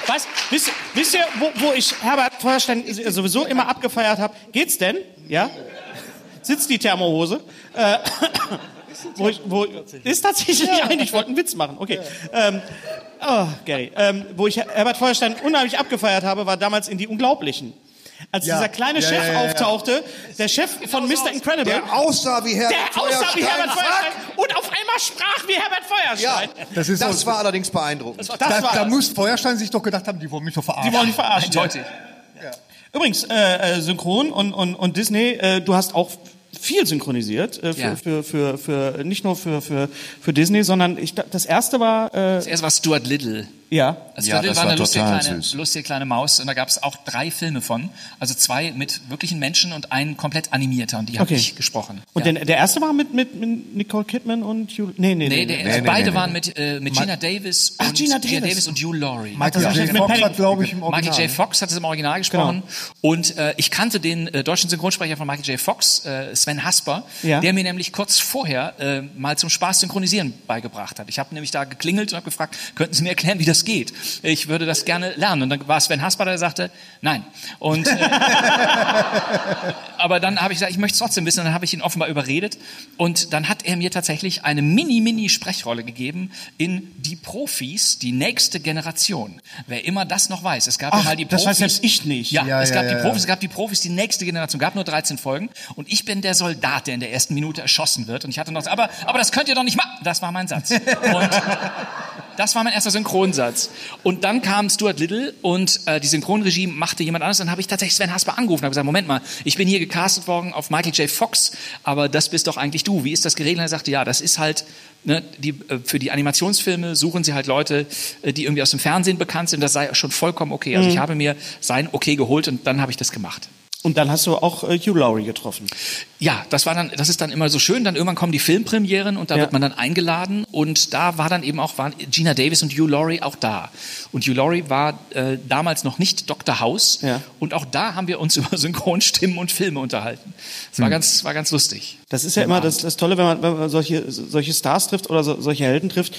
Was? Wisst, wisst ihr, wo, wo ich Herbert Feuerstein sowieso immer abgefeiert habe? Geht's denn? Ja? Sitzt die Thermohose? Äh, wo ich, wo, ist tatsächlich <laughs> ein, ich wollte einen Witz machen. Okay. Ähm, oh, Gary. Ähm, wo ich Herbert Feuerstein unheimlich abgefeiert habe, war damals in Die Unglaublichen. Als Ja. dieser kleine Ja, Chef ja, ja, ja. auftauchte, der Chef von Mr. Incredible, Der aussah wie Herbert der aussah wie Herbert. Feuerstein und auf einmal sprach wie Herbert Ja, Feuerstein. Das ist das so- war allerdings beeindruckend. Das Da, war da das. muss Feuerstein sich doch gedacht haben, die wollen mich doch verarschen. Die wollen dich verarschen. Eindeutig. Übrigens, äh, äh, Synchron und, und, und Disney, äh, du hast auch viel synchronisiert, äh, für, Ja. für, für, für, nicht nur für, für, für Disney, sondern ich, das erste war, äh, Zuerst war Stuart Little. Ja, Also Ja, Little das war eine war lustige total kleine, süß. lustige kleine Maus und da gab es auch drei Filme von. Also zwei mit wirklichen Menschen und einen komplett animierter und die habe Okay. ich gesprochen. Und ja. der, der erste war mit, mit, mit Nicole Kidman und Hugh, nee, nee, Nee, nee. der, nee. also nee, beide nee, waren mit, äh, mit Gina Davis Ach, und Gina Davis. und Hugh Laurie. Michael Das J. ist mit Fox hat, glaube ich, im Original. Michael J. Fox hat es im Original gesprochen und äh, ich kannte den äh, deutschen Synchronsprecher von Michael J. Fox, äh, Sven Hasper, Ja. der mir nämlich kurz vorher äh, mal zum Spaß synchronisieren beigebracht hat. Ich habe nämlich da geklingelt und habe gefragt, könnten Sie mir erklären, wie das das geht. Ich würde das gerne lernen. Und dann war Sven Hasper, der sagte, nein. Und, äh, <laughs> aber dann habe ich gesagt, ich möchte es trotzdem wissen. Und dann habe ich ihn offenbar überredet. Und dann hat er mir tatsächlich eine mini-mini-Sprechrolle gegeben in Die Profis, die nächste Generation. Wer immer das noch weiß. Es gab ja Ach, mal die das Profis. weiß selbst ich nicht. Ja, Ja, es ja, gab ja, die ja. Profis, es gab die Profis, die nächste Generation. Gab nur 13 Folgen. Und ich bin der Soldat, der in der ersten Minute erschossen wird. Und ich hatte noch, aber, aber das könnt ihr doch nicht machen. Das war mein Satz. Und <laughs> das war mein erster Synchronsatz. Und dann kam Stuart Little und äh, die Synchronregie machte jemand anderes. Dann habe ich tatsächlich Sven Hasper angerufen und habe gesagt, Moment mal, ich bin hier gecastet worden auf Michael J. Fox, aber das bist doch eigentlich du. Wie ist das geregelt? Und er sagte, ja, das ist halt, ne, die, äh, für die Animationsfilme suchen sie halt Leute, äh, die irgendwie aus dem Fernsehen bekannt sind. Das sei schon vollkommen okay. Also ich habe mir sein Okay geholt und dann habe ich das gemacht. Und dann hast du auch äh, Hugh Laurie getroffen. Ja, das war dann, das ist dann immer so schön. Dann irgendwann kommen die Filmpremieren und da Ja. wird man dann eingeladen und da war dann eben auch waren Gina Davis und Hugh Laurie auch da. Und Hugh Laurie war äh, damals noch nicht Dr. House Ja. und auch da haben wir uns <laughs> über Synchronstimmen und Filme unterhalten. Es war ganz, war ganz lustig. Das ist ja immer das, das Tolle, wenn man, wenn man solche, solche Stars trifft oder so, solche Helden trifft.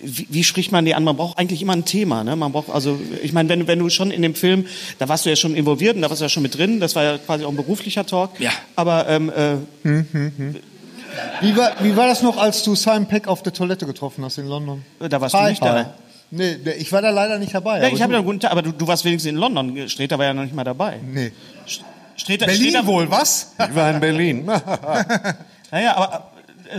Wie, wie spricht man die an? Man braucht eigentlich immer ein Thema. Ne? Man braucht, also, ich meine, wenn, du- wenn du schon in dem Film, da warst du ja schon involviert und da warst du ja schon mit drin. Das war ja quasi auch ein beruflicher Talk. Ja. Aber ähm, äh, Wie war, wie war das noch, als du Simon Peck auf der Toilette getroffen hast in London? Da warst du nicht Hi, hi. dabei. Nee, ich war da leider nicht dabei. ja, aber ich habe du- ja einen guten Tag, aber du, du warst wenigstens in London. Streter war ja noch nicht mal dabei. Nee. Streter, Berlin Streter, wohl, was? Ich war in Berlin. <laughs> <laughs> Naja, aber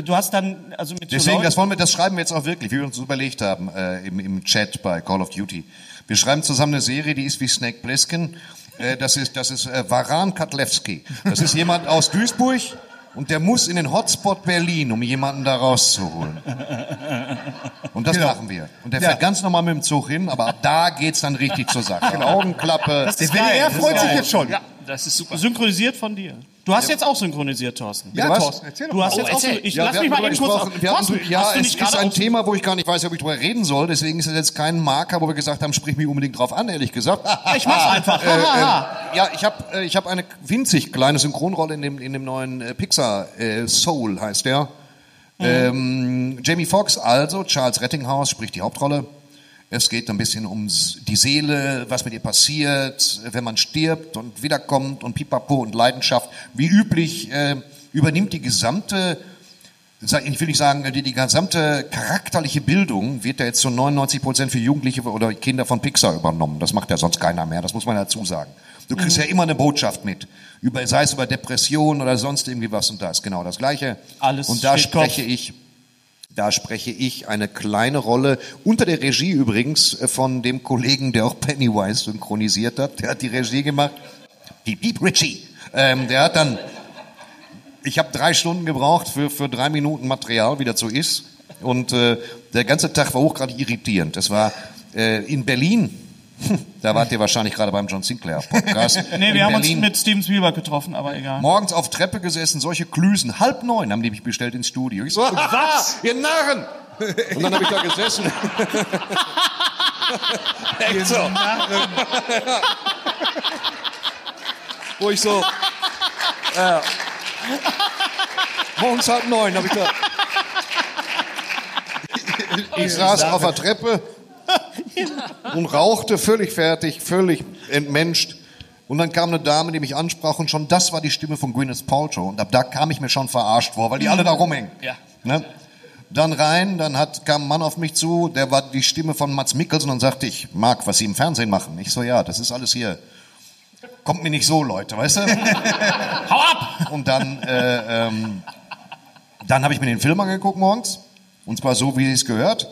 du hast dann, also mit Deswegen, das, wollen wir, das schreiben wir jetzt auch wirklich, wie wir uns überlegt haben äh, im, im Chat bei Call of Duty. Wir schreiben zusammen eine Serie, die ist wie Snake Plissken. Äh, das ist, das ist äh, Varan Katlewski. Das ist jemand aus Duisburg und der muss in den Hotspot Berlin, um jemanden da rauszuholen. Und das Genau. machen wir. Und der Ja. fährt ganz normal mit dem Zug hin, aber ab da geht's dann richtig zur Sache. In Augenklappe. Das ist Der WDR ist freut sich geil. jetzt schon. Ja, das ist super. Synchronisiert von dir. Du hast jetzt auch synchronisiert, Thorsten. Ja, was? Thorsten, erzähl doch Du hast Oh, jetzt auch ich Ja, lass wir mich haben mal eben kurz gesprochen. auf. Wir haben, Thorsten, ja, hast du es nicht ist gerade ein auch- Thema, wo ich gar nicht weiß, ob ich drüber reden soll. Deswegen ist es jetzt kein Marker, wo wir gesagt haben, sprich mich unbedingt drauf an, ehrlich gesagt. Ich mach's einfach. <laughs> Äh, äh, ja, ich habe äh, ich hab eine winzig kleine Synchronrolle in dem, in dem neuen äh, Pixar äh, Soul, heißt der. Ähm, Jamie Foxx, also Charles Rettinghaus, spricht die Hauptrolle. Es geht ein bisschen um die Seele, was mit ihr passiert, wenn man stirbt und wiederkommt und Pipapo und Leidenschaft. Wie üblich äh, übernimmt die gesamte ich will nicht sagen, die, die gesamte charakterliche Bildung wird ja jetzt zu 99 Prozent für Jugendliche oder Kinder von Pixar übernommen. Das macht ja sonst keiner mehr, das muss man dazu sagen. Du kriegst ja immer eine Botschaft mit, über, sei es über Depression oder sonst irgendwie was und das. Genau das Gleiche. Alles und da steht Kopf. spreche ich, da spreche ich eine kleine Rolle, unter der Regie übrigens äh, von dem Kollegen, der auch Pennywise synchronisiert hat. Der hat die Regie gemacht. Deep Deep Richie. Ähm, der hat dann ich habe drei Stunden gebraucht für, für drei Minuten Material, wie das so ist. Und äh, der ganze Tag war hochgradig irritierend. Es war äh, in Berlin, <laughs> da wart ihr wahrscheinlich gerade beim John Sinclair Podcast. <laughs> Nee, wir haben Berlin, uns mit Steven Spielberg getroffen, aber egal. morgens auf Treppe gesessen, solche Klüsen. Halb neun haben die mich bestellt ins Studio. Ich so, was? Ihr Narren! <laughs> Und dann habe ich da gesessen. Echt so. Wo ich so, ja. morgens halb neun habe ich da. Ich saß auf der Treppe und rauchte völlig fertig, völlig entmenscht. Und dann kam eine Dame, die mich ansprach und schon das war die Stimme von Gwyneth Paltrow. Und ab da kam ich mir schon verarscht vor, weil die alle da rumhängen. Ja. Ne? Dann rein, dann hat, kam ein Mann auf mich zu, der war die Stimme von Mats Mikkelsen und sagte, ich mag, was Sie im Fernsehen machen. Ich so, ja, das ist alles hier. Kommt mir nicht so, Leute, weißt du? <laughs> Hau ab! Und dann, äh, ähm, dann habe ich mir den Film angeguckt morgens. Und zwar so, wie es gehört.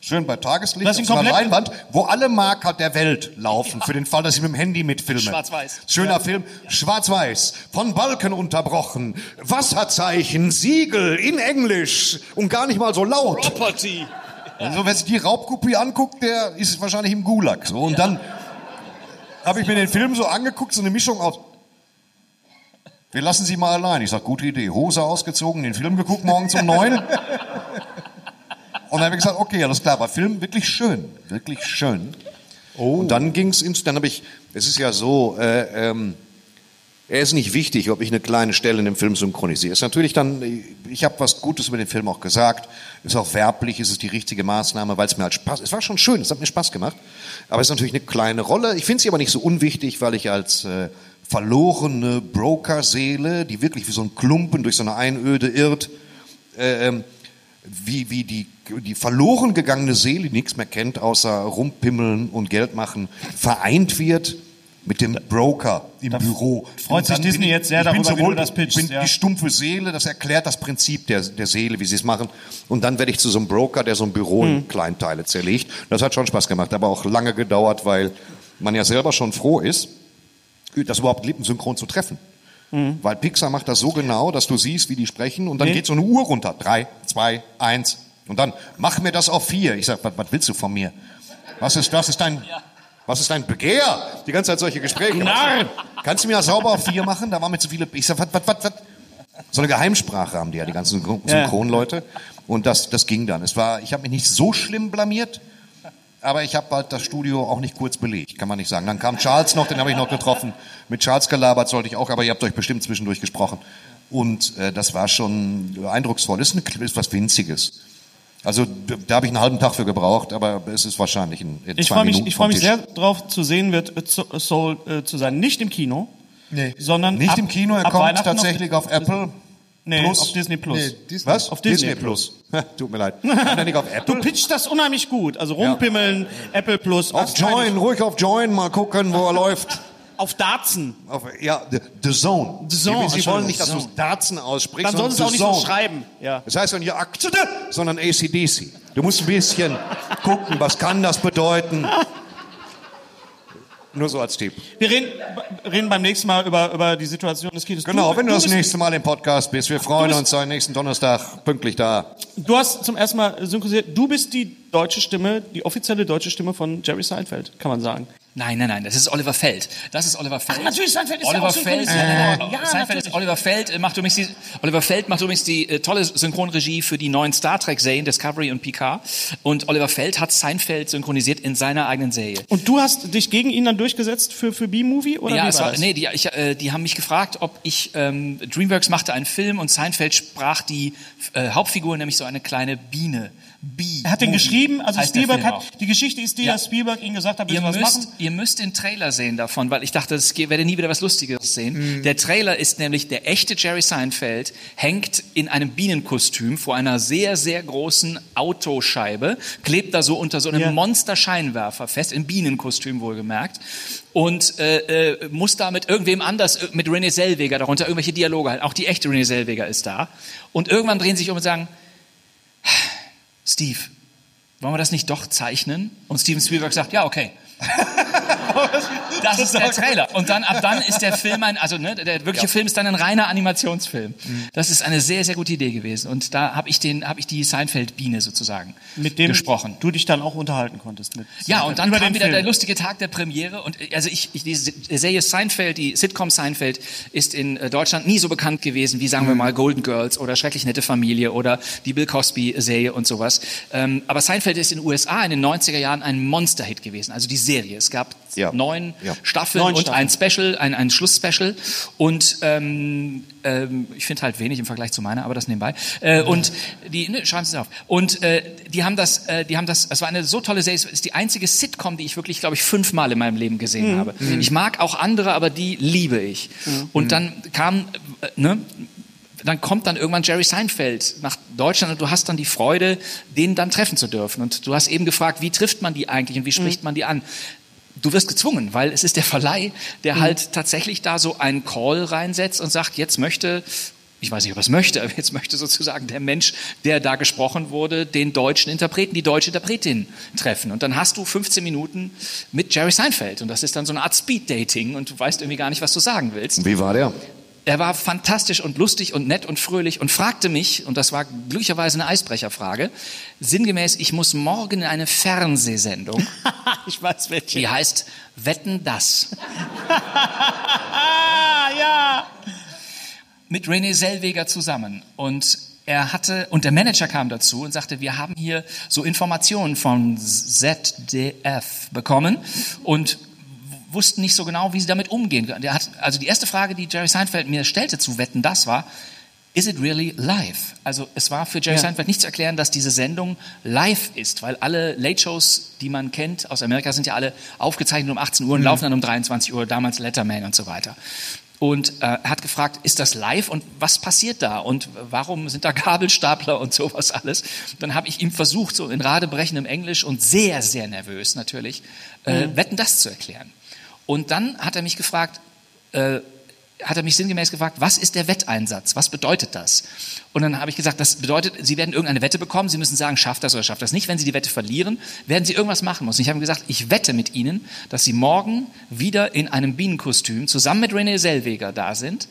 Schön bei Tageslicht auf so einer Leinwand, wo alle Marker der Welt laufen, für den Fall, dass ich mit dem Handy mitfilme. Schwarz-Weiß. Schöner Film. Schwarz-Weiß. Von Balken unterbrochen. Wasserzeichen, Siegel in Englisch. Und gar nicht mal so laut. Property. Also wer sich die Raubkopie anguckt, der ist wahrscheinlich im Gulag. So. Und dann habe ich mir den Film so angeguckt, so eine Mischung aus. Wir lassen sie mal allein. Ich sag, gute Idee. Hose ausgezogen, den Film geguckt morgens um neun. <laughs> Und dann habe ich gesagt, okay, alles klar, aber Film wirklich schön, wirklich schön. Und dann ging's ins, dann habe ich, es ist ja so, äh, ähm, Er ist nicht wichtig, ob ich eine kleine Stelle in dem Film synchronisiere. Ist natürlich dann, ich habe was Gutes über den Film auch gesagt. Ist auch werblich, ist es die richtige Maßnahme, weil es mir halt Spaß. Es war schon schön, es hat mir Spaß gemacht. Aber es ist natürlich eine kleine Rolle. Ich finde sie aber nicht so unwichtig, weil ich als äh, verlorene Broker-Seele, die wirklich wie so ein Klumpen durch so eine Einöde irrt, äh, ähm, wie, wie die, die verloren gegangene Seele, die nichts mehr kennt, außer rumpimmeln und Geld machen, vereint wird mit dem Broker im Büro. freut sich Disney ich- jetzt sehr darüber, wie sowohl, du das pitchst, Ich bin ja. die stumpfe Seele, das erklärt das Prinzip der, der Seele, wie sie es machen. Und dann werde ich zu so einem Broker, der so ein Büro Hm. in Kleinteile zerlegt. Das hat schon Spaß gemacht, aber auch lange gedauert, weil man ja selber schon froh ist, das überhaupt lippensynchron zu treffen. Weil Pixar macht das so genau, dass du siehst, wie die sprechen und dann. Nee. geht so eine Uhr runter. Drei, zwei, eins. Und dann, mach mir das auf vier. Ich sag, was, was willst du von mir? Was ist, was ist dein, was ist dein Begehr? Die ganze Zeit solche Gespräche. Narr! Kannst du mir das sauber auf vier machen? Da waren mir zu viele. Ich sag, was, was, was, was? So eine Geheimsprache haben die ja, die ganzen Ja. Synchronleute. Und das, das ging dann. Es war, ich habe mich nicht so schlimm blamiert, aber ich habe halt das Studio auch nicht kurz belegt, kann man nicht sagen. Dann kam Charles noch, den habe ich noch getroffen. Mit Charles gelabert sollte ich auch, aber ihr habt euch bestimmt zwischendurch gesprochen. Und äh, das war schon eindrucksvoll. Ist, eine, ist was Winziges. Also da habe ich einen halben Tag für gebraucht, aber es ist wahrscheinlich in, in Ich zwei freue mich, Minuten ich freu vom mich sehr drauf zu sehen wird, äh, zu- Soul äh, zu sein. Nicht im Kino, Nee. sondern Nicht ab, im Kino, er ab kommt Weihnachten tatsächlich auf Apple nee, Plus. auf Disney Plus. Nee, Disney. Was? Auf Disney Plus. <laughs> Tut mir leid. <laughs> Nicht auf Apple? Du pitchst das unheimlich gut. Also rumpimmeln, Apple Plus, Auf Join, ruhig auf Join, mal gucken, wo er läuft. <laughs> auf Darzen. Auf, ja, The, the Zone. The Zone, Sie, Sie wollen nicht, dass du Darzen aussprichst, Dann solltest du auch nicht so schreiben. Ja. Das heißt ja nicht Akte, sondern ACDC. Du musst ein bisschen gucken, was kann das bedeuten. Nur so als Tipp. Wir reden, reden beim nächsten Mal über, über die Situation des Kinos. Genau, wenn du das bist- nächste Mal im Podcast bist. Wir freuen bist- uns am nächsten Donnerstag pünktlich da. Du hast zum ersten Mal synchronisiert. Du bist die deutsche Stimme, die offizielle deutsche Stimme von Jerry Seinfeld, kann man sagen. Nein, nein, nein, das ist Oliver Feld. Das ist Oliver Feld. Ach, natürlich, Seinfeld ist ja Oliver auch Feld. synchronisiert Ja. Ja, Seinfeld natürlich. ist Oliver Feld äh, macht übrigens die, Oliver Feld macht übrigens die äh, tolle Synchronregie für die neuen Star Trek Serien Discovery und Picard und Oliver Feld hat Seinfeld synchronisiert in seiner eigenen Serie. Und du hast dich gegen ihn dann durchgesetzt für, für B-Movie? Oder ja, wie war war, das? nee, die, ich, äh, die haben mich gefragt, ob ich ähm, DreamWorks machte einen Film und Seinfeld sprach die äh, Hauptfigur, nämlich so eine kleine Biene. Bee. Er hat den geschrieben, also Spielberg hat, auch. die Geschichte ist die, Ja. dass Spielberg ihm gesagt hat, Ihr du was machen? müsst, ihr müsst den Trailer sehen davon, weil ich dachte, es werde nie wieder was Lustiges sehen. Mhm. Der Trailer ist nämlich, der echte Jerry Seinfeld hängt in einem Bienenkostüm vor einer sehr, sehr großen Autoscheibe, klebt da so unter so einem Ja. Monster-Scheinwerfer fest, im Bienenkostüm wohlgemerkt, und äh, äh, muss da mit irgendwem anders, äh, mit René Zellweger darunter, irgendwelche Dialoge halten. Auch die echte René Zellweger ist da. Und irgendwann drehen sie sich um und sagen, Steve, wollen wir das nicht doch zeichnen? Und Steven Spielberg sagt, ja, okay. <laughs> <laughs> Das <laughs> ist der Trailer. Und dann, ab dann ist der Film ein, also ne, der wirkliche Film ist dann ein reiner Animationsfilm. Mhm. Das ist eine sehr, sehr gute Idee gewesen. Und da habe ich den, habe ich die Seinfeld-Biene sozusagen Mit dem gesprochen. du dich dann auch unterhalten konntest. Mit Ja, und dann über kam wieder Film. der lustige Tag der Premiere. Und also ich, ich die Serie Seinfeld, die Sitcom Seinfeld, ist in äh, Deutschland nie so bekannt gewesen wie, sagen wir mal, Golden Girls oder Schrecklich nette Familie oder die Bill Cosby-Serie und sowas. Ähm, aber Seinfeld ist in den USA in den 90er Jahren ein Monster-Hit gewesen. Also die Serie. Es gab Ja. neun Ja. Staffeln Neun und Staffeln. ein Special, ein, ein Schlussspecial. Und ähm, ähm, ich finde halt wenig im Vergleich zu meiner, aber das nebenbei. Äh, und die, ne, schreiben Sie es auf. Und äh, die haben das, äh, die haben das, es war eine so tolle Serie, es ist die einzige Sitcom, die ich wirklich, glaube ich, fünfmal in meinem Leben gesehen habe. Ich mag auch andere, aber die liebe ich. Und dann kam, äh, ne, dann kommt dann irgendwann Jerry Seinfeld nach Deutschland und du hast dann die Freude, den dann treffen zu dürfen. Und du hast eben gefragt, wie trifft man die eigentlich und wie spricht man die an? Du wirst gezwungen, weil es ist der Verleih, der halt tatsächlich da so einen Call reinsetzt und sagt, jetzt möchte, ich weiß nicht, ob er es möchte, aber jetzt möchte sozusagen der Mensch, der da gesprochen wurde, den deutschen Interpreten, die deutsche Interpretin treffen. Und dann hast du 15 Minuten mit Jerry Seinfeld und das ist dann so eine Art Speed-Dating und du weißt irgendwie gar nicht, was du sagen willst. Wie war der? Er war fantastisch und lustig und nett und fröhlich und fragte mich, und das war glücklicherweise eine Eisbrecherfrage, sinngemäß, ich muss morgen in eine Fernsehsendung, <laughs> ich weiß welche. die heißt Wetten das, <laughs> ja. mit René Selweger zusammen. Und er hatte, und der Manager kam dazu und sagte, wir haben hier so Informationen von ZDF bekommen und wussten nicht so genau, wie sie damit umgehen. Der hat, also die erste Frage, die Jerry Seinfeld mir stellte zu Wetten, das war, is it really live? Also es war für Jerry Ja. Seinfeld nicht zu erklären, dass diese Sendung live ist, weil alle Late-Shows, die man kennt aus Amerika, sind ja alle aufgezeichnet um 18 Uhr und laufen dann um 23 Uhr, damals Letterman und so weiter. Und äh, er hat gefragt, ist das live und was passiert da und warum sind da Gabelstapler und sowas alles? Dann habe ich ihm versucht, so in radebrechendem Englisch und sehr, sehr nervös natürlich, äh, Wetten das zu erklären. Und dann hat er mich gefragt, äh, hat er mich sinngemäß gefragt, was ist der Wetteinsatz? Was bedeutet das? Und dann habe ich gesagt, das bedeutet, Sie werden irgendeine Wette bekommen. Sie müssen sagen, schafft das oder schafft das nicht. Wenn Sie die Wette verlieren, werden Sie irgendwas machen müssen. Ich habe ihm gesagt, ich wette mit Ihnen, dass Sie morgen wieder in einem Bienenkostüm zusammen mit René Selweger da sind.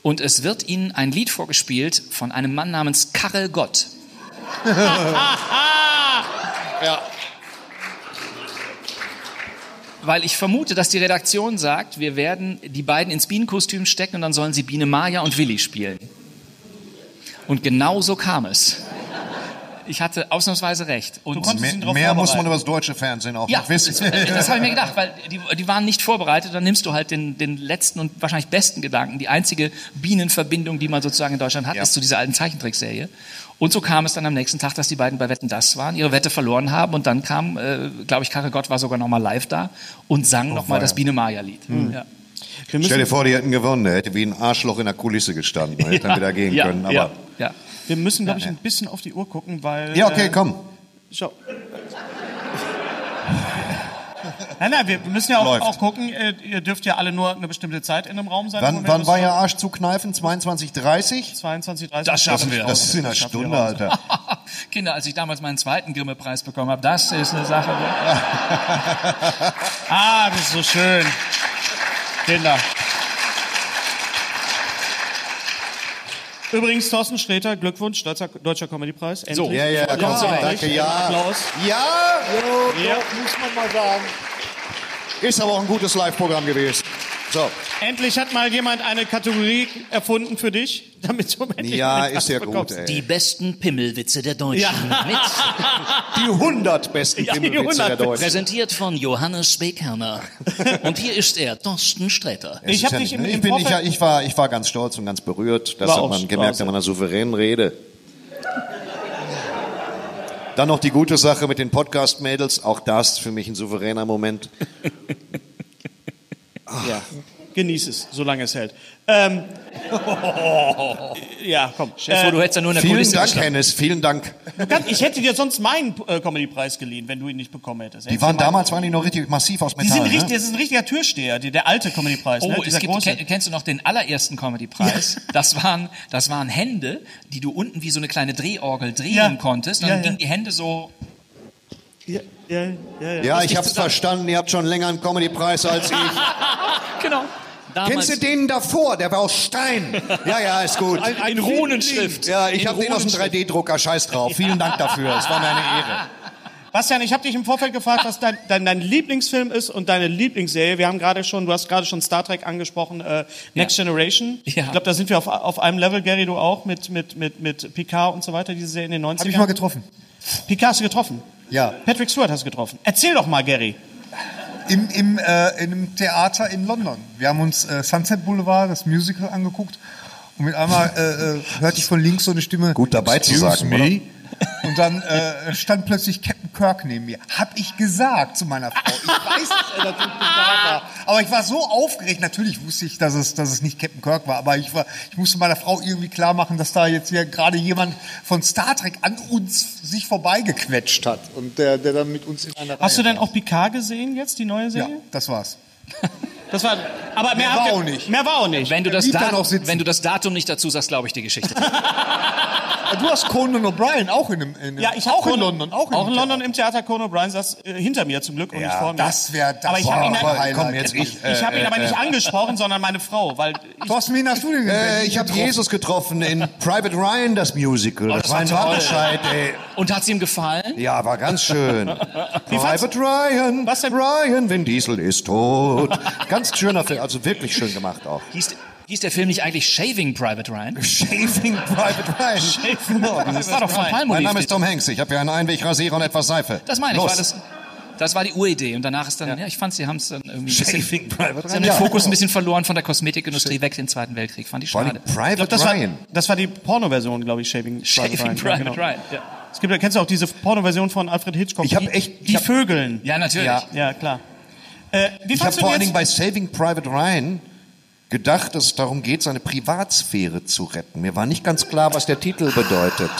Und es wird Ihnen ein Lied vorgespielt von einem Mann namens Karel Gott. <laughs> Weil ich vermute, dass die Redaktion sagt, wir werden die beiden ins Bienenkostüm stecken und dann sollen sie Biene Maya und Willi spielen. Und genau so kam es. Ich hatte ausnahmsweise recht. Und Mehr, mehr muss man über das deutsche Fernsehen auch ja, noch wissen. das, das habe ich mir gedacht, weil die, die waren nicht vorbereitet. Dann nimmst du halt den, den letzten und wahrscheinlich besten Gedanken. Die einzige Bienenverbindung, die man sozusagen in Deutschland hat, Ja. ist zu dieser alten Zeichentrickserie. Und so kam es dann am nächsten Tag, dass die beiden bei Wetten das waren, ihre Wette verloren haben und dann kam, äh, glaube ich, Karre Gott war sogar noch mal live da und sang noch mal das Biene Maya Lied. Ja. Wir Stell dir vor, die hätten gewonnen. Der hätte wie ein Arschloch in der Kulisse gestanden. Er hätte dann wieder gehen ja, können. Aber ja, ja. wir müssen glaube ich, ein bisschen auf die Uhr gucken, weil... ja, okay, äh, komm. Schau. Nein, nein, wir müssen ja auch, auch gucken, äh, ihr dürft ja alle nur eine bestimmte Zeit in einem Raum sein. Wann, wann war Ihr Arsch zu kneifen? 22.30 22, 30. Das schaffen wir. Das ist in einer Stunde. Alter. <laughs> Kinder, als ich damals meinen zweiten Grimme-Preis bekommen habe, das ist eine Sache. <laughs> Ah, das ist so schön. Kinder. Übrigens, Thorsten Sträter, Glückwunsch, Deutscher, Deutscher Comedy-Preis. Endlich. Ja, ja, ja, danke, ja. Applaus. Ja, Ja. muss man mal sagen. Ist aber auch ein gutes Live-Programm gewesen. So, Endlich hat mal jemand eine Kategorie erfunden für dich, damit du endlich ja, ist ja bekommst. gut, ey. Die besten Pimmelwitze der Deutschen. Ja. Mit, <laughs> Die 100 besten Ja, Pimmelwitze der 100 Deutschen. präsentiert von Johannes Bekerner. Und hier ist er, Thorsten Sträter. Ich hab dich im- ich, im bin, ich, Vorfeld- ich, war, ich war ganz stolz und ganz berührt. Das War hat man gemerkt an meiner souveränen Rede. Dann noch die gute Sache mit den Podcast-Mädels. Auch das für mich ein souveräner Moment. <laughs> Ja. Genieß es, solange es hält. Ähm, <laughs> ja, komm. Vor, du hättest ja nur in der Vielen Kulisse Dank. Hennes. Vielen Dank. Ich hätte dir sonst meinen äh, Comedy-Preis geliehen, wenn du ihn nicht bekommen hättest. Die waren damals waren die noch richtig massiv aus Die Metall. sind richtig, ne? das ist ein richtiger Türsteher, die, der alte Comedy-Preis. Oh, ne? es gibt, große. ken- kennst du noch den allerersten Comedy-Preis? Das, waren, das waren Hände, die du unten wie so eine kleine Drehorgel drehen Ja. konntest. Und Ja, dann ja. gingen die Hände so. Ja, ja, ja, ja. Ja, ich hab's verstanden. Ihr habt schon länger einen Comedy-Preis als ich. <laughs> Genau. Kennst du den davor? Der war aus Stein. Ja, ja, ist gut. in Runenschrift. Ja, ich habe den aus dem Runenschrift. 3D-Drucker. Scheiß drauf. Vielen Dank dafür. Es war mir eine Ehre. Bastian, ich habe dich im Vorfeld gefragt, was dein, dein, dein Lieblingsfilm ist und deine Lieblingsserie. Wir haben gerade schon, du hast gerade schon Star Trek angesprochen, äh, Next Generation. Ja. Ich glaube, da sind wir auf, auf einem Level, Gary, du auch, mit, mit, mit, mit Picard und so weiter, diese Serie in den 90ern. Habe ich mal getroffen. Picard hast du getroffen? Ja. Patrick Stewart hast du getroffen. Erzähl doch mal, Gary. Im, im, äh, in einem Theater in London. Wir haben uns äh, Sunset Boulevard, das Musical, angeguckt. Und mit einmal äh, äh, hörte ich von links so eine Stimme. Gut dabei zu "Excuse sagen, me?" Und dann äh, stand plötzlich Captain Kirk neben mir. Hab ich gesagt zu meiner Frau. Ich weiß, dass er natürlich nicht da war. Aber ich war so aufgeregt. Natürlich wusste ich, dass es, dass es nicht Captain Kirk war. Aber ich, war, ich musste meiner Frau irgendwie klar machen, dass da jetzt hier gerade jemand von Star Trek an uns sich vorbeigequetscht hat. Und der, der dann mit uns in einer Hast du Reihe denn auch Picard gesehen jetzt, die neue Ja, Serie? das war's. <laughs> Das war, aber mehr, Mehr war auch nicht. Mehr war auch nicht. Wenn du, das sitzen. wenn du das Datum nicht dazu sagst, glaube ich die Geschichte. <laughs> Du hast Conan O'Brien auch in einem, in einem Ja, ich auch in London, auch, Auch in. London im Theater Conan O'Brien saß äh, hinter mir zum Glück und nicht vor Ja, mir. das wäre das Aber ich hab war ihn Highlight. Komm, jetzt ich. ich habe ihn aber nicht angesprochen, sondern meine Frau, weil ich, Thorsten, wen hast du denn Äh, ich habe Jesus getroffen in Private Ryan, das Musical. Das, das war ein. Wattenscheid, ey. Und hat es ihm gefallen? Ja, war ganz schön. Private Ryan, Was denn? Ryan, Vin Diesel ist tot. Ganz <laughs> schöner Film, also wirklich schön gemacht auch. Hieß, hieß der Film nicht eigentlich Shaving Private Ryan? <laughs> Shaving Private Ryan. Genau, Das war doch von Palmolive. Mein Name ist Tom Hanks. Ich habe hier einen Einwegrasierer und etwas Seife. Das meine ich, Los. war das. Das war die Uridee. Und danach ist dann, ja, ich fand, sie haben es dann irgendwie ein bisschen, Shaving Private sie haben den Fokus ein bisschen verloren von der Kosmetikindustrie weg in den Zweiten Weltkrieg. Fand ich schade. Private Das war, Ryan. das war die Porno-Version, glaube ich, Shaving, Shaving Private Ryan. Private ja, genau. Ryan, ja. Es gibt, ja- kennst du auch diese Porno-Version von Alfred Hitchcock? Ich hab die, echt- Die ich hab- Vögeln. Ja, natürlich. Ja. Ja, klar. Äh, Ich habe vor allen Dingen bei Saving Private Ryan gedacht, dass es darum geht, seine Privatsphäre zu retten. Mir war nicht ganz klar, was der Titel bedeutet.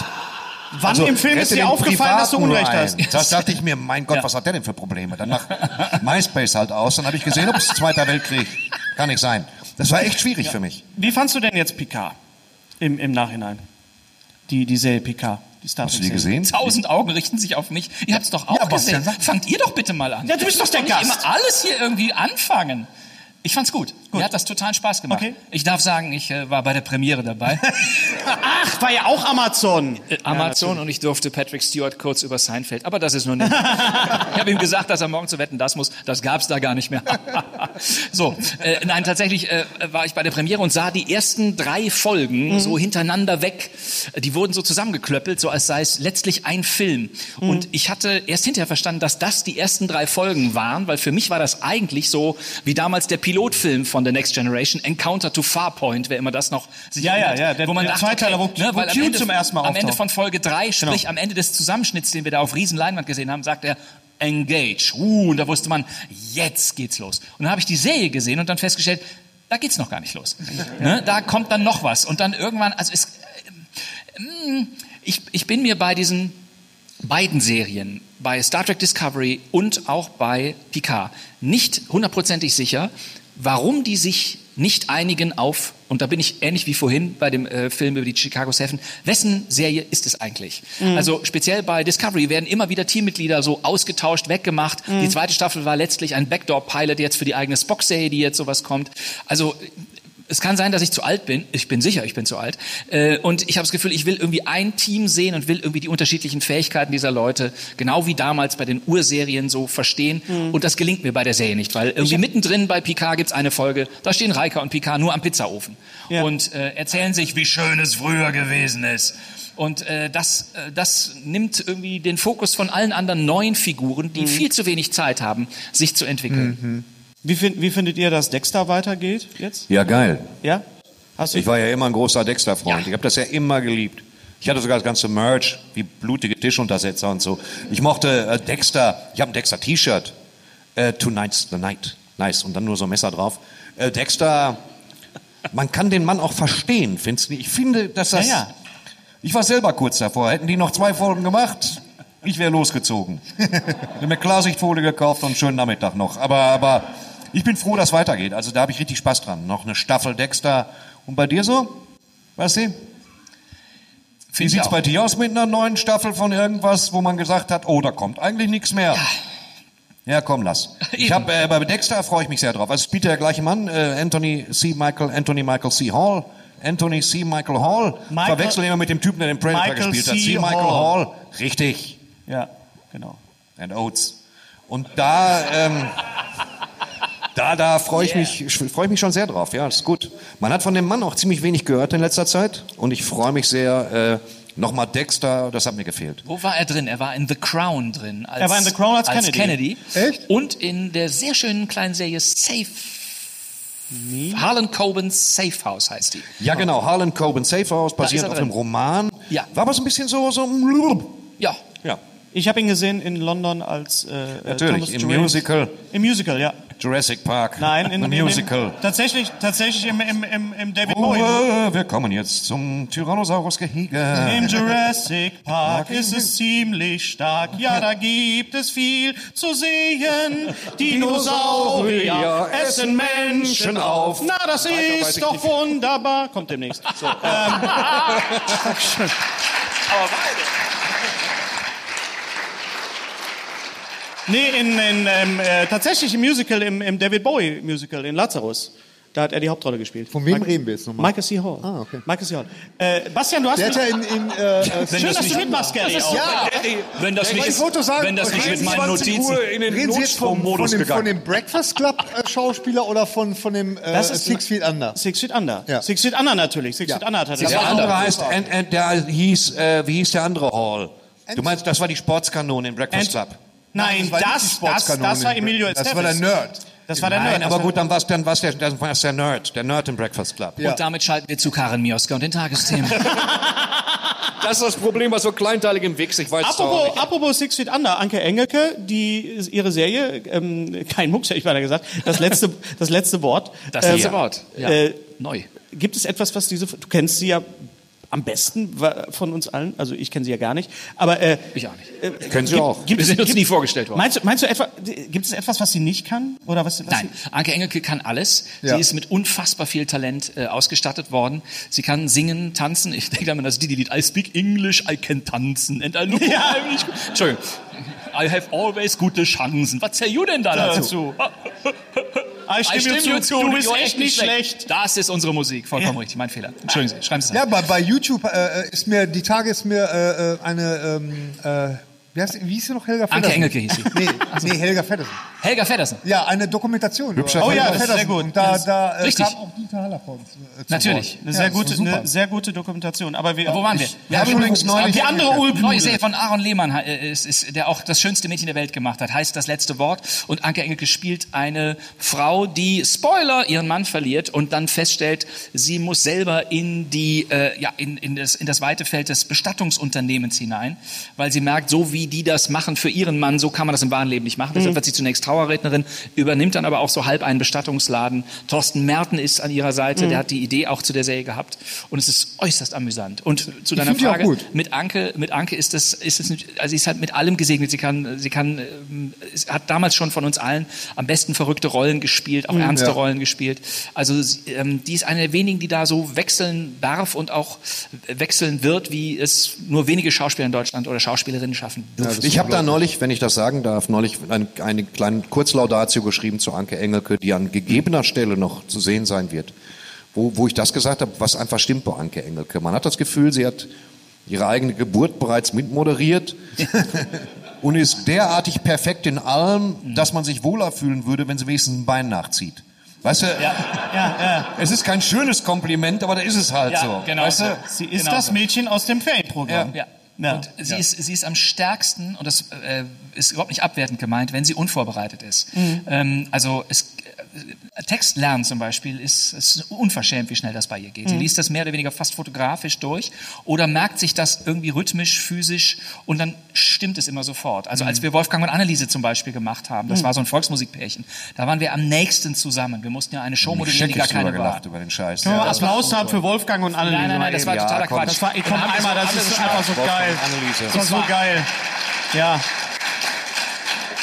Wann Also, im Film ist dir aufgefallen, dass du Unrecht hast? Das dachte ich mir, mein Gott, was hat der denn für Probleme? Dann mach MySpace halt aus, dann habe ich gesehen, ups, Zweiter Weltkrieg. Kann nicht sein. Das war echt schwierig für mich. Wie fandst du denn jetzt Picard im, im Nachhinein? Die, die Serie Picard. Die Star Hast du die gesehen? Tausend Augen richten sich auf mich. Ihr habt es doch auch Ja, gesehen. Fangt ihr doch bitte mal an. Ja, du bist doch der Gast. immer alles hier irgendwie anfangen. Ich fand's gut. Mir hat das total Spaß gemacht. Okay. Ich darf sagen, ich äh, war bei der Premiere dabei. <laughs> Ach, war ja auch Amazon. Äh, Amazon und ich durfte Patrick Stewart kurz über Seinfeld. Aber das ist nur nicht. <laughs> ich habe ihm gesagt, dass er morgen zu wetten, das muss. Das gab's da gar nicht mehr. <laughs> so, äh, nein, tatsächlich äh, war ich bei der Premiere und sah die ersten drei Folgen so hintereinander weg. Die wurden so zusammengeklöppelt, so als sei es letztlich ein Film. Und ich hatte erst hinterher verstanden, dass das die ersten drei Folgen waren, weil für mich war das eigentlich so wie damals der Pilotfilm von The Next Generation, Encounter to Farpoint, wer immer das noch sich Ja, ja, erinnert, ja, der- wo man der dachte, Zweiteiler, wo- okay, ne, wo weil am Ende, zum ersten Mal am Ende von Folge 3, sprich Genau. am Ende des Zusammenschnitts, den wir da auf Riesenleinwand gesehen haben, sagt er, engage. Uh, und da wusste man, jetzt geht's los. Und dann habe ich die Serie gesehen und dann festgestellt, da geht's noch gar nicht los. <laughs> ne? Da kommt dann noch was. Und dann irgendwann, also es, äh, ich, ich bin mir bei diesen beiden Serien, bei Star Trek Discovery und auch bei Picard, nicht hundertprozentig sicher, warum die sich nicht einigen auf, und da bin ich ähnlich wie vorhin bei dem äh, Film über die Chicago Seven, wessen Serie ist es eigentlich? Also speziell bei Discovery werden immer wieder Teammitglieder so ausgetauscht, weggemacht. Die zweite Staffel war letztlich ein Backdoor-Pilot jetzt für die eigene Spock-Serie, die jetzt sowas kommt. Also es kann sein, dass ich zu alt bin. Ich bin sicher, ich bin zu alt. Äh, Und ich habe das Gefühl, ich will irgendwie ein Team sehen und will irgendwie die unterschiedlichen Fähigkeiten dieser Leute, genau wie damals bei den Urserien, so verstehen. Und das gelingt mir bei der Serie nicht, weil irgendwie mittendrin bei Picard gibt's eine Folge, da stehen Reika und Picard nur am Pizzaofen Ja. und äh, erzählen sich, wie schön es früher gewesen ist. Und äh, das, äh, das nimmt irgendwie den Fokus von allen anderen neuen Figuren, die viel zu wenig Zeit haben, sich zu entwickeln. Wie, find, wie findet ihr, dass Dexter weitergeht jetzt? Ja, geil. Ja? Hast du? Ich war ja immer ein großer Dexter-Freund. Ich habe das ja immer geliebt. Ich hatte sogar das ganze Merch, wie blutige Tischuntersetzer und so. Ich mochte äh, Dexter. Ich habe ein Dexter-T-Shirt. Äh, Tonight's the night. Nice. Und dann nur so ein Messer drauf. Äh, Dexter, man kann den Mann auch verstehen, findest du? nicht? Ich finde, dass das... Ja, ja. Ich war selber kurz davor. Hätten die noch zwei Folgen gemacht, ich wäre losgezogen. <laughs> Hätte mir Klarsichtfolie gekauft und schönen Nachmittag noch. Aber, aber ich bin froh, dass es weitergeht. Also da habe ich richtig Spaß dran. Noch eine Staffel Dexter. Und bei dir so? Basti? Wie sieht's auch. bei dir aus mit einer neuen Staffel von irgendwas, wo man gesagt hat, oh, da kommt eigentlich nichts mehr? Ja, komm, lass. <laughs> Ich habe äh, bei Dexter freue ich mich sehr drauf. Also es spielt der gleiche Mann, äh, Anthony C. Michael, Anthony Michael C. Hall. Anthony C. Michael Hall. Michael- Verwechsel immer mit dem Typen, der den Predator Michael gespielt hat. C. C. Michael Hall. Hall. Richtig. Ja, genau. And Oates. Und da, ähm, da, da freue ich mich, freue ich mich schon sehr drauf. Ja, ist gut. Man hat von dem Mann auch ziemlich wenig gehört in letzter Zeit. Und ich freue mich sehr, äh, nochmal Dexter, das hat mir gefehlt. Wo war er drin? Er war in The Crown drin. Als, Er war in The Crown als Kennedy. Echt? Und in der sehr schönen kleinen Serie Safe. Harlan Cobens Safe House heißt die. Ja, genau. Harlan Coben Safe House, basierend er auf einem Roman. Ja. War aber so ein bisschen so, so, Ja. ja. Ich habe ihn gesehen in London als äh, äh, Natürlich, Thomas im Jurgens- Musical. Im Musical, ja. Jurassic Park. Nein, in, Im in, Musical. In, tatsächlich, tatsächlich im, im, im, im David Oh, Bowie. wir kommen jetzt zum Tyrannosaurus-Gehege. Im Jurassic Park ist es ziemlich stark. Ja, da gibt es viel zu sehen. <laughs> Dinosaurier essen Menschen auf. Na, das ist doch wunderbar. Kommt demnächst. So, <laughs> ähm, Dankeschön. Nee, in, in, ähm, äh, tatsächlich im Musical, im, im David Bowie Musical, in Lazarus. Da hat er die Hauptrolle gespielt. Von wem Mike- reden wir jetzt nochmal? Michael C. Hall. Ah, okay. Michael C. Hall. Äh, Bastian, du hast Der hat ja in, in äh, äh, Schön, dass du mitmachst, Gary. auch. ja, Wenn das ich wollte sagen, wenn das nicht mit meinen 20 Notizen. Uhr in den reden Sie jetzt von, von, dem, von dem Breakfast Club äh, Schauspieler oder von, von dem äh, Das ist- Six Feet Under? Six Feet Under. Ja. Six Feet Under natürlich. Six Ja. Feet Under hat er Der andere heißt, and, and, der hieß, äh, wie hieß der andere Hall? Du meinst, das war die Sportskanone in Breakfast Club. Nein, die das, das, Sportskanone. das war Emilio Das war der Estevez. Nerd. Das war der Nein, Nerd. aber Das gut, dann war es dann war's der, dann war's der Nerd, der Nerd im Breakfast Club. Ja. Und damit schalten wir zu Karin Mioska und den Tagesthemen. <laughs> Das ist das Problem bei so kleinteiligem Wix. Ich weiß es Apropos, nicht. apropos Six Feet Under, Anke Engelke, die ihre Serie, ähm, kein Mucks, hätte ich weiter gesagt, das letzte, das letzte Wort. Das letzte Ähm, Wort. Ja. Äh, Neu. Gibt es etwas, was diese, du kennst sie ja am besten von uns allen, also ich kenne sie ja gar nicht, aber äh, Ich auch nicht. äh, Kennen Sie gibt- auch. Gibt Wir sind uns gibt, nie vorgestellt worden. Meinst du, meinst du etwa, gibt es etwas, was sie nicht kann? Oder was, was Nein, Anke Engelke kann alles. Ja. Sie ist mit unfassbar viel Talent äh, ausgestattet worden. Sie kann singen, tanzen. Ich denke an das Didi-Lied I speak English, I can tanzen and I know <laughs> Ja. Entschuldigung. I have always gute Chancen. Was zähl you denn da dazu? <laughs> ich stimme, dir zu, du bist echt nicht schlecht. Das ist unsere Musik. Vollkommen richtig. Mein Fehler. Entschuldigen Sie. Schreiben Sie es Ja, bei, bei YouTube äh, ist mir, die Tage ist mir äh, äh, eine, ähm, äh, wie, heißt, wie hieß sie noch, Helga Feddersen? Anke Engelke hieß sie. Nee, nee Helga Feddersen. Helga Feddersen. Ja, eine Dokumentation. Hübscher Oh ja, ist sehr Feddersen. gut. Und da, da äh, Richtig. kam auch Dieter Haller vor uns äh, Natürlich. Eine sehr, Ja, gute, eine sehr gute Dokumentation. Aber wir, Wo waren wir? Wir haben übrigens neulich die andere Neue. Serie von Aaron Lehmann äh, ist, ist, der auch das schönste Mädchen der Welt gemacht hat, heißt das letzte Wort. Und Anke Engelke spielt eine Frau, die Spoiler ihren Mann verliert und dann feststellt, sie muss selber in die äh, ja in, in das in das weite Feld des Bestattungsunternehmens hinein, weil sie merkt, so wie die das machen für ihren Mann, so kann man das im wahren Leben nicht machen. Deshalb wird sie zunächst Trauerrednerin, übernimmt dann aber auch so halb einen Bestattungsladen. Thorsten Merten ist an ihrer Seite, der hat die Idee auch zu der Serie gehabt und es ist äußerst amüsant. Und zu deiner Frage, gut. mit Anke, mit Anke ist es, ist es, nicht- also sie ist halt mit allem gesegnet. Sie kann, sie kann, ähm, hat damals schon von uns allen am besten verrückte Rollen gespielt, auch ernste ja. Rollen gespielt. Also sie, ähm, die ist eine der wenigen, die da so wechseln darf und auch wechseln wird, wie es nur wenige Schauspieler in Deutschland oder Schauspielerinnen schaffen dürfen. Ich habe da neulich, wenn ich das sagen darf, neulich eine, eine kleine Kurzlaudatio geschrieben zu Anke Engelke, die an gegebener Stelle noch zu sehen sein wird. Wo, wo ich das gesagt habe, was einfach stimmt bei Anke Engelke. Man hat das Gefühl, sie hat ihre eigene Geburt bereits mitmoderiert <laughs> und ist derartig perfekt in allem, dass man sich wohler fühlen würde, wenn sie wenigstens ein Bein nachzieht. Weißt du, Ja, ja. es ist kein schönes Kompliment, aber da ist es halt Ja, so. genau weißt so. du? Sie ist Genau das so. Mädchen aus dem Ferienprogramm. Ja. Ja. Und sie, Ja. ist, sie ist am stärksten, und das äh, ist überhaupt nicht abwertend gemeint, wenn sie unvorbereitet ist. Mhm. Ähm, also es, Text lernen zum Beispiel ist, ist unverschämt, wie schnell das bei ihr geht. Sie Mhm. liest das mehr oder weniger fast fotografisch durch oder merkt sich das irgendwie rhythmisch, physisch und dann stimmt es immer sofort. Also Mhm. als wir Wolfgang und Anneliese zum Beispiel gemacht haben, das war so ein Volksmusikpärchen, da waren wir am nächsten zusammen. Wir mussten ja eine Show moderieren, die gar keine war. gelacht über den Scheiß. Können wir das war Applaus haben für Wolfgang und Anneliese? Nein, nein, nein, das war eben? totaler komm. Quatsch. Das war, komm haben wir einmal, das alles ist geschafft. einfach so Wolfgang geil. Das war so geil. Ja.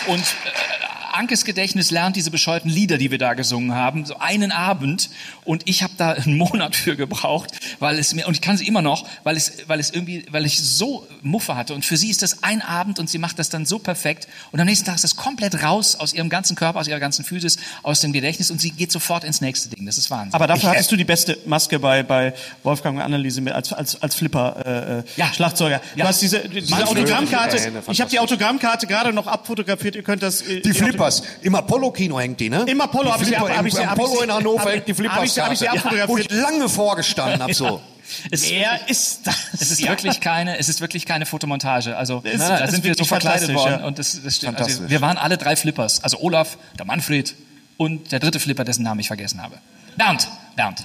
Und äh, Ankes Gedächtnis lernt diese bescheuerten Lieder, die wir da gesungen haben, so einen Abend. Und ich habe da einen Monat für gebraucht, weil es mir und ich kann sie immer noch, weil es, weil es irgendwie, weil ich so Muffe hatte. Und für sie ist das ein Abend und sie macht das dann so perfekt. Und am nächsten Tag ist das komplett raus aus ihrem ganzen Körper, aus ihrer ganzen Physis, aus dem Gedächtnis und sie geht sofort ins nächste Ding. Das ist Wahnsinn. Aber dafür hattest du die beste Maske bei, bei Wolfgang und Anneliese mit, als, als, als Flipper äh, äh, Ja. Schlagzeuger. Du Ja. hast diese, diese Autogrammkarte. Flipper, Ich habe die Autogrammkarte gerade noch abfotografiert. Ihr könnt das. äh, Die Flippers. Im Apollo-Kino hängt die, ne? Im Apollo habe ich sie ab, Flipper hab ich sie Im Apollo in Hannover hängt die hab ich hab ich sie Flipperskarte. Wo ich abfotografiert. lange vorgestanden habe, so. <laughs> es, Er ist das. es ist Ja. wirklich keine, es ist wirklich keine Fotomontage. Also ist- da das ist sind wir so verkleidet worden ja. und das, das stimmt. Also wir waren alle drei Flippers. Also Olaf, der Manfred und der dritte Flipper, dessen Namen ich vergessen habe. Bernd, Bernd.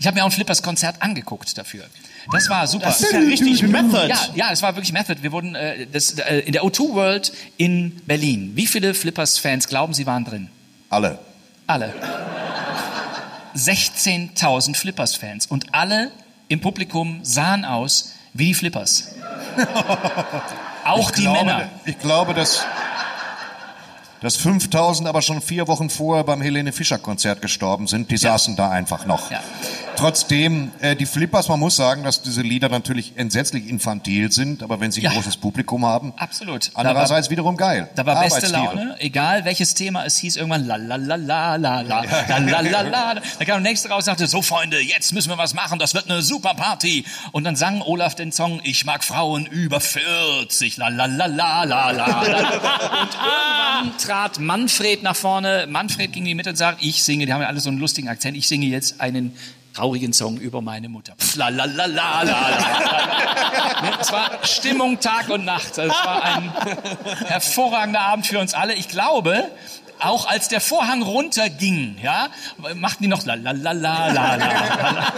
Ich habe mir auch ein Flippers-Konzert angeguckt dafür. Das war super. Das ist ja richtig Method. Ja, ja, es war wirklich Method. Wir wurden äh, das, äh, in der O2 World in Berlin. Wie viele Flippers-Fans glauben Sie waren drin? Alle. Alle. 16.000 Flippers-Fans und alle im Publikum sahen aus wie die Flippers. <laughs> Auch die glaube, Männer. Ich glaube, dass, dass 5000 aber schon vier Wochen vorher beim Helene Fischer Konzert gestorben sind. Die saßen da einfach noch. Ja. Trotzdem, äh, die Flippers, man muss sagen, dass diese Lieder natürlich entsetzlich infantil sind, aber wenn sie ein Ja. großes Publikum haben, Absolut. andererseits wiederum geil. Da war beste. Laune, egal welches Thema es hieß, irgendwann la la la la la la la la la la. Da kam der nächste raus und sagte, so Freunde, jetzt müssen wir was machen, das wird eine super Party. Und dann sang Olaf den Song, ich mag Frauen über 40, la la la la la la. Und irgendwann trat Manfred nach vorne, Manfred ging in die Mitte und sagt, ich singe, die haben ja alle so einen lustigen Akzent, ich singe jetzt einen traurigen Song über meine Mutter. La, la, la, la, la. Ne, Es war Stimmung Tag und Nacht. Es war ein <laughs> hervorragender Abend für uns alle. Ich glaube, auch als der Vorhang runterging, ja, machten die noch la la la la la la. la.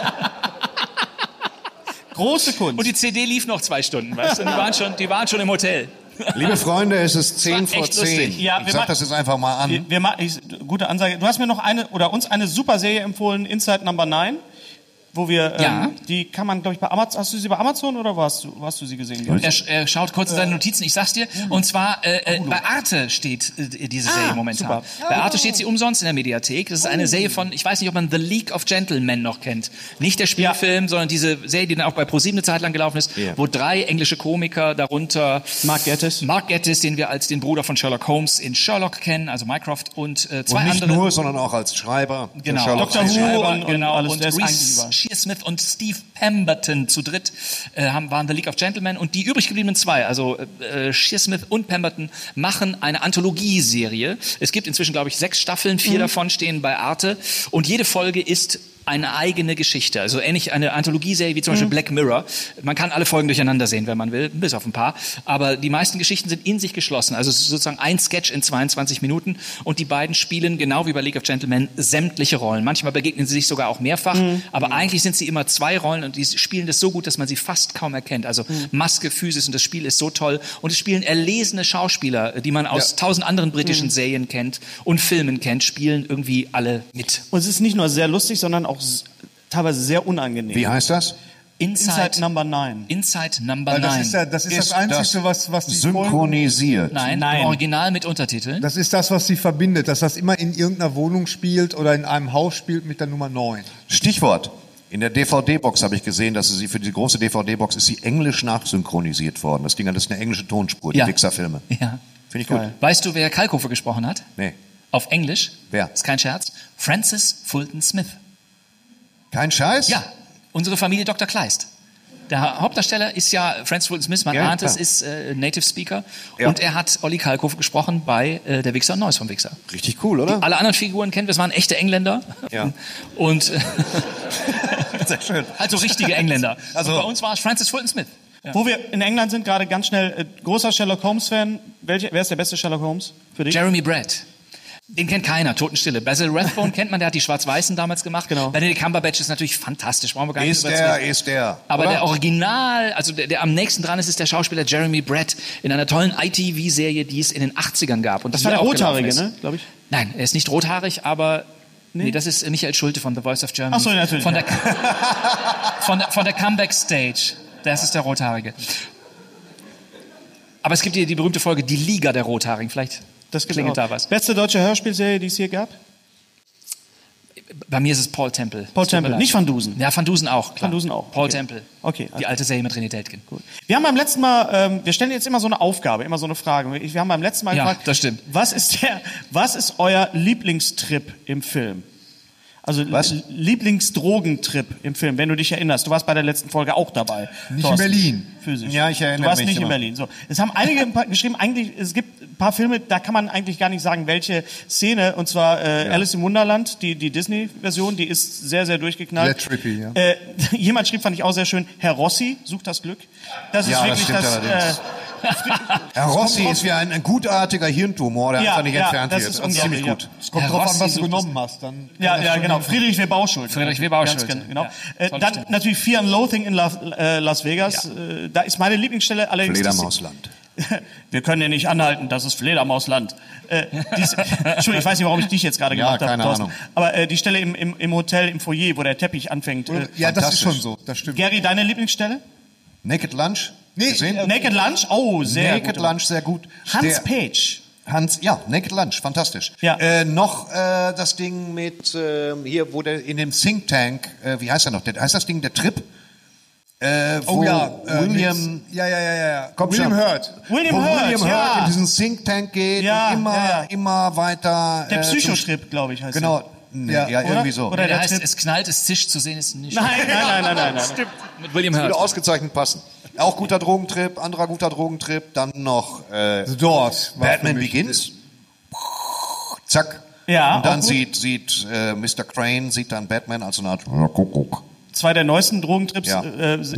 Große Kunst. Und die CD lief noch zwei Stunden, weißt du? Die waren schon, die waren schon im Hotel. Liebe Freunde, es ist war 10 vor echt lustig. 10. Ja, ich wir sag machen- das jetzt einfach mal an. Wir, wir gute Ansage. Du hast mir noch eine oder uns eine super Serie empfohlen, Inside Number 9, wo wir ähm, Ja. die kann man glaube ich bei Amazon. Hast du sie bei Amazon oder wo hast du, wo hast du sie gesehen? Er, er schaut kurz in seine Notizen, ich sag's dir. Und zwar, äh, äh, bei Arte steht äh, diese Serie Ah, momentan. super. Bei Arte steht sie umsonst in der Mediathek. Das ist eine Serie von, ich weiß nicht, ob man The League of Gentlemen noch kennt. Nicht der Spielfilm, sondern diese Serie, die dann auch bei ProSieben eine Zeit lang gelaufen ist, Ja. wo drei englische Komiker, darunter Mark Gettis. Mark Gettis, den wir als den Bruder von Sherlock Holmes in Sherlock kennen, also Mycroft, und äh, zwei Und nicht andere. nur, sondern auch als Schreiber. Genau, Sherlock Dr. Holmes. Who und- und genau, und eigentlich Reese überall. Shearsmith und Steve Pemberton zu dritt äh, haben, waren The League of Gentlemen und die übrig gebliebenen zwei, also äh, Shearsmith und Pemberton, machen eine Anthologieserie. Es gibt inzwischen, glaube ich, sechs Staffeln, vier davon stehen bei Arte und jede Folge ist eine eigene Geschichte, also ähnlich eine Anthologieserie wie zum Beispiel Black Mirror. Man kann alle Folgen durcheinander sehen, wenn man will, bis auf ein paar. Aber die meisten Geschichten sind in sich geschlossen. Also es ist sozusagen ein Sketch in 22 Minuten und die beiden spielen genau wie bei League of Gentlemen sämtliche Rollen. Manchmal begegnen sie sich sogar auch mehrfach, aber eigentlich sind sie immer zwei Rollen und die spielen das so gut, dass man sie fast kaum erkennt. Also Maske, Physis und das Spiel ist so toll und es spielen erlesene Schauspieler, die man aus tausend anderen britischen Serien kennt und Filmen kennt, spielen irgendwie alle mit. Und es ist nicht nur sehr lustig, sondern auch s- teilweise sehr unangenehm. Wie heißt das? Inside, Inside Number 9. Inside Number Weil 9. das ist, ja, das, ist das Ist Einzige, das was, was die Folgen, Synchronisiert. Nein, Nein. im Original mit Untertiteln. das ist das, was sie verbindet, dass das immer in irgendeiner Wohnung spielt oder in einem Haus spielt mit der Nummer 9. Stichwort. In der DVD-Box habe ich gesehen, dass sie für die große DVD-Box ist sie englisch nachsynchronisiert worden. Das Ding das ist eine englische Tonspur, die Ja. Wichser-Filme. Ja. Finde ich gut. Weißt du, wer Kalkofe gesprochen hat? Nee. Auf Englisch? Wer? Ist kein Scherz. Francis Fulton Smith. Kein Scheiß? Ja, unsere Familie Dr. Kleist. Der Hauptdarsteller ist ja Francis Fulton Smith, man Ja, ahnt es, ist äh, Native Speaker. Ja. Und er hat Olli Kalkofe gesprochen bei äh, Der Wichser und Neues vom Wichser. Richtig cool, oder? Alle anderen Figuren kennen wir, es waren echte Engländer. Ja. <laughs> Und äh, <laughs> Sehr schön. also richtige Engländer. Also- und bei uns war es Francis Fulton Smith. Wo wir in England sind, gerade ganz schnell, äh, großer Sherlock Holmes-Fan. Wer ist der beste Sherlock Holmes für dich? Jeremy Brett. Den kennt keiner, Totenstille. Basil Rathbone kennt man, der hat die Schwarz-Weißen damals gemacht. Genau. Benedict Cumberbatch ist natürlich fantastisch, brauchen wir gar nicht Ist der, ist der. Aber oder? der Original, also der, der am nächsten dran ist, ist der Schauspieler Jeremy Brett in einer tollen ITV-Serie, die es in den 80ern gab. Und Das war der gelaufen Rothaarige, ne? Glaube ich. Nein, er ist nicht rothaarig, aber nee, das ist Michael Schulte von The Voice of Germany. Ach so, natürlich. Von der, von der, von der Comeback Stage. Das ist der Rothaarige. Aber es gibt hier die berühmte Folge Die Liga der Rothaarigen. Vielleicht Das klingelt auch. da was. Beste deutsche Hörspielserie, die es hier gab? Bei mir ist es Paul Temple. Paul Temple, nicht Van Dusen. Ja, Van Dusen auch. Klar. Van Dusen auch. Paul Okay. Temple. Okay, Die also- alte Serie mit René Deltgen. Gut. Wir haben beim letzten Mal, ähm, wir stellen jetzt immer so eine Aufgabe, immer so eine Frage. Wir haben beim letzten Mal Ja, gefragt, das stimmt. Was ist der, was ist euer Lieblingstrip im Film? Also Was? Lieblingsdrogentrip im Film, wenn du dich erinnerst. Du warst bei der letzten Folge auch dabei. Nicht Thorsten. in Berlin. Physisch. Ja, ich erinnere Du warst mich nicht in immer. Berlin. So. Es haben einige <laughs> geschrieben, eigentlich, es gibt ein paar Filme, da kann man eigentlich gar nicht sagen, welche Szene. Und zwar äh, Alice im Wunderland, die, die Disney-Version, die ist sehr, sehr durchgeknallt. Sehr trippy, ja. Äh, <laughs> jemand schrieb, fand ich auch sehr schön, Herr Rossi sucht das Glück. Das ist Ja, das wirklich das. allerdings. Äh, <laughs> Herr Rossi ist wie ein, ein gutartiger Hirntumor, der Ja, einfach nicht ja, entfernt das wird. ist Das ist ziemlich gut. Es kommt Herr drauf an, Rossi was du genommen hast. Dann Ja, ja, genau. hinhauen. Friedrich W. Bauschulte. Friedrich W. Bauschulte, genau. ja. Äh, dann Stimme. natürlich Fear and Loathing in La, äh, Las Vegas. Äh, da ist meine Lieblingsstelle allerdings. Fledermausland. <laughs> Wir können ja nicht anhalten, das ist Fledermausland. Äh, dies, <laughs> Entschuldigung, ich weiß nicht, warum ich dich jetzt gerade Ja, gemacht habe. keine Thorsten. Ahnung. Aber äh, die Stelle im, im, im Hotel, im Foyer, wo der Teppich anfängt. Äh, Ja, das ist schon so. Das stimmt. Gary, deine Lieblingsstelle? Naked Lunch? Nee, Gesehen? äh, Naked Lunch? Oh, sehr Naked gut. Lunch, sehr gut. Hans Der- Page. Hans, ja, Naked Lunch, fantastisch. Ja. Äh, noch äh, das Ding mit äh, hier, wo der in dem Think Tank, äh, wie heißt er noch? Der, heißt das Ding der Trip? Äh, wo Oh ja, äh, William, ja, ja, ja, ja, ja. Komm William schon. Hurt. William wo Hurt, William ja. Hurt in diesen Think Tank geht Ja, und immer, ja, ja. immer weiter. Der äh, Psychotrip, glaube ich, heißt Genau, nee, Ja, ja, irgendwie so. Oder- Der der heißt, Trip- es knallt, es zischt zu sehen, ist nicht. Nein, nein, nein, nein, nein. nein. Stimmt. Mit William Würde Hurt. ausgezeichnet passen. Auch guter Drogentrip, anderer guter Drogentrip, dann noch äh, The Doors. war für Batman Begins. Zack. Ja, Und dann sieht, sieht äh, Mr. Crane, sieht dann Batman als so eine Art Kuckuck. Zwei der neuesten Drogentrips Ja. äh, ist,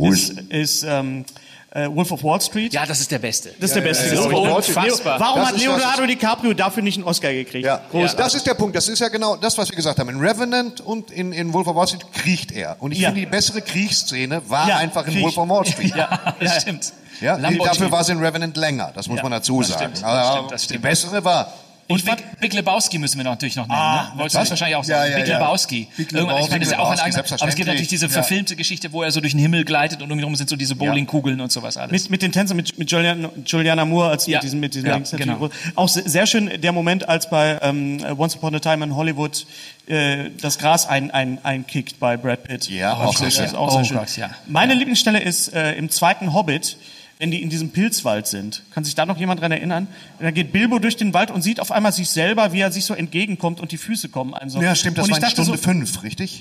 ist ähm, äh, Wolf of Wall Street. Ja, das ist der Beste. Das ist der beste. ja, ja. Das ist Unfassbar. Warum Das hat Leonardo DiCaprio dafür nicht einen Oscar gekriegt? Ja, das ist der Punkt. Das ist ja genau das, was wir gesagt haben. In Revenant und in, in Wolf of Wall Street kriecht er. Und ich Ja. finde, die bessere Kriegsszene war Ja, einfach in Krieg. Wolf of Wall Street. <laughs> Ja, das stimmt. Ja, dafür war es in Revenant länger, das muss Ja, man dazu das sagen. stimmt, das stimmt, das Die stimmt. bessere war. Und Big, Big Lebowski müssen wir natürlich noch nennen. Ah, ne? Wolltest du das wahrscheinlich auch sagen? Ja, ja, Big ja. Lebowski. Big Irgendwann- ich meine, das ist ja auch ein Lebowski, eigener, aber es gibt natürlich diese Ja. verfilmte Geschichte, wo er so durch den Himmel gleitet und um ihn herum sind so diese Bowlingkugeln und sowas alles. Mit, mit den Tänzern, mit, mit Juliana, Juliana Moore als Ja. mit diesem, mit diesem Ja, genau. Auch se- sehr schön der Moment, als bei ähm, Once Upon a Time in Hollywood äh, das Gras ein, ein, einkickt bei Brad Pitt. Ja, auch sehr schön. auch sehr Oh schön. Meine Lieblingsstelle ist äh, im zweiten Hobbit, wenn die in diesem Pilzwald sind. Kann sich da noch jemand dran erinnern? Da geht Bilbo durch den Wald und sieht auf einmal sich selber, wie er sich so entgegenkommt und die Füße kommen einem so. Ja, stimmt, das und war ich in Stunde so, fünf, richtig?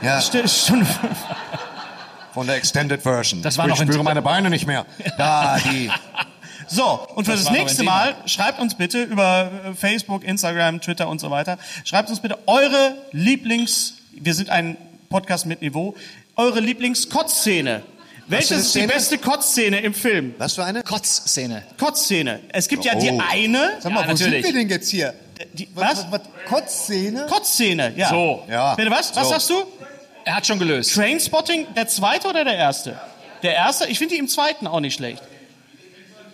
Ja, St- Stunde fünf. von der Extended Version. Das war ich noch in- spüre meine Beine nicht mehr. Da, die. <laughs> So, und für das, Das nächste Mal schreibt uns bitte über äh, Facebook, Instagram, Twitter und so weiter, schreibt uns bitte eure Lieblings, wir sind ein Podcast mit Niveau, eure Lieblings-Kotzszene. Welches eine ist die beste Kotzszene im Film? Was für eine? Kotzszene. Kotzszene. Es gibt ja die Oh. eine, Sag mal, Ja, wo natürlich. sind wir denn jetzt hier? die, was? Was? Kotzszene? Kotzszene, ja. So. Ja. Bitte was? Was So. sagst du? Er hat schon gelöst. Trainspotting, der zweite oder der erste? Der erste? Ich finde die im zweiten auch nicht schlecht.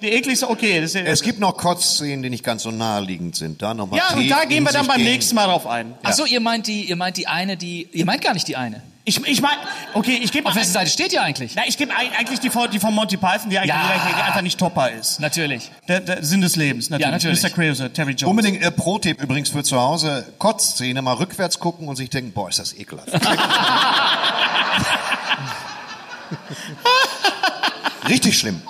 Die ekligste, okay. Das ist, Es gibt noch Kotzszenen, die nicht ganz so naheliegend sind. Da nochmal ja, und da gehen wir dann beim gehen. nächsten Mal drauf ein. Ach so, ihr meint die, ihr meint die eine, die, ihr meint gar nicht die eine. Ich, ich meine, okay, ich gebe Auf welcher Seite steht ihr eigentlich? Na, ich gebe eigentlich die von, die von Monty Python, die, eigentlich, Ja. die einfach nicht topper ist. Natürlich. Der, der Sinn des Lebens, natürlich. Ja, natürlich. Mr. Krause, Terry Jones. Unbedingt äh, Pro-Tipp übrigens für zu Hause. Kotzszene, mal rückwärts gucken und sich denken, boah, ist das ekelhaft. <laughs> Richtig schlimm.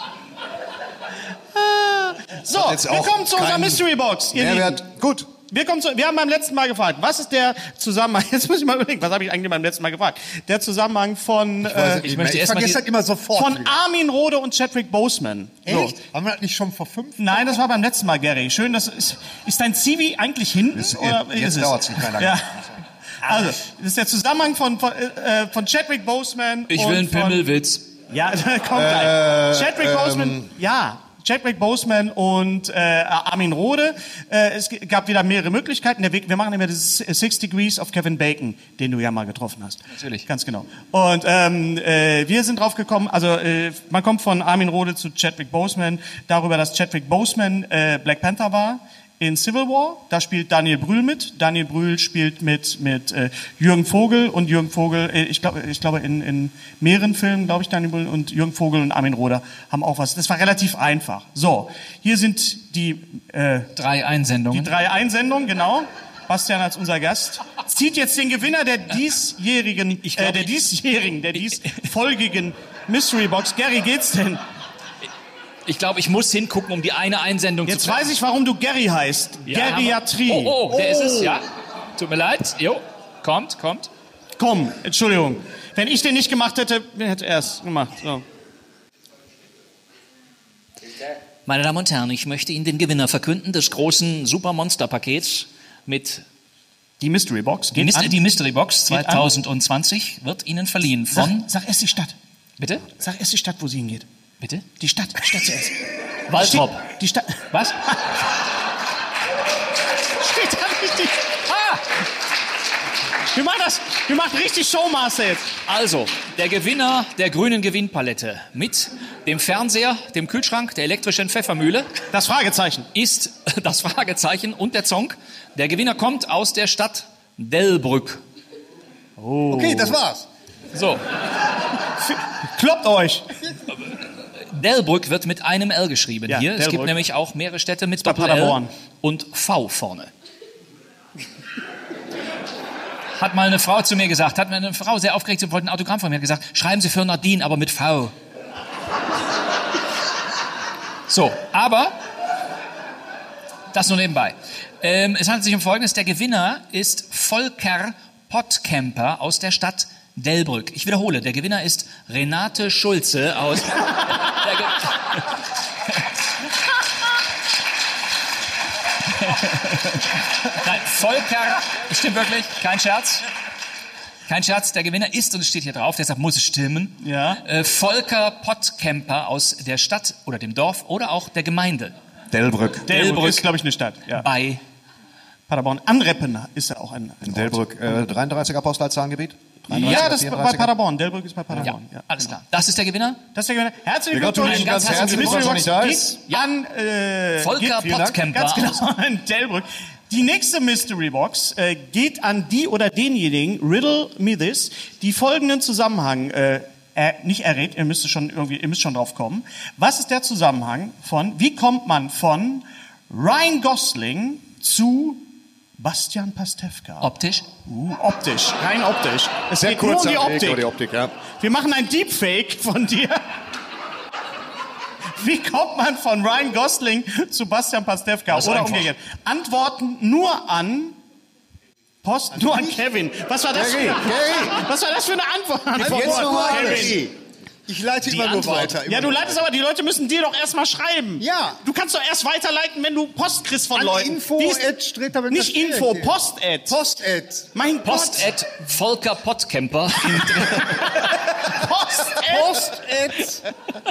So, jetzt wir auch kommen zu unserer Mystery Box. Ihr Lieben. Mehrwert, gut. Wir, kommen zu, wir haben beim letzten Mal gefragt, was ist der Zusammenhang, <laughs> jetzt muss ich mal überlegen, was habe ich eigentlich beim letzten Mal gefragt? Der Zusammenhang von, äh, Ich möchte ich erst mal vergesse die, das immer sofort. von wieder. Armin Rohde und Chadwick Boseman. So. Echt? Haben wir das nicht schon vor fünf? Nein, das war beim letzten Mal, Gary. Schön, dass ist, ist dein CV eigentlich hinten? Ist- oder jetzt ist es? nicht mehr lange. Ja. Also, das ist der Zusammenhang von, von, äh, von Chadwick Boseman ich und will einen Pimmelwitz. Ja, <laughs> kommt gleich. Chadwick Boseman, ja. Chadwick Boseman und äh, Armin Rohde. Äh, es gab wieder mehrere Möglichkeiten. Der Weg, wir machen immer das Six Degrees of Kevin Bacon, den du ja mal getroffen hast. Natürlich. Ganz genau. Und ähm, äh, wir sind drauf gekommen, also äh, man kommt von Armin Rohde zu Chadwick Boseman, darüber, dass Chadwick Boseman äh, Black Panther war in Civil War. Da spielt Daniel Brühl mit. Daniel Brühl spielt mit mit äh, Jürgen Vogel und Jürgen Vogel. Äh, ich glaube, ich glaube in, in mehreren Filmen, glaube ich, Daniel Brühl und Jürgen Vogel und Armin Rohde haben auch was. Das war relativ einfach. So, hier sind die äh, Drei die Einsendungen. drei Einsendungen, genau. Bastian als unser Gast zieht jetzt den Gewinner der diesjährigen, glaub, äh, der diesjährigen, der diesfolgigen Mystery Box. Gary, geht's denn? Ich glaube, ich muss hingucken, um die eine Einsendung Jetzt zu weiß ich, warum du Gary heißt. Ja, Geriatrie. Oh, oh, der ist es, ja. Tut mir leid. Jo, kommt, kommt. Komm, Entschuldigung. Wenn ich den nicht gemacht hätte, hätte er es gemacht? So. Meine Damen und Herren, ich möchte Ihnen den Gewinner verkünden des großen Supermonster-Pakets mit Die Mystery Box die, Mystery, die Mystery Box Geht an. 2020 wird Ihnen verliehen von. Sag, sag erst die Stadt. Bitte? Sag erst die Stadt, wo sie hingeht. Bitte? Die Stadt. Stadt zuerst. <laughs> Waltrop. Die Stadt. Was? <laughs> Steht da richtig. Ah! Wir machen das. Wir machen richtig Showmaster jetzt. Also, der Gewinner der grünen Gewinnpalette mit dem Fernseher, dem Kühlschrank, der elektrischen Pfeffermühle Das Fragezeichen. ist <laughs> das Fragezeichen und der Zong. Der Gewinner kommt aus der Stadt Delbrück. Okay, das war's. So, Kloppt euch. Delbrück wird mit einem L geschrieben Ja, hier. Es gibt Delbrück. nämlich auch mehrere Städte mit Paderborn. und V vorne. Hat mal eine Frau zu mir gesagt, hat mir eine Frau sehr aufgeregt, sie wollte ein Autogramm von mir, hat gesagt, schreiben Sie für Nadine, aber mit V. So, aber das nur nebenbei. Ähm, es handelt sich um Folgendes. Der Gewinner ist Volker Pottkemper aus der Stadt Delbrück. Ich wiederhole, der Gewinner ist Renate Schulze aus... <laughs> Nein, Volker, das stimmt wirklich, kein Scherz. Kein Scherz, der Gewinner ist, und es steht hier drauf, deshalb muss es stimmen, Ja. äh, Volker Pottkemper aus der Stadt oder dem Dorf oder auch der Gemeinde Delbrück. Delbrück ist, glaube ich, eine Stadt. Ja. bei Paderborn. Anreppen ist ja auch ein, ein Ort. Delbrück, äh, 33er Postleitzahlengebiet? 33er, Ja, das ist bei 34er? Paderborn. Delbrück ist bei Ja, Paderborn. Ja. alles klar. Das ist der Gewinner? Das ist der Gewinner. Herzlichen Glückwunsch. ganz herzlich, Die Mystery dass er Box nicht da geht ist. an äh, Volker. Pottkemper Ganz genau, <laughs> an Delbrück. Die nächste Mystery Box äh, geht an die oder denjenigen, Riddle Me This, die folgenden Zusammenhang äh, er, nicht errät, ihr müsst schon irgendwie, ihr müsst schon drauf kommen. Was ist der Zusammenhang von, wie kommt man von Ryan Gosling zu Bastian Pastewka? Optisch? Uh, optisch, rein optisch. Es Sehr geht nur um kurzer die Weg Optik. die Optik, ja. Wir machen ein Deepfake von dir. Wie kommt man von Ryan Gosling zu Bastian Pastewka Das oder umgekehrt? Antworten nur an Post, nur an Kevin. Was war das? Gary, für, Gary. <laughs> Was war das für eine Antwort? Antwort Jetzt nochmal Kevin. Ich leite Die immer nur Antwort. weiter. Ja, immer du nur leitest aber, die Leute müssen dir doch erstmal schreiben. Ja. Du kannst doch erst weiterleiten, wenn du Post kriegst von An Leuten. info Die ist- at Streter Nicht Info, Post-Ad. Post-Ad. Mein Post Gott. at Volker Pottkemper. <laughs>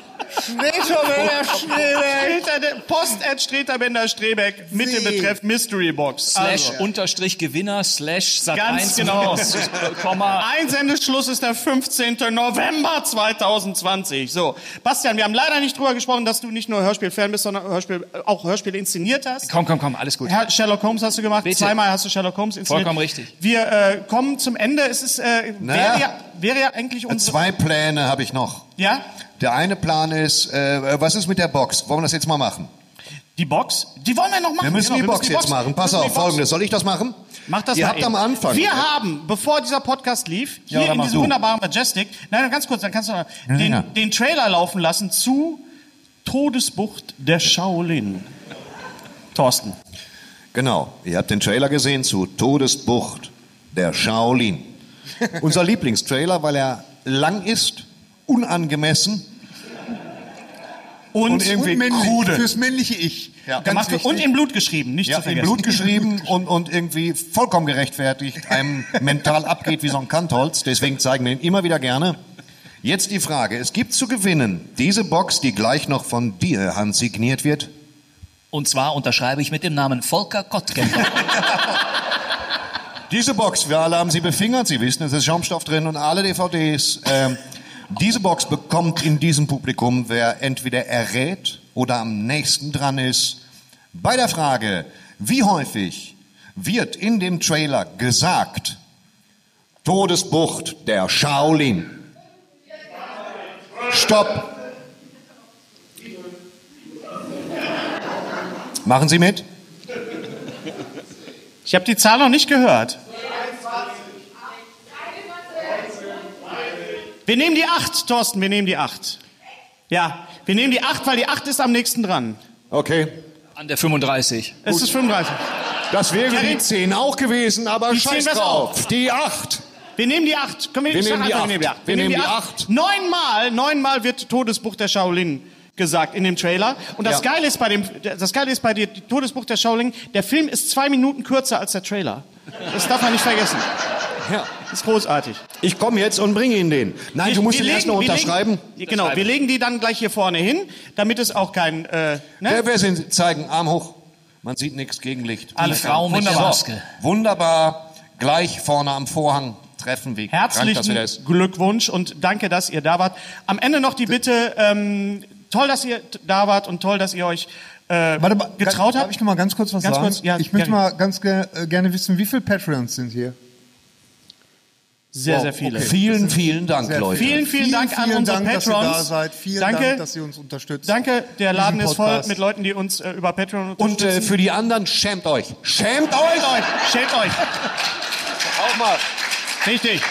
<laughs> Streter. Streter, Post-Ad Streterbender Strebeck mit dem. Betreff Mystery Box. slash Also. Unterstrich Gewinner slash Sat Ganz 1 genau. äh, <laughs> Komma. Einsendeschluss ist der 15. November 2020. So, Bastian, wir haben leider nicht drüber gesprochen, dass du nicht nur Hörspiel-Fan bist, sondern Hörspiel, auch Hörspiele inszeniert hast. Komm, komm, komm, alles gut. Herr Sherlock Holmes hast du gemacht, Bitte. zweimal hast du Sherlock Holmes inszeniert. Vollkommen richtig. Wir äh, kommen zum Ende. Es ist, äh, Naja. wäre, ja, wäre ja eigentlich unsere... Zwei Pläne habe ich noch. Ja? Der eine Plan ist, äh, was ist mit der Box? Wollen wir das jetzt mal machen? Die Box? Die wollen wir noch machen. Wir müssen Genau, die Box jetzt machen. Pass müssen auf, Box- folgendes. Soll ich das machen? Mach das Ihr mal habt eben. am Anfang. Wir haben, bevor dieser Podcast lief, Ja, hier dann in diesem du. wunderbaren Majestic, nein, ganz kurz, dann kannst du noch, länger. den, den Trailer laufen lassen zu Todesbucht der Shaolin. Thorsten. Genau. Ihr habt den Trailer gesehen zu Todesbucht der Shaolin. Unser <laughs> Lieblingstrailer, weil er lang ist, unangemessen Und, Und irgendwie Und krude. fürs männliche Ich. Ja. Ganz gemacht, wichtig. und in Blut geschrieben, nicht Ja, zu in vergessen. Blut geschrieben <laughs> und, und irgendwie vollkommen gerechtfertigt, einem mental abgeht wie so ein Kantholz. Deswegen zeigen wir ihn immer wieder gerne. Jetzt die Frage, es gibt zu gewinnen diese Box, die gleich noch von dir handsigniert wird. Und zwar unterschreibe ich mit dem Namen Volker Pottkemper. <laughs> <laughs> Diese Box, wir alle haben sie befingert, Sie wissen, es ist Schaumstoff drin und alle DVDs. Ähm, diese Box bekommt in diesem Publikum, wer entweder errät oder am nächsten dran ist, bei der Frage, wie häufig wird in dem Trailer gesagt, Todesbucht der Shaolin. Stopp. Machen Sie mit? Ich habe die Zahl noch nicht gehört. Wir nehmen die 8, Thorsten, wir nehmen die 8. Ja, wir nehmen die 8, weil die 8 ist am nächsten dran. Okay. An der 35. Es ist 35. Das wäre die die- 10 auch gewesen, aber Die scheiß 10 wär's drauf. Die 8. Wir nehmen die 8. Können wir, Wir nehmen die einfach, acht. Wir nehmen die 8. Wir nehmen die acht. Neunmal, neunmal wird Todesbuch der Shaolin gesagt in dem Trailer. Und das Ja. Geile ist bei dem, das Geile ist bei der Todesbuch der Shaolin, der Film ist zwei Minuten kürzer als der Trailer. Das darf man nicht vergessen. Ja. Das ist großartig. Ich komme jetzt und bringe Ihnen den. Nein, du musst Wir ihn erst noch wir unterschreiben. Legen, genau, wir legen die dann gleich hier vorne hin, damit es auch kein, äh, ne? Wer, Sie? Zeigen, Arm hoch. Man sieht nichts, Gegenlicht. Alles klar. Frau mit der Wunderbar. Maske. Wunderbar. Gleich vorne am Vorhang treffen, wie krank Herzlichen ist. Glückwunsch und danke, dass ihr da wart. Am Ende noch die Bitte, ähm, toll, dass ihr da wart und toll, dass ihr euch äh, Warte mal, getraut Darf habt. ich noch mal ganz kurz was Ganz sagen? kurz, ja, ich möchte gerne. mal ganz ge äh, gerne wissen, wie viele Patreons sind hier? Sehr, Wow, sehr viele. okay. Vielen, vielen Dank, Sehr Leute. Vielen, vielen Dank an unsere Dank, Patrons. dass ihr da seid. Vielen Danke. Dank, dass ihr uns unterstützt. Danke, der Laden ist voll mit Leuten, die uns äh, über Patreon Und unterstützen. äh, für die anderen, schämt euch. Schämt Schämt euch! euch, schämt euch. Auch mal. Richtig.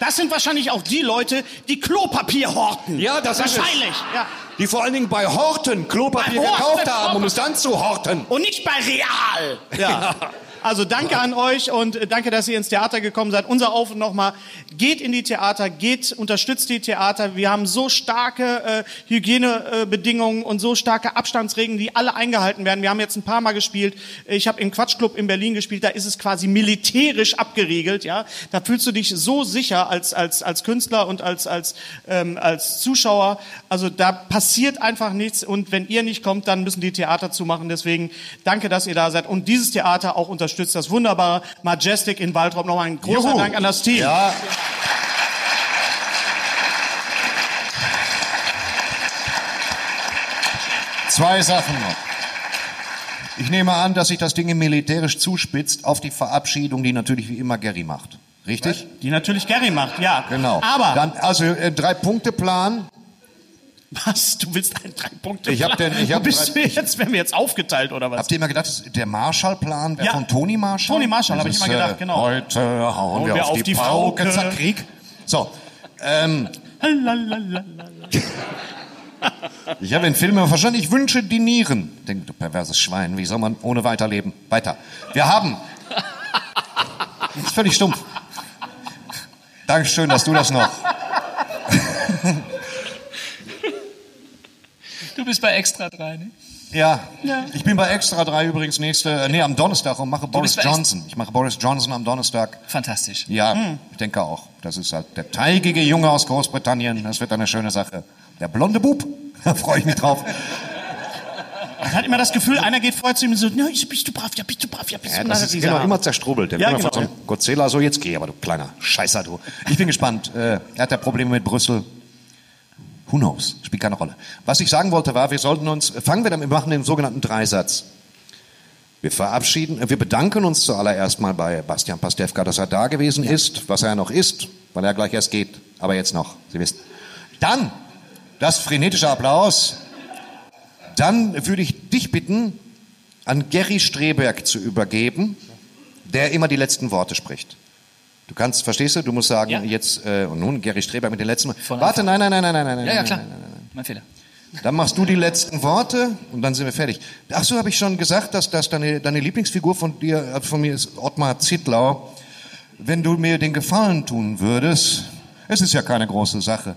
Das sind wahrscheinlich auch die Leute, die Klopapier horten. Ja, das ist es. Wahrscheinlich, ja. Die vor allen Dingen bei Horten Klopapier Bei Horten gekauft haben, um es dann zu horten. Und nicht bei Real. Ja. Also danke an euch und äh, danke, dass ihr ins Theater gekommen seid. Unser Auf und nochmal, geht in die Theater, geht, unterstützt die Theater. Wir haben so starke äh, Hygienebedingungen und so starke Abstandsregeln, die alle eingehalten werden. Wir haben jetzt ein paar Mal gespielt. Ich habe im Quatschclub in Berlin gespielt, da ist es quasi militärisch abgeriegelt. Ja, Da fühlst du dich so sicher als, als, als Künstler und als, als, ähm, als Zuschauer. Also da passiert einfach nichts und wenn ihr nicht kommt, dann müssen die Theater zumachen. Deswegen danke, dass ihr da seid und dieses Theater auch unterstützt das wunderbare Majestic in Waldrop. Nochmal ein großer Juhu. Dank an das Team. Ja. Zwei Sachen noch. Ich nehme an, dass sich das Ding militärisch zuspitzt auf die Verabschiedung, die natürlich wie immer Gary macht. Richtig? Die natürlich Gary macht, ja. Genau. Aber Dann, also äh, Drei-Punkte-Plan. Was? Du willst einen drei Punkte? Ich hab den- ich hab bist drei- du jetzt, werden wir jetzt aufgeteilt oder was? Habt ihr immer gedacht, der Marshallplan wäre Ja. von Tony Marshall? Tony Marshall, hab ich immer gedacht, äh, genau. Heute hauen wir, auf, die, Pauke, zack, Krieg. So, ähm, ich habe den Film immer verstanden. Ich wünsche die Nieren. Denk, du perverses Schwein, wie soll man ohne weiterleben? Weiter. Wir haben. Das ist völlig stumpf. Dankeschön, dass du das noch. Du bist bei Extra 3, ne? Ja, ich bin bei Extra 3 übrigens nächste, äh, nee, am Donnerstag und mache Boris Johnson. Ich mache Boris Johnson am Donnerstag. Fantastisch. Ja, Hm. ich denke auch. Das ist halt der teigige Junge aus Großbritannien. Das wird eine schöne Sache. Der blonde Bub, <laughs> da freue ich mich drauf. Man hat immer das Gefühl, einer geht vorher zu ihm und so, ja, bist du brav, ja, bist du brav, ja, bist Ja, du das brav. ist Dieser- immer, immer zerstrubbelt. Der Ja, ja, genau, von so einem Godzilla so, jetzt geh, aber du kleiner Scheißer, du. Ich bin gespannt. Äh, er hat ja Probleme mit Brüssel. Who knows? Spielt keine Rolle. Was ich sagen wollte war, wir sollten uns, fangen wir damit, wir machen den sogenannten Dreisatz. Wir verabschieden, wir bedanken uns zuallererst mal bei Bastian Pastewka, dass er da gewesen ist, was er noch ist, weil er gleich erst geht. Aber jetzt noch, Sie wissen. Dann das frenetische Applaus. Dann würde ich dich bitten, an Gerry Streberg zu übergeben, der immer die letzten Worte spricht. Du kannst, verstehst du? Du musst sagen, Ja. jetzt, äh, und nun Gerry Streberg mit den letzten Von Warte, nein, nein, nein, nein, nein, nein. Ja, ja, nein, klar. nein, nein, nein. Mein Fehler. Dann machst du die letzten Worte und dann sind wir fertig. Ach so, habe ich schon gesagt, dass, dass deine, deine Lieblingsfigur von dir, äh, von mir ist Ottmar Zittlau. Wenn du mir den Gefallen tun würdest, es ist ja keine große Sache.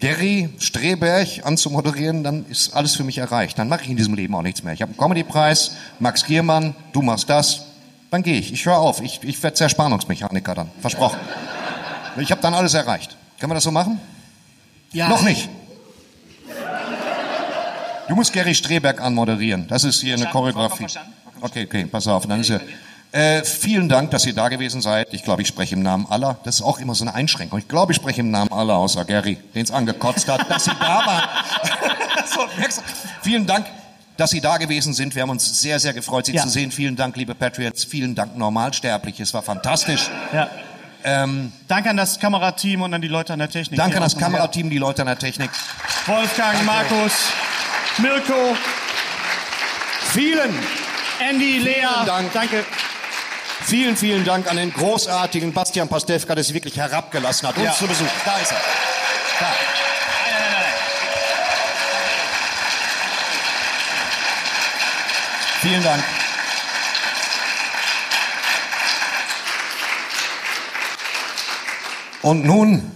Gary Streberg anzumoderieren, dann ist alles für mich erreicht. Dann mache ich in diesem Leben auch nichts mehr. Ich habe einen Comedy-Preis, Max Giermann, du machst das, dann gehe ich. Ich höre auf. Ich, ich werde Zerspannungsmechaniker dann. Versprochen. Ich habe dann alles erreicht. Können wir das so machen? Ja. Noch nicht. Du musst Gary Streberg anmoderieren. Das ist hier eine Choreografie. Okay, okay, pass auf. Dann ist er. Äh, vielen Dank, dass ihr da gewesen seid. Ich glaube, ich spreche im Namen aller. Das ist auch immer so eine Einschränkung. Ich glaube, ich spreche im Namen aller, außer Gary, den es angekotzt hat, dass sie da waren. <laughs> so? Vielen Dank, dass Sie da gewesen sind. Wir haben uns sehr, sehr gefreut, Sie Ja. zu sehen. Vielen Dank, liebe Patriots. Vielen Dank, Normalsterbliche. Es war fantastisch. Ja. Ähm, Danke an das Kamerateam und an die Leute an der Technik. danke an das. Kamerateam, die Leute an der Technik. Wolfgang, Markus, Mirko, Vielen Andy, Lea. Dank. Danke. Vielen, vielen Dank an den großartigen Bastian Pastewka, der sich wirklich herabgelassen hat, uns Ja. zu besuchen. Da ist er. Da. Vielen Dank. Und nun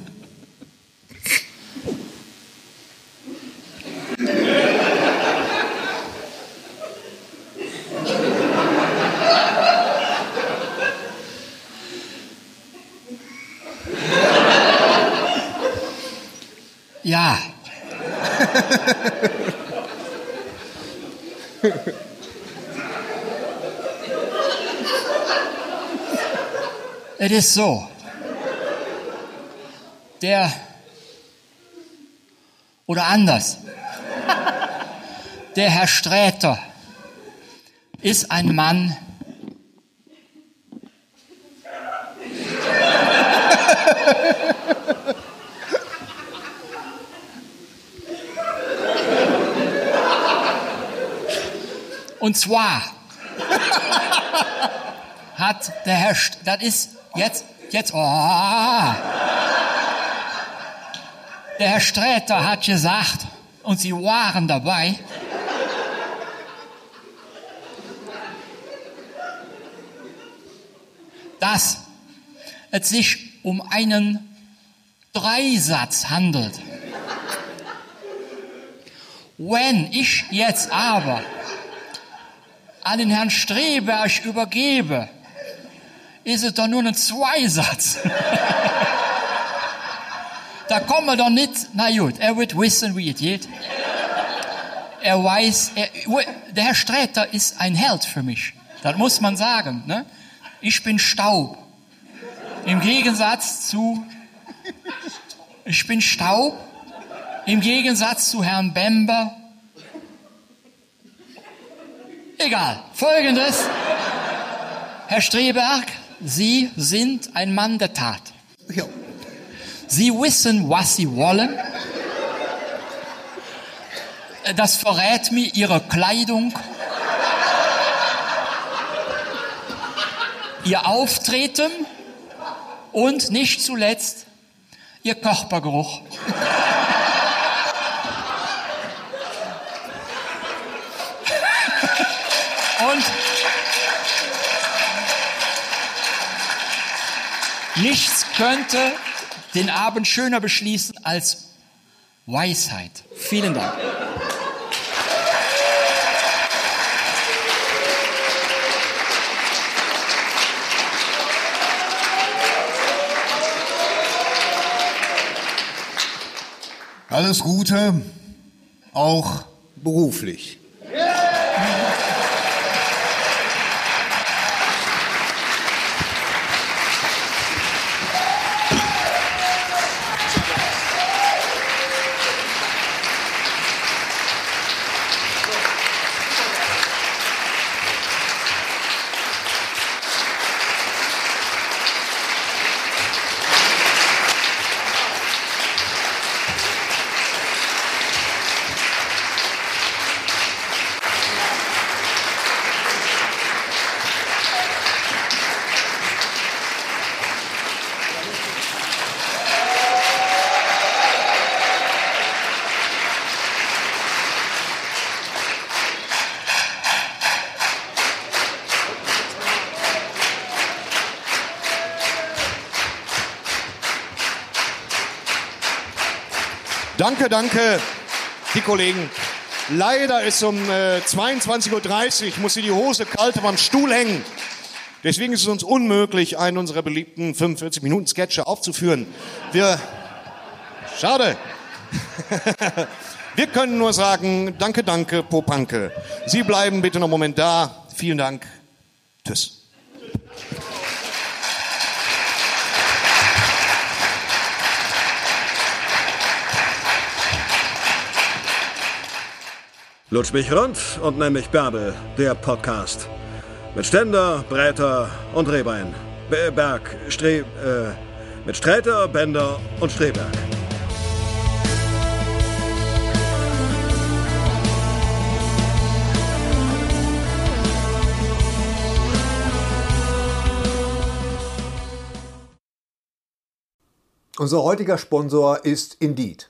Ja. <laughs> es ist so. Der oder anders. Der Herr Sträter ist ein Mann, Und zwar hat der Herr, St das ist jetzt, jetzt, oh. Der Herr Sträter hat gesagt, und Sie waren dabei, es sich um einen Dreisatz handelt. Wenn ich jetzt aber an den Herrn Streberg übergebe, ist es doch nur ein Zweisatz. da kommen wir doch nicht, na gut, er wird wissen, wie es geht. Er weiß, er, der Herr Sträter ist ein Held für mich. Das muss man sagen. Ne? Ich bin Staub. Im Gegensatz zu, ich bin Staub. Im Gegensatz zu Herrn Bember. Egal. Folgendes. Herr Streberg, Sie sind ein Mann der Tat. Ja. Sie wissen, was Sie wollen. Das verrät mir Ihre Kleidung, Ihr Auftreten und nicht zuletzt Ihr Körpergeruch. Und nichts könnte den Abend schöner beschließen als Weisheit. Vielen Dank. Alles Gute, auch beruflich. Danke, danke, die Kollegen. Leider ist um äh, 22.30 Uhr, muss sie die Hose kalt am Stuhl hängen. Deswegen ist es uns unmöglich, einen unserer beliebten 45-Minuten-Sketche aufzuführen. Wir, schade. <laughs> Wir können nur sagen, danke, danke, Popanke. Sie bleiben bitte noch einen Moment da. Vielen Dank. Tschüss. Lutsch mich rund und nenn mich Bärbel, der Podcast. Mit Ständer, Breiter und Rehbein. B Berg, Stre... Äh, mit Sträter, Bender und Streberg. Unser heutiger Sponsor ist Indeed.